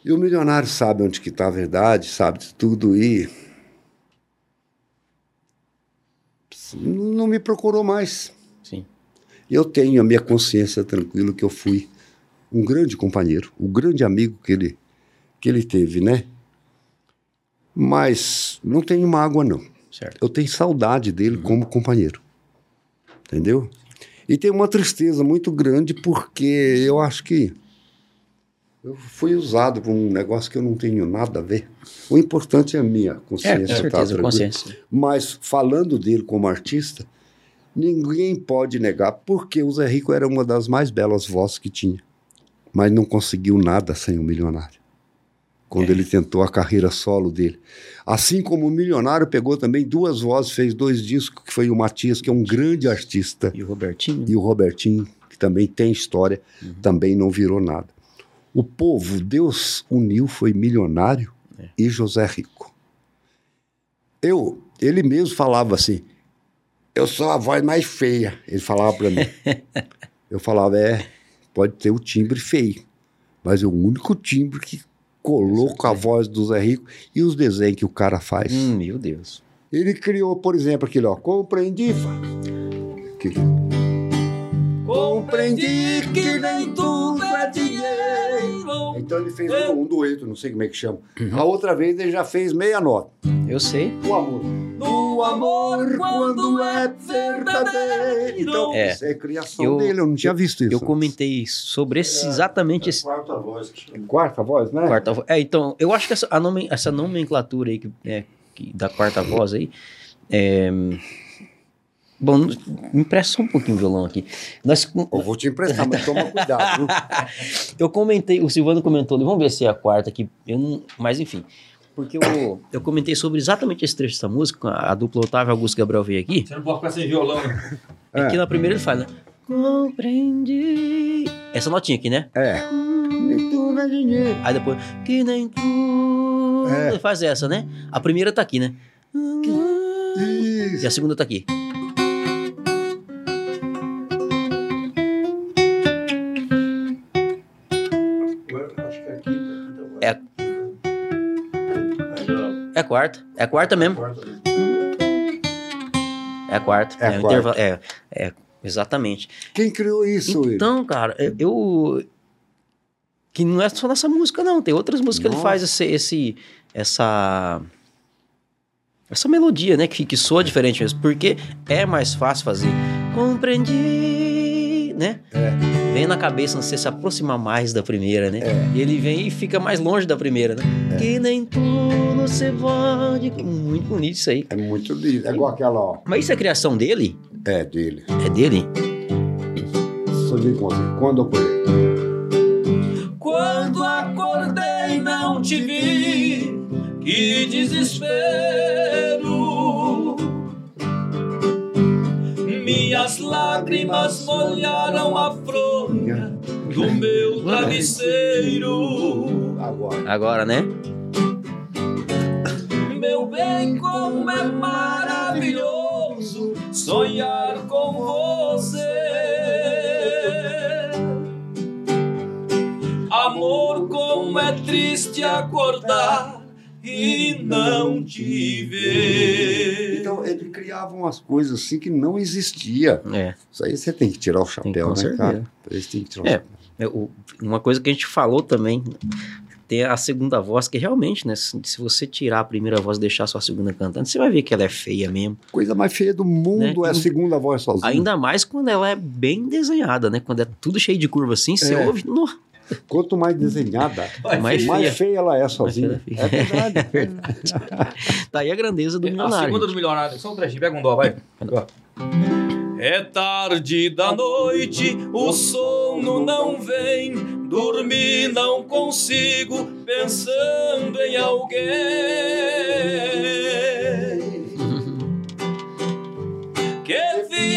E o milionário sabe onde que está a verdade, sabe de tudo e não me procurou mais. Sim. Eu tenho a minha consciência tranquila que eu fui um grande companheiro, o grande amigo que ele que ele teve, né? Mas não tenho mágoa não. Certo. Eu tenho saudade dele como companheiro. Entendeu? E tem uma tristeza muito grande porque eu acho que Eu fui usado por um negócio que eu não tenho nada a ver. O importante é a minha É, com consciência. tá certeza, tranquila. consciência. Mas falando dele como artista, ninguém pode negar, porque o Zé Rico era uma das mais belas vozes que tinha. Mas não conseguiu nada sem o milionário. Quando ele tentou a carreira solo dele. Assim como o milionário pegou também duas vozes, fez dois discos, que foi o Matias, que é um grande artista, E o Robertinho? e o Robertinho, que também tem história, também não virou nada. O povo, Deus uniu, foi milionário e José Rico. Eu, ele mesmo falava assim, eu sou a voz mais feia, ele falava para mim. eu falava, é, pode ter o timbre feio, mas é o único timbre que colou com a voz do Zé Rico e os desenhos que o cara faz. Hum, meu Deus. Ele criou, por exemplo, aquele, ó, compreendi, Fá. Que- Compreendi que nem tudo é dinheiro. Então ele fez um, um dueto, não sei como é que chama. A outra vez ele já fez meia nota. Eu sei. O amor. No amor, quando é verdadeiro. Então, É. isso é criação Eu- dele, eu não tinha visto isso. Eu comentei sobre esse, exatamente esse Quarta voz que chama. Quarta voz, né? quarta voz. É, então, eu acho que essa, nomen- essa nomenclatura aí que, é, que- da quarta voz aí. É, bom, me empresta só um pouquinho o violão aqui. Nós, Eu vou te emprestar, mas toma cuidado. viu? eu comentei, o Silvano comentou, ali, vamos ver se é a quarta aqui. Eu não, mas enfim. Porque eu, eu comentei sobre exatamente esse trecho dessa música. A, a dupla Otávio Augusto Gabriel veio aqui. Você não pode ficar sem violão. né? É. É. que na primeira ele fala, né? Compreendi. Essa notinha aqui, né? É. É. Aí depois, que nem tu. É. Ele faz essa, né? A primeira tá aqui, né? E a segunda tá aqui. É a quarta. É quarta mesmo. Quarta. É a quarta. É a o quarta. intervalo- É, é, exatamente. Quem criou isso? ele? Então, cara, eu-. Que não é só nessa música, não. Tem outras músicas que ele faz esse, esse. Essa. Essa melodia, né? Que, que soa diferente mesmo. Porque é mais fácil fazer. Compreendi. Né? É. Vem na cabeça, você se aproxima mais da primeira, né? É. E ele vem e fica mais longe da primeira, né? Que nem tudo você pode. Muito bonito isso aí. É muito lindo. É igual aquela, ó. Mas isso é criação dele? É dele. É dele? Só com você. Quando eu acordei. Quando acordei não te vi, que desespero. Minhas lágrimas molharam a fronha do meu travesseiro. Agora. Agora, né? Meu bem, como é maravilhoso sonhar com você. Amor, como é triste acordar e não te ver. Então, ele criava umas coisas assim que não existia. É. Isso aí você tem que tirar o chapéu, né, cara? Esse tem que tirar o É. chapéu. É, Uma coisa que a gente falou também, tem a segunda voz, que realmente, né? Se se você tirar a primeira voz e deixar só a segunda cantando, você vai ver que ela é feia mesmo. Coisa mais feia do mundo Né? é a segunda voz sozinha. Ainda mais quando ela é bem desenhada, né? Quando é tudo cheio de curva assim, você É. ouve. No, Quanto mais desenhada, mais mais feia. feia ela é sozinha. feia. É verdade. É verdade. tá aí a grandeza do A milionário. segunda do milionário. Só um trechinho, pega um dó, vai. É tarde da noite, o sono não vem, dormir não consigo, pensando em alguém. Que vive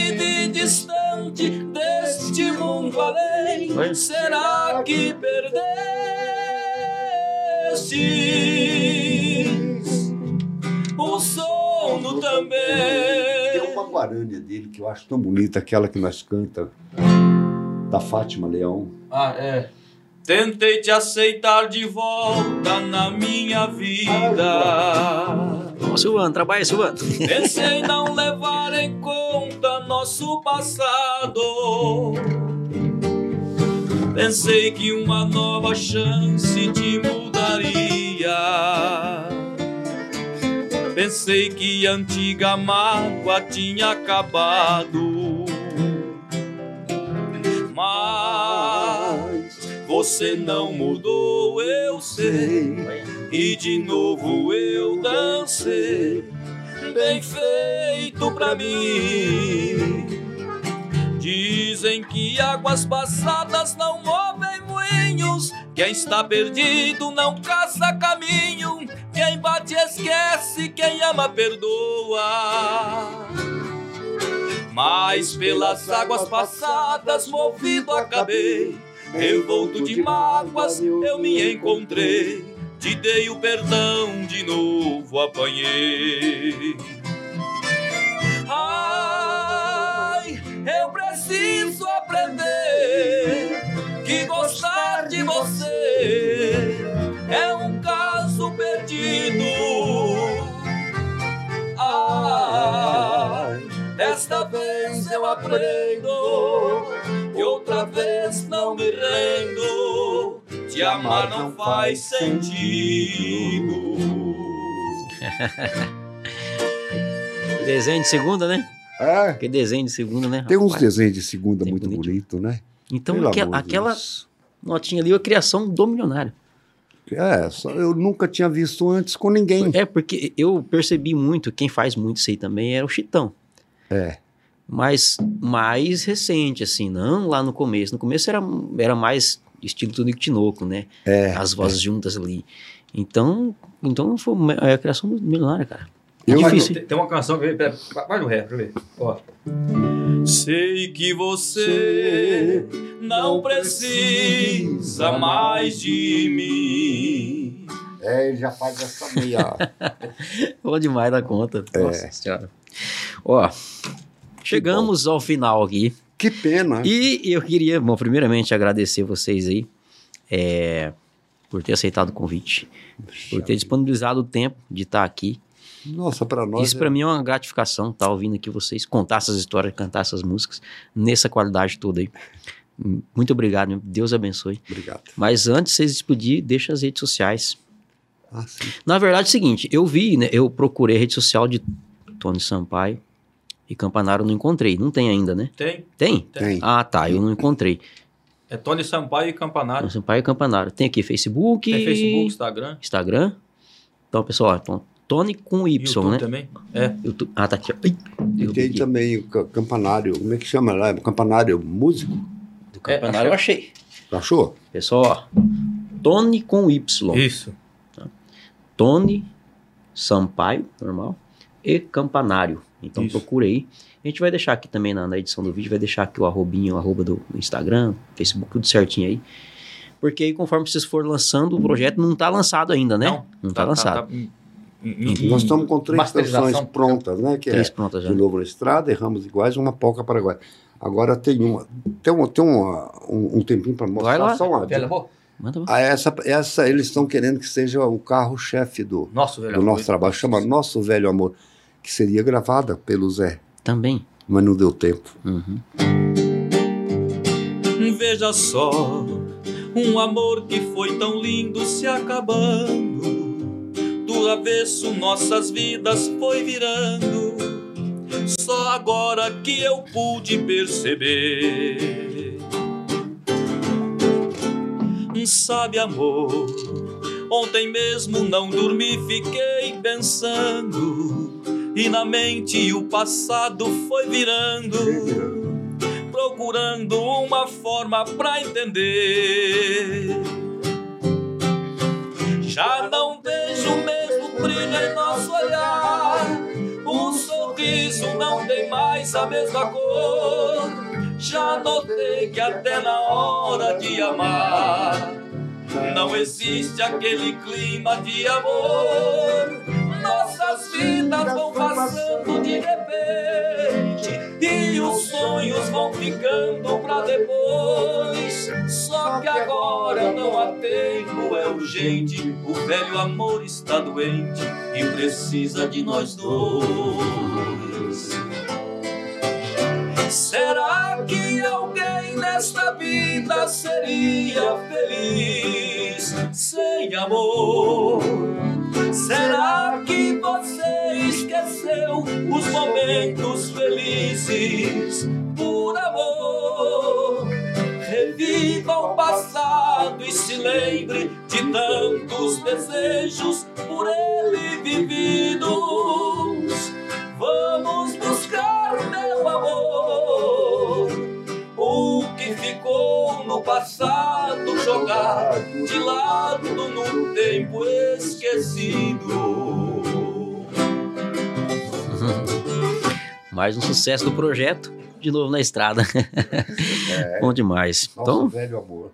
distante deste mundo além, Oi? será que perdestes o sono também? Tem uma guarânia dele que eu acho tão bonita, aquela que nós canta, da Fátima Leão. Ah, é. Tentei te aceitar de volta na minha vida. Ó, Silvano, trabalha, Silvano. Pensei não levar em conta nosso passado. Pensei que uma nova chance te mudaria. Pensei que a antiga mágoa tinha acabado. Você não mudou, eu sei. E de novo eu dancei. Bem feito pra mim. Dizem que águas passadas não movem moinhos. Quem está perdido não caça caminho. Quem bate esquece, quem ama perdoa. Mas pelas águas passadas, movido acabei. Revolto de mágoas, eu me encontrei. Te dei o perdão, de novo apanhei. Ai, eu preciso aprender que gostar de você é um caso perdido. Ai, desta vez eu aprendo que outra vez não me rendo. Te amar não faz sentido. Desenho de segunda, né? É, Que desenho de segunda, né? tem uns rapaz? desenhos de segunda Tem muito bonito. bonito, né? Então, Pelo aquela, aquela Deus. notinha ali é a criação do milionário. É, só, eu nunca tinha visto antes com ninguém. É, porque eu percebi muito, quem faz muito isso aí também era o Chitão. É. Mas mais recente, assim, não lá no começo. No começo era, era mais estilo Tunico Tinoco, né? É. As vozes juntas ali. Então, então foi é a criação do milionário, cara. Eu- difícil. Tem, tem uma canção que. Pera, vai no ré, pra eu ver. Ó. Sei que você não precisa mais de mim. É, ele já faz essa meia. Bom demais da conta. Nossa senhora. Ó, chegamos ao final aqui. que pena. E eu queria, bom, primeiramente agradecer vocês aí é, por ter aceitado o convite, por ter disponibilizado o tempo de estar aqui. Nossa, pra nós. Isso pra mim é uma gratificação, estar ouvindo aqui vocês contar essas histórias, cantar essas músicas nessa qualidade toda aí. Muito obrigado. Deus abençoe. Obrigado. Mas antes de vocês despedir, deixa as redes sociais. Ah. Na verdade é o seguinte, eu vi, né, eu procurei a rede social de Tony Sampaio e Campanaro eu não encontrei. Não tem ainda, né? Tem. Tem? Tem. Ah, tá, eu não encontrei. É Tony Sampaio e Campanário. Tony Sampaio e Campanaro. Tem aqui Facebook, Tem Facebook, Instagram. Instagram. Então, pessoal, então, Tony com Y, YouTube né? também. É. YouTube. Ah, tá aqui. Ai, E tem aqui. também o ca- campanário. Como é que chama lá? Campanário músico? Do Campanário eu achei. Achou? Pessoal, ó, Tony com Y. Isso. Tony Sampaio, normal, e Campanário. Então Isso. procurei. A gente vai deixar aqui também na, na edição do vídeo, vai deixar aqui o arrobinho, o arroba do, Instagram, Facebook, tudo certinho aí. Porque aí, conforme vocês forem lançando, o projeto não tá lançado ainda, né? Não, Não tá, lançado. tá em- em- em- Nós estamos com três canções prontas, né? Que Três é prontas já. De Novo na Estrada, Erramos Iguais uma Polca Paraguai. Agora tem uma. Tem, um, tem uma- um, um tempinho para mostrar Vai lá. só uma. Velho amor? Manda Ah, essa, essa eles estão querendo que seja o carro-chefe do, Nosso velho do amor. nosso trabalho. Chama Nosso Velho Amor, que seria gravada pelo Zé, também. mas não deu tempo. Uhum. Veja só, um amor que foi tão lindo se acabando. Do avesso nossas vidas foi virando. Só agora que eu pude perceber. Sabe, amor, ontem mesmo não dormi, fiquei pensando. E na mente o passado foi virando procurando uma forma pra entender. Já não vejo o mesmo brilho em nosso olhar. O sorriso não tem mais a mesma cor. Já notei que até na hora de amar não existe aquele clima de amor. Nossas vidas vão passando de repente e os sonhos vão ficando pra depois. Só que agora não há tempo, é urgente. O velho amor está doente e precisa de nós dois. Será que alguém nesta vida seria feliz sem amor? Será que você esqueceu os momentos felizes por amor? Reviva o passado lembre de tantos desejos por ele vividos. Vamos buscar meu amor, o que ficou no passado jogado de lado no tempo esquecido. Mais um sucesso do projeto, de novo na estrada. É, Bom demais. nosso Então, velho amor.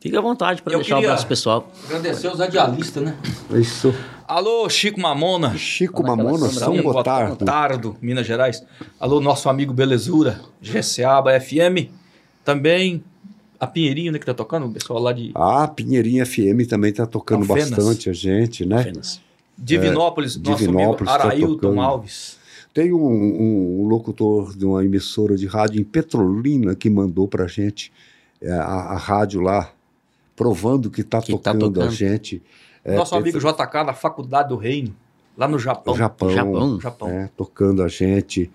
fica à vontade para deixar o abraço pessoal. Agradecer os radialistas, né? Isso. Alô, Chico Mamona. Chico Naquela Mamona, São Gotardo. Gotardo, Minas Gerais. Alô, nosso amigo Belezura, GCABA FM. Também a Pinheirinho, né, que tá tocando, o pessoal lá de Ah, Pinheirinha FM também tá tocando Alfenas. bastante a gente, né? Apenas. Divinópolis, nosso Divinópolis amigo tá Arailton tocando. Alves. Tem um, um- um locutor de uma emissora de rádio em Petrolina que mandou pra gente é, a, a rádio lá, provando que tá Que tá tocando a tocando. gente. É, nosso Petro- amigo JK da Faculdade do Reino, lá no Japão. Japão, Japão. Japão. é, tocando a gente.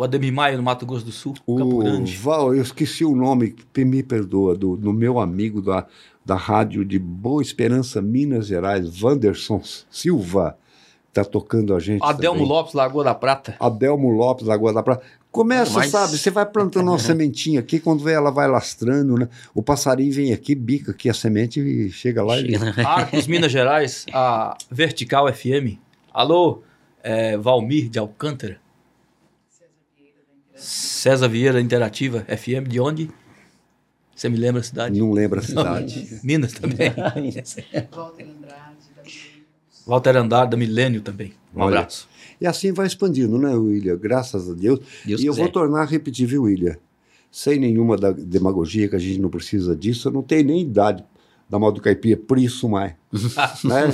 O Ademir Maia, no Mato Grosso do Sul, Campo O Grande. Val, eu esqueci o nome, me perdoa, do, do meu amigo da, da rádio de Boa Esperança, Minas Gerais, Wanderson Silva, tá tocando a gente. Adelmo também. Lopes, Lagoa da Prata. Adelmo Lopes, Lagoa da Prata. Começa, Mas- sabe? Você vai plantando uma sementinha aqui, quando vê ela vai lastrando, né? O passarinho vem aqui, bica aqui a semente e chega lá e. Chega, né? Arcos, Minas Gerais, a Vertical FM. Alô, é, Valmir de Alcântara. César Vieira Interativa FM, de onde? Você me lembra a cidade? Não lembra a cidade. Minas também. Walter Andrade. Walter Andar, da Milênio também. Um Olha. abraço. E assim vai expandindo, né, William? Graças a Deus. Deus e eu quiser. vou tornar a repetir, viu, William? Sem nenhuma da- demagogia, que a gente não precisa disso, eu não tenho nem idade da moda do caipira, por isso mais. né?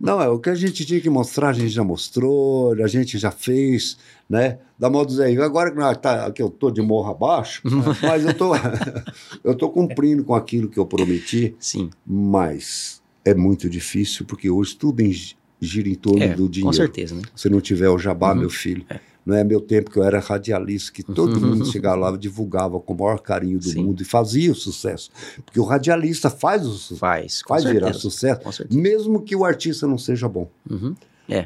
Não, é o que a gente tinha que mostrar, a gente já mostrou, a gente já fez, né? Da moda Zé. Agora que, nós tá, que eu tô de morro abaixo, mas eu tô, eu tô cumprindo com aquilo que eu prometi, Sim, mas é muito difícil, porque hoje tudo em- gira em torno é, do dinheiro com certeza, né? se não tiver o jabá, Uhum. meu filho. Não é meu tempo que eu era radialista, que todo mundo chegava lá divulgava com o maior carinho do Sim. mundo e fazia o sucesso. Porque o radialista faz o sucesso, Faz, faz virar certeza. sucesso, Com certeza. mesmo que o artista não seja bom. Uhum,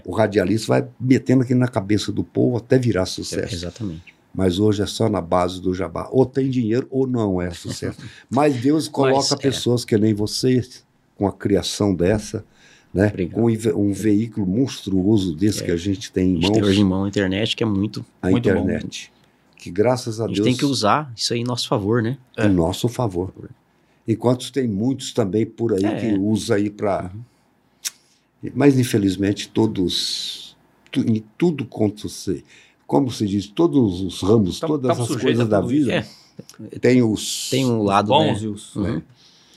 O radialista vai metendo aqui na cabeça do povo até virar sucesso. exatamente. Mas hoje é só na base do jabá. Ou tem dinheiro ou não é sucesso. Mas Deus coloca Mas, é. pessoas que nem vocês, com a criação dessa, né? Um um veículo monstruoso desse É. que a gente tem A em gente tem mãos hoje em mão a internet, que é muito. a Muito bom. internet. Que graças a, A gente Deus tem que usar isso aí em nosso favor, né? em nosso favor. Enquanto tem muitos também por aí É. que usa aí para. Mas infelizmente todos. tu- em tudo quanto se. Como se diz, todos os ramos, Tam- todas tamo as coisas a da vida, tem os. Tem um lado bons né? e, os, Uhum.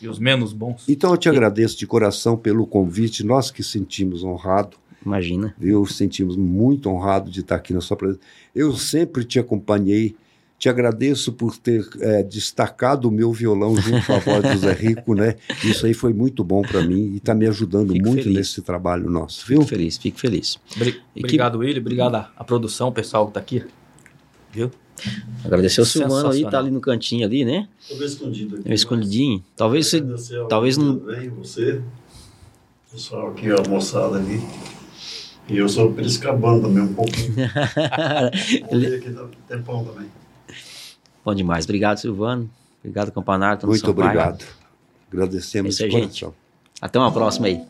E os menos bons. Então eu te agradeço de coração pelo convite, nós que sentimos honrado. Imagina. viu? Sentimos muito honrado de estar aqui na sua presença. Eu sempre te acompanhei. Te agradeço por ter eh, destacado o meu violão junto com a voz do Zé Rico, né? Isso aí foi muito bom para mim e está me ajudando Fico muito feliz. nesse trabalho nosso, viu? Fico feliz, fico feliz. Obri- E que- Obrigado, Willi. Obrigado à, produção, o pessoal que tá aqui. Viu? Agradecer o Silvano Sensacional. tá ali no cantinho ali, né? Bem escondido aqui. Escondidinho. Talvez você. Talvez não- Bem, você, pessoal aqui, a moçada ali. E eu sou periscabano também, um pouquinho. Ver aqui, dá tempão também. Bom demais. Obrigado, Silvano. Obrigado, Campanário. Tamo Muito obrigado. Agradecemos É isso de aí, gente. coração. Até uma próxima aí.